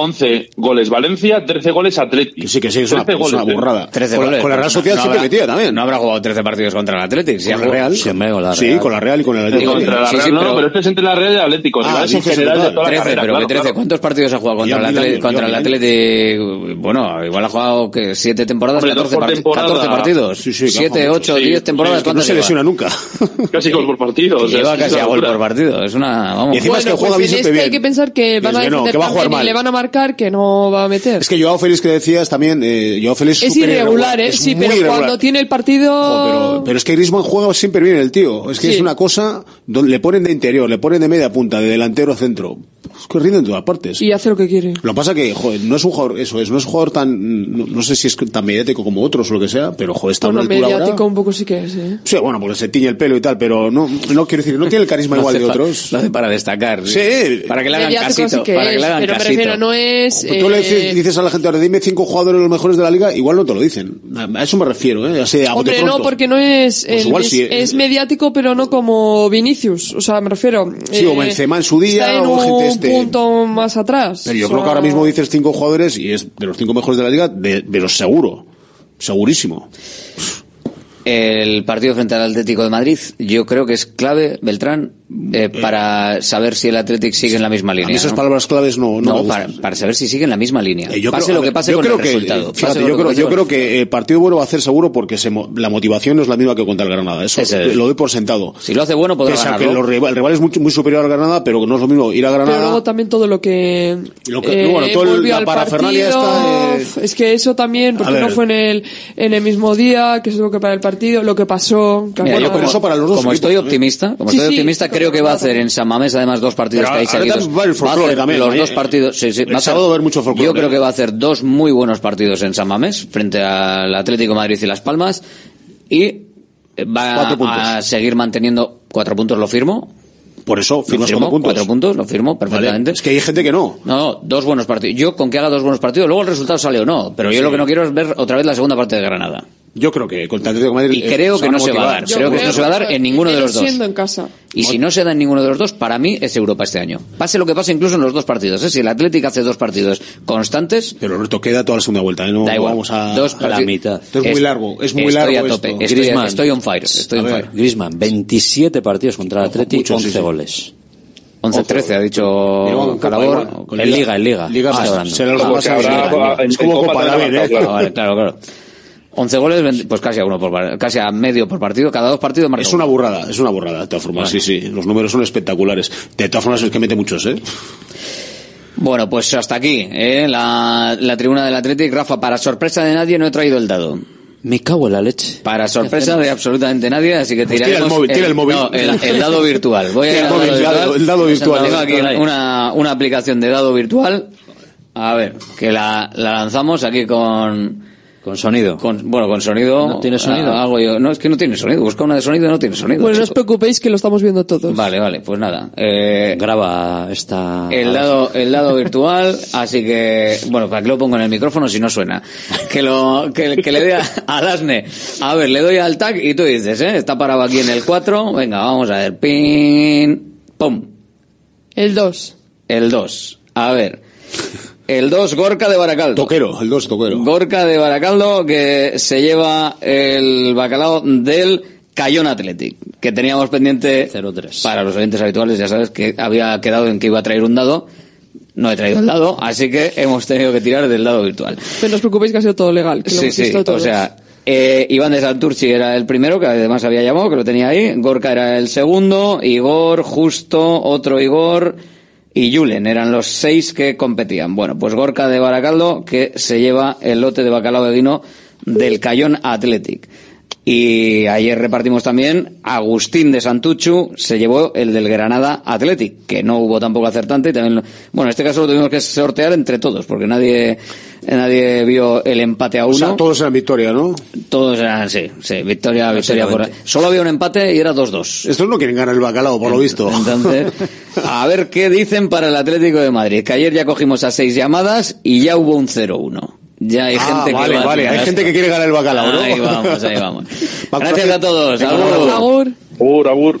11 goles Valencia, 13 goles Atlético. Sí, que sí, es, una, goles, una burrada. 13 con, goles. Con la Real Sociedad no, siempre habrá, metía también. No habrá jugado 13 partidos contra el Atlético, si con la Real. Siempre con la Real. Sí, con la Real y con el Atlético. Sí, sí, sí, no, pero... pero... este es entre la Real y el Atlético. Ah, es en general 13, carrera, pero claro, que 13. Claro. ¿Cuántos partidos ha jugado contra, el, Atlético, bien. Bueno, igual ha jugado 7 temporadas, Hombre, 14, part... temporada. 14, partidos. 7, 8, 10 temporadas. No se lesiona nunca. Casi gol por partido. Lleva casi a gol por partido. Es una... Y encima es que juega pues este bien Hay que pensar que van a defender y le van a marcar que no va a meter. Es que Joao Félix que decías también, eh, Joao es irregular. ¿eh? Es sí, pero irregular. cuando tiene el partido. Pero, es que Griezmann juega siempre bien el tío. Es que es una cosa, le ponen de interior, le ponen de media punta, de delantero a centro. Pues que en todas partes. Y hace lo que quiere. Lo que pasa que, joder, no es un jugador, eso es, no es un jugador tan, no, sé si es tan mediático como otros o lo que sea, pero joder, está bueno, una altura mediático un poco sí que es, ¿eh? Sí, bueno, porque se tiñe el pelo y tal, pero no, no quiero decir, no tiene el carisma igual de otros. Para destacar. Sí. Para que le hagan casito. Para que le hagan pero casito. Pero no es... Pues tú le eh, dices, a la gente ahora, dime cinco jugadores los mejores de la liga, igual no te lo dicen. A eso me refiero, ¿eh? Así, Hombre, no, porque no es... Pues eh, es, mediático, pero no como Vinicius. O sea, me refiero... Sí, o eh, Benzema en su día, o gente este punto más atrás. Pero yo O creo que ahora mismo dices cinco jugadores y es de los cinco mejores de la liga, de, pero seguro. Segurísimo. El partido frente al Atlético de Madrid, yo creo que es clave, Beltrán, eh, para saber si el Atlético sigue en la misma línea. A mí esas ¿no? palabras claves no, no, No, para, para saber si sigue en la misma línea. Eh, yo pase creo- lo que ver, pase yo con creo el que, resultado. eh, fíjate, yo creo, yo con- creo que el partido bueno va a hacer seguro porque se mo- la motivación no es la misma que contra el Granada. Eso es. lo doy por sentado. Si lo hace bueno, podrá Pese a ganarlo. que los rival- el rival es muy, muy superior al Granada, pero no es lo mismo ir a Pero Granada. luego también todo lo que, Lo que- bueno, todo el- la al parafernalia partido, esta, eh, es que eso también porque no fue en el en el mismo día que es lo que para el partido lo que pasó que Mira, al yo final- como, como estoy optimista, como Sí, estoy sí, optimista, sí, creo que va a hacer en San Mamés además dos partidos Pero que hay seguidos. también va a hacer los ¿eh? dos partidos, sí, sí, El sábado haber mucho folclore. Yo creo que va a hacer dos muy buenos partidos en San Mamés frente al Atlético de Madrid y Las Palmas y eh, va a seguir manteniendo cuatro puntos, lo firmo. Por eso, firmas firmo, cuatro puntos. Cuatro puntos, lo firmo perfectamente. Es que hay gente que no. No, no, dos buenos partidos. Yo con que haga dos buenos partidos, luego el resultado sale o no, pero yo Sí. lo que no quiero es ver otra vez la segunda parte de Granada. Yo creo que contra el Atlético de Madrid. Y eh, creo que no se va a dar. Creo que no se va a dar en ninguno de los dos. siendo en casa Y si no se da en ninguno de los dos, para mí es Europa este año. Pase lo que pase incluso en los dos partidos. ¿eh? Si el Atlético hace dos partidos constantes, Pero Roberto, queda toda la segunda vuelta. ¿eh? No da igual. vamos a. Dos a la partidos. mitad. Esto es muy largo. Es muy estoy largo. a tope. esto. Estoy, Griezmann. estoy on fire. Estoy on ver, fire. Griezmann, 27 partidos contra el Atleti, mucho, 11 sí, sí. goles. 11-13 ha dicho Calabor. Copa. En Liga, en Liga. Liga, Ah, se- los habrá- bien. en- Es Copa Copa David, ¿eh? marcado, Ah, vale, claro, claro. 11 goles, 20 pues casi a uno por casi a medio por partido, cada dos partidos marca Es una burrada, es una burrada, de todas formas. Sí, sí, los números son espectaculares. De todas formas, es que mete muchos, ¿eh? Bueno, pues hasta aquí, ¿eh? la, la tribuna del Athletic. Rafa, para sorpresa de nadie, no he traído el dado. Me cago en la leche. Para sorpresa de absolutamente nadie, así que Pues tiraremos tira el móvil, tira el móvil. no, el, el dado virtual. Voy a Tira el móvil, el dado- el dado virtual. Tengo aquí una, una aplicación de dado virtual. A ver, que la, la lanzamos aquí con... Con sonido. Con, bueno, con sonido. ¿No tiene sonido? Ah, hago yo. No, es que no tiene sonido. Busca una de sonido y no tiene sonido. bueno no os preocupéis que lo estamos viendo todos Vale, vale, pues nada. Eh, Graba esta. el dado, el dado virtual, así que, bueno, para que lo pongo en el micrófono si no suena. Que lo, que, que le dé a, al asne. A ver, le doy al tag y tú dices, ¿eh? Está parado aquí en el 4. Venga, vamos a ver. Pin, pum. el 2 El 2. A ver. El 2, Gorka de Baracaldo. Toquero, el 2 toquero. Gorka de Baracaldo que se lleva el bacalao del Cayón Athletic, que teníamos pendiente 0-3. para los oyentes habituales, ya sabes que había quedado en que iba a traer un dado. No he traído el dado, así que hemos tenido que tirar del dado virtual. pero no os preocupéis que ha sido todo legal que lo Sí, hemos sí, visto o todos. sea, eh, Iván de Santurci era el primero, que además había llamado, que lo tenía ahí. Gorka era el segundo, Igor, Justo, otro Igor y Julen eran los seis que competían. Bueno, pues Gorka de Baracaldo, que se lleva el lote de bacalao de vino del Cayón Athletic. Y ayer repartimos también Agustín de Santuchu se llevó el del Granada Athletic, que no hubo tampoco acertante y también bueno, en este caso lo tuvimos que sortear entre todos porque nadie nadie vio el empate a O uno. sea, todos eran victoria, ¿no? Todos eran, sí, sí, victoria, victoria por... Solo había un empate y era 2-2. Estos no quieren ganar el bacalao, por lo visto. Entonces, a ver qué dicen para el Atlético de Madrid, que ayer ya cogimos a seis llamadas y ya hubo un 0-1. Ya hay Ah, gente vale, que va vale, hay gente que quiere ganar el bacalao, ¿no? Ahí vamos, ahí vamos. Va, Gracias a todos. Saludos. Agur. Agur,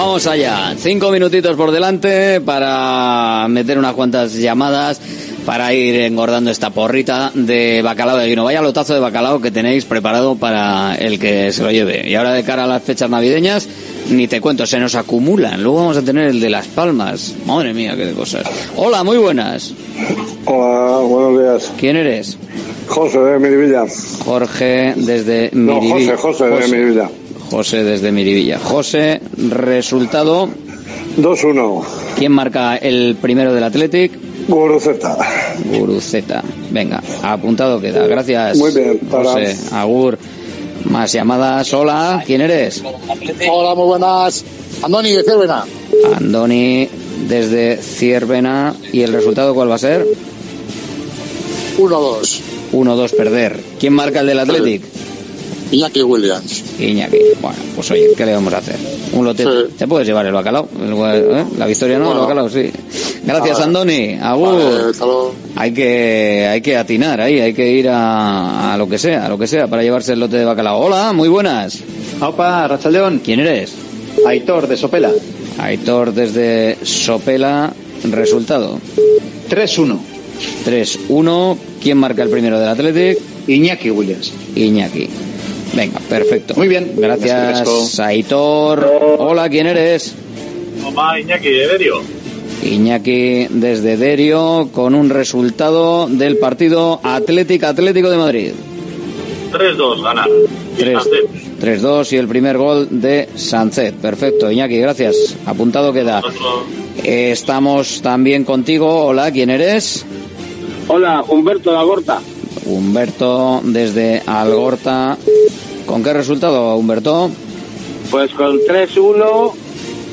Vamos allá. Cinco minutitos por delante para meter unas cuantas llamadas para ir engordando esta porrita de bacalao de vino. Vaya lotazo de bacalao que tenéis preparado para el que se lo lleve. Y ahora de cara a las fechas navideñas, ni te cuento, se nos acumulan. Luego vamos a tener el de Las Palmas. Madre mía, qué cosas. Hola, muy buenas. Hola, buenos días. ¿Quién eres? José de Miribilla. Jorge desde No, Miribilla. José, José de Miribilla. José desde Miribilla. José, resultado. 2-1. ¿Quién marca el primero del Athletic? Guruceta. Guruceta. Venga, apuntado queda. Gracias. Muy bien, para- José, Agur. Más llamadas. Hola, ¿quién eres? Hola, muy buenas. Andoni de Cervena. Andoni desde Ciervena. ¿Y el resultado cuál va a ser? 1-2. 1-2 perder. ¿Quién marca el del Athletic? Iñaki Williams. Iñaki. Bueno, pues oye, ¿qué le vamos a hacer? Un lote. ¿Te puedes llevar el bacalao? El- ¿eh? La victoria no, el bacalao sí. Gracias, Vale. Andoni. Agur. Vale. Hay que, hay que atinar ahí, hay que ir a, a lo que sea, a lo que sea, para llevarse el lote de bacalao. Hola, muy buenas. Opa, Rachaldeón. ¿Quién eres? Aitor, de Sopela. Aitor desde Sopela. Resultado. 3-1. 3-1. ¿Quién marca el primero del Athletic? Iñaki Williams. Iñaki. Venga, perfecto. Muy bien. Gracias, Gracias, Aitor. Hola, ¿quién eres? Mamá Iñaki de Derio. Iñaki desde Derio con un resultado del partido Atlético Atlético de Madrid. 3-2 ganar. 3 3-2 y el primer gol de Sánchez. Perfecto, Iñaki, gracias. Apuntado queda. Eh, Estamos también contigo. Hola, ¿quién eres? Hola, Humberto de Agorta. Humberto desde Algorta. ¿Con qué resultado, Humberto? Pues con 3-1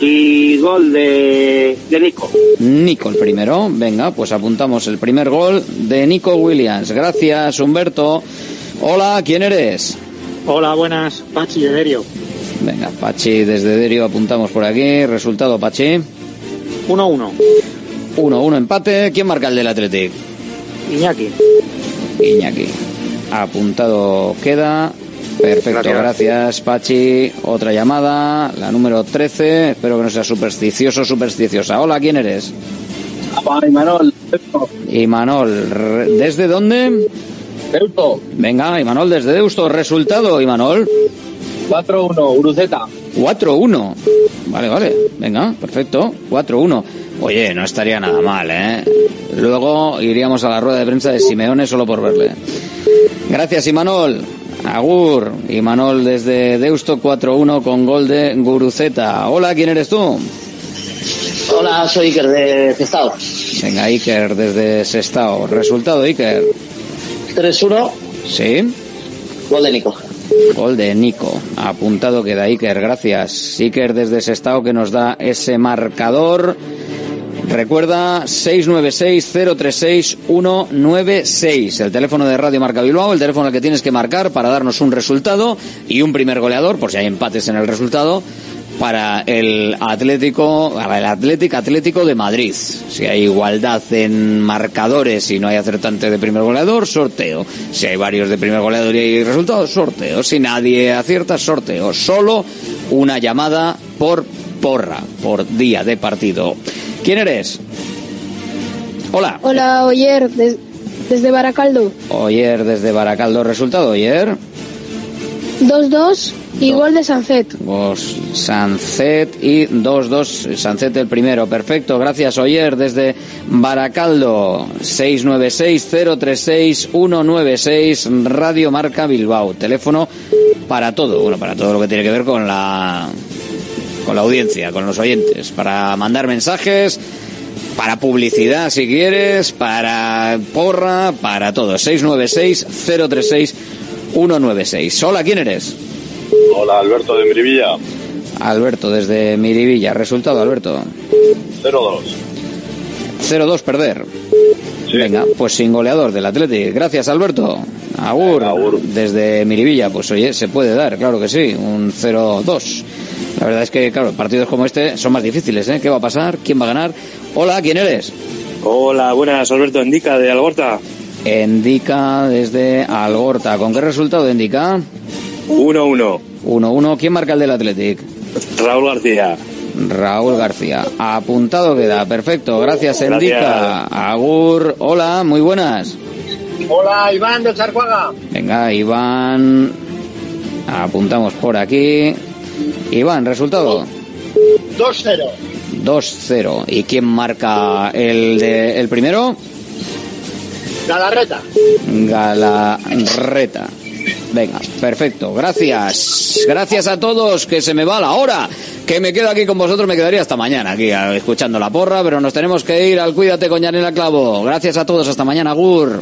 y gol de, de Nico. Nico el primero. Venga, pues apuntamos el primer gol de Nico Williams. Gracias, Humberto. Hola, ¿quién eres? Hola, buenas. Pachi de Derio. Venga, Pachi desde Derio apuntamos por aquí. Resultado, Pachi. 1-1. 1-1 empate. ¿Quién marca el del Athletic? Iñaki. Iñaki. Apuntado queda. Perfecto, gracias. Pachi. Otra llamada, la número 13. Espero que no sea supersticioso, supersticiosa. Hola, ¿quién eres? Imanol. Imanol. ¿Desde dónde? Deusto. Venga, Imanol desde Deusto. Resultado, Imanol. 4-1, Uruceta. 4-1. Vale, vale. Venga, perfecto. 4-1. Oye, no estaría nada mal, ¿eh? Luego iríamos a la rueda de prensa de Simeone solo por verle. Gracias, Imanol. Agur. Imanol desde Deusto 4-1 con gol de Guruceta. Hola, ¿quién eres tú? Hola, soy Iker de Cestao. Venga, Iker desde Sestao. Resultado, Iker. 3-1, Sí. gol de Nico. Gol de Nico. Apuntado queda Iker, gracias. Iker desde Sestao que nos da ese marcador. Recuerda 696-036-196, el teléfono de Radio Marca Bilbao, el teléfono al que tienes que marcar para darnos un resultado y un primer goleador, por si hay empates en el resultado, para el Atlético, para el Atlético Atlético de Madrid. Si hay igualdad en marcadores y no hay acertante de primer goleador, sorteo. Si hay varios de primer goleador y hay resultados, sorteo. Si nadie acierta, sorteo. Solo una llamada por porra, por día de partido. ¿Quién eres? Hola. Hola, Oyer, des- desde Baracaldo. Oyer desde Baracaldo. ¿Resultado, Oyer? 2-2 y gol de Sancet. Vos, Sancet y 2-2, Sancet el primero. Perfecto, gracias Oyer desde Baracaldo. 696-036-196 Radio Marca Bilbao. Teléfono para todo, bueno, para todo lo que tiene que ver con la con la audiencia, con los oyentes, para mandar mensajes, para publicidad si quieres, para porra, para todo. 696-036-196. Hola, ¿quién eres? Hola, Alberto de Mirivilla. Alberto, desde Miribilla. Resultado, Alberto. 0-2. 0-2 perder. Venga, pues sin goleador del Athletic. Gracias, Alberto. Agur, desde Miribilla. Pues oye, se puede dar, claro que sí. Un 0-2. La verdad es que, claro, partidos como este son más difíciles, ¿eh? ¿Qué va a pasar? ¿Quién va a ganar? Hola, ¿quién eres? Hola, buenas, Alberto Endica de Algorta. Endica desde Algorta. ¿Con qué resultado, Endica? 1-1. 1-1. ¿Quién marca el del Athletic? Raúl García. Raúl García. Apuntado queda. Perfecto. Gracias, Gracias. Endica. Agur. Hola, muy buenas. Hola, Iván de Charcuaga. Venga, Iván. Apuntamos por aquí. Iván, resultado. 2-0. 2-0. ¿Y quién marca el, de, el primero? Galarreta. Galarreta. Venga, perfecto. Gracias. Gracias a todos, que se me va la hora. Que me quedo aquí con vosotros, me quedaría hasta mañana aquí escuchando la porra, pero nos tenemos que ir al Cuídate con Yanela Clavo. Gracias a todos, hasta mañana, Gur.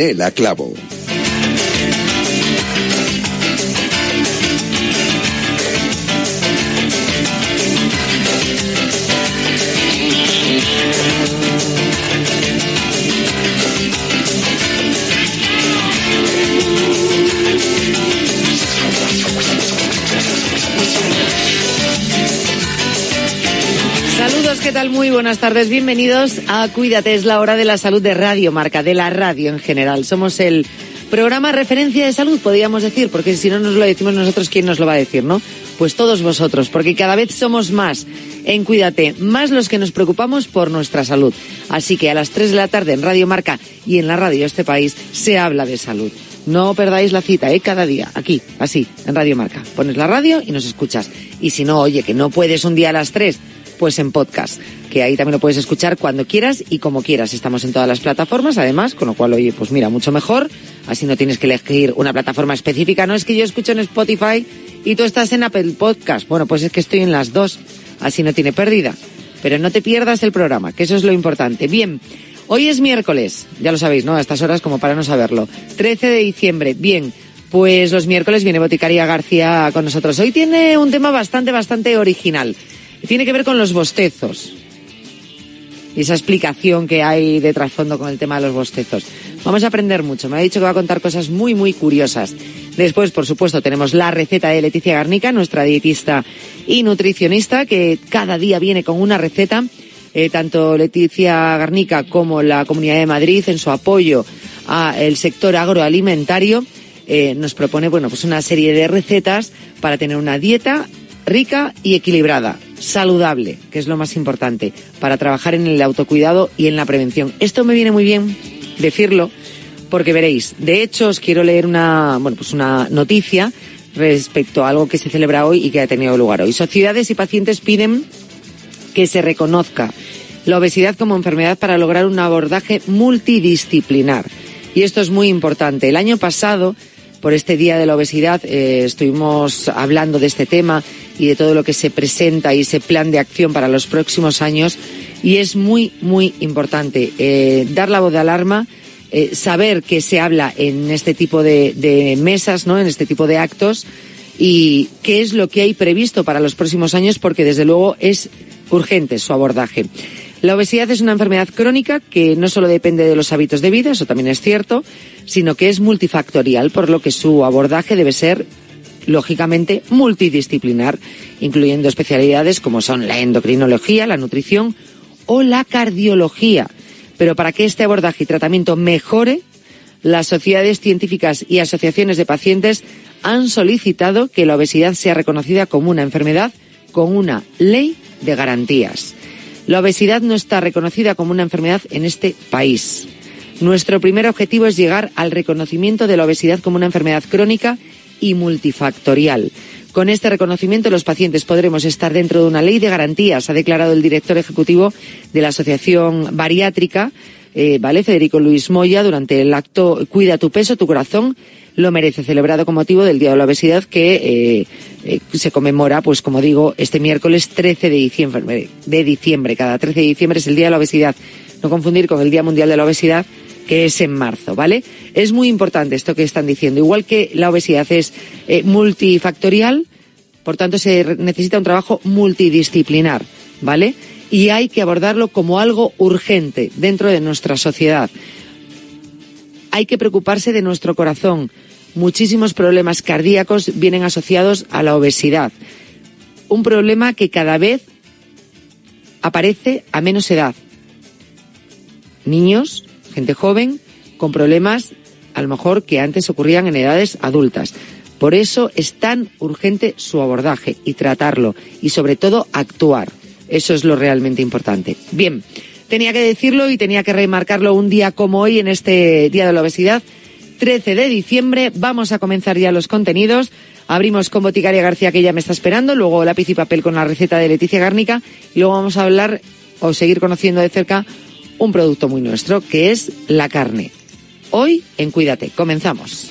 Yanela Clavo. ¿Qué tal? Muy buenas tardes. Bienvenidos a Cuídate, es la hora de la salud de Radio Marca, de la radio en general. Somos el programa referencia de salud, podríamos decir, porque si no nos lo decimos nosotros, ¿quién nos lo va a decir, no? Pues todos vosotros, porque cada vez somos más en Cuídate, más los que nos preocupamos por nuestra salud. Así que a las 3 de la tarde en Radio Marca y en la radio de este país se habla de salud. No perdáis la cita, ¿eh? Cada día, aquí, así, en Radio Marca. Pones la radio y nos escuchas. Y si no, oye, que no puedes un día a las 3, pues en podcast, que ahí también lo puedes escuchar cuando quieras y como quieras. Estamos en todas las plataformas, además, con lo cual, oye, pues mira, mucho mejor. Así no tienes que elegir una plataforma específica. No es que yo escucho en Spotify y tú estás en Apple Podcast. Bueno, pues es que estoy en las dos. Así no tiene pérdida. Pero no te pierdas el programa, que eso es lo importante. Bien. Hoy es miércoles, ya lo sabéis, ¿no? A estas horas como para no saberlo. 13 de diciembre. Bien, pues los miércoles viene Boticaria García con nosotros. Hoy tiene un tema bastante, bastante original. Tiene que ver con los bostezos. Y esa explicación que hay de trasfondo con el tema de los bostezos. Vamos a aprender mucho. Me ha dicho que va a contar cosas muy, muy curiosas. Después, por supuesto, tenemos la receta de Leticia Garnica, nuestra dietista y nutricionista, que cada día viene con una receta. Eh, tanto Leticia Garnica como la Comunidad de Madrid, en su apoyo al sector agroalimentario, eh, nos propone, bueno, pues una serie de recetas para tener una dieta rica y equilibrada, saludable, que es lo más importante, para trabajar en el autocuidado y en la prevención. Esto me viene muy bien decirlo, porque veréis, de hecho os quiero leer una, bueno, pues una noticia respecto a algo que se celebra hoy y que ha tenido lugar hoy. Sociedades y pacientes piden que se reconozca la obesidad como enfermedad para lograr un abordaje multidisciplinar. Y esto es muy importante. El año pasado, por este Día de la Obesidad, eh, estuvimos hablando de este tema y de todo lo que se presenta y ese plan de acción para los próximos años. Y es muy, muy importante eh, dar la voz de alarma, eh, saber que se habla en este tipo de, de mesas, ¿no? En este tipo de actos y qué es lo que hay previsto para los próximos años, porque desde luego es urgente su abordaje. La obesidad es una enfermedad crónica que no solo depende de los hábitos de vida, eso también es cierto, sino que es multifactorial, por lo que su abordaje debe ser lógicamente multidisciplinar, incluyendo especialidades como son la endocrinología, la nutrición o la cardiología. Pero para que este abordaje y tratamiento mejore, las sociedades científicas y asociaciones de pacientes han solicitado que la obesidad sea reconocida como una enfermedad con una ley de garantías. La obesidad no está reconocida como una enfermedad en este país. Nuestro primer objetivo es llegar al reconocimiento de la obesidad como una enfermedad crónica y multifactorial. Con este reconocimiento los pacientes podremos estar dentro de una ley de garantías, ha declarado el director ejecutivo de la Asociación Bariátrica, eh, ¿vale? Federico Luis Moya, durante el acto Cuida tu peso, tu corazón lo merece, celebrado con motivo del Día de la Obesidad que eh, eh, se conmemora, pues como digo, este miércoles 13 de diciembre, de diciembre. Cada 13 de diciembre es el Día de la Obesidad. No confundir con el Día Mundial de la Obesidad, que es en marzo, ¿vale? Es muy importante esto que están diciendo. Igual que la obesidad es eh, multifactorial, por tanto se necesita un trabajo multidisciplinar, ¿vale? Y hay que abordarlo como algo urgente dentro de nuestra sociedad. Hay que preocuparse de nuestro corazón. Muchísimos problemas cardíacos vienen asociados a la obesidad. Un problema que cada vez aparece a menos edad. Niños, gente joven, con problemas a lo mejor que antes ocurrían en edades adultas. Por eso es tan urgente su abordaje y tratarlo y sobre todo actuar. Eso es lo realmente importante. Bien, tenía que decirlo y tenía que remarcarlo un día como hoy en este Día de la Obesidad, 13 de diciembre. Vamos a comenzar ya los contenidos. Abrimos con Boticaria García, que ya me está esperando, luego lápiz y papel con la receta de Leticia Gárnica, y luego vamos a hablar o seguir conociendo de cerca un producto muy nuestro, que es la carne. Hoy en Cuídate. Comenzamos.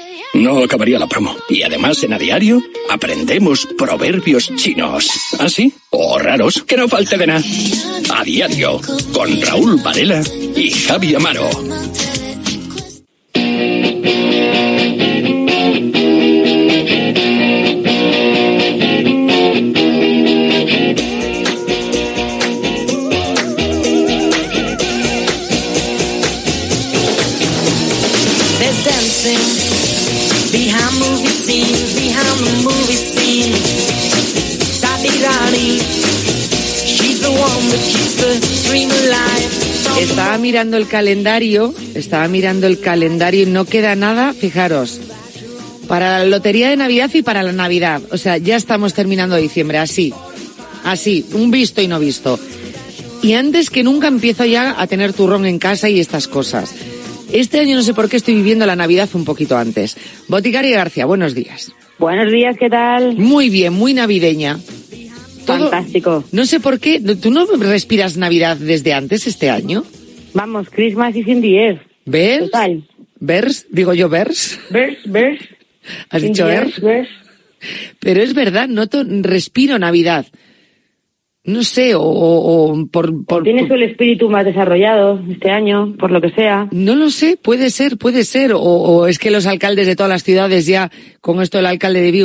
No acabaría la promo. Y además en A Diario aprendemos proverbios chinos. ¿Ah, sí? O raros, que no falte de nada. A Diario, con Raúl Varela y Javi Amaro. Estaba mirando el calendario, estaba mirando el calendario y no queda nada, fijaros, para la lotería de Navidad y para la Navidad. O sea, ya estamos terminando diciembre, así, así, un visto y no visto. Y antes que nunca empiezo ya a tener turrón en casa y estas cosas. Este año no sé por qué estoy viviendo la Navidad un poquito antes. Boticaria García, buenos días. Buenos días, ¿qué tal? Muy bien, muy navideña. Todo- Fantástico. No sé por qué, ¿tú no respiras Navidad desde antes este año? Vamos, Christmas is in the air. ¿Ves? Total. ¿Vers? Digo yo, ¿vers? ¿Ves? ¿Ves? ¿Has In dicho ¿vers? ¿Ves? Pero es verdad, noto, respiro Navidad. No sé, o, o- o por, por- Tienes el espíritu más desarrollado este año, por lo que sea. No lo sé, puede ser, puede ser. O, o es que los alcaldes de todas las ciudades ya, con esto del alcalde de Vigo,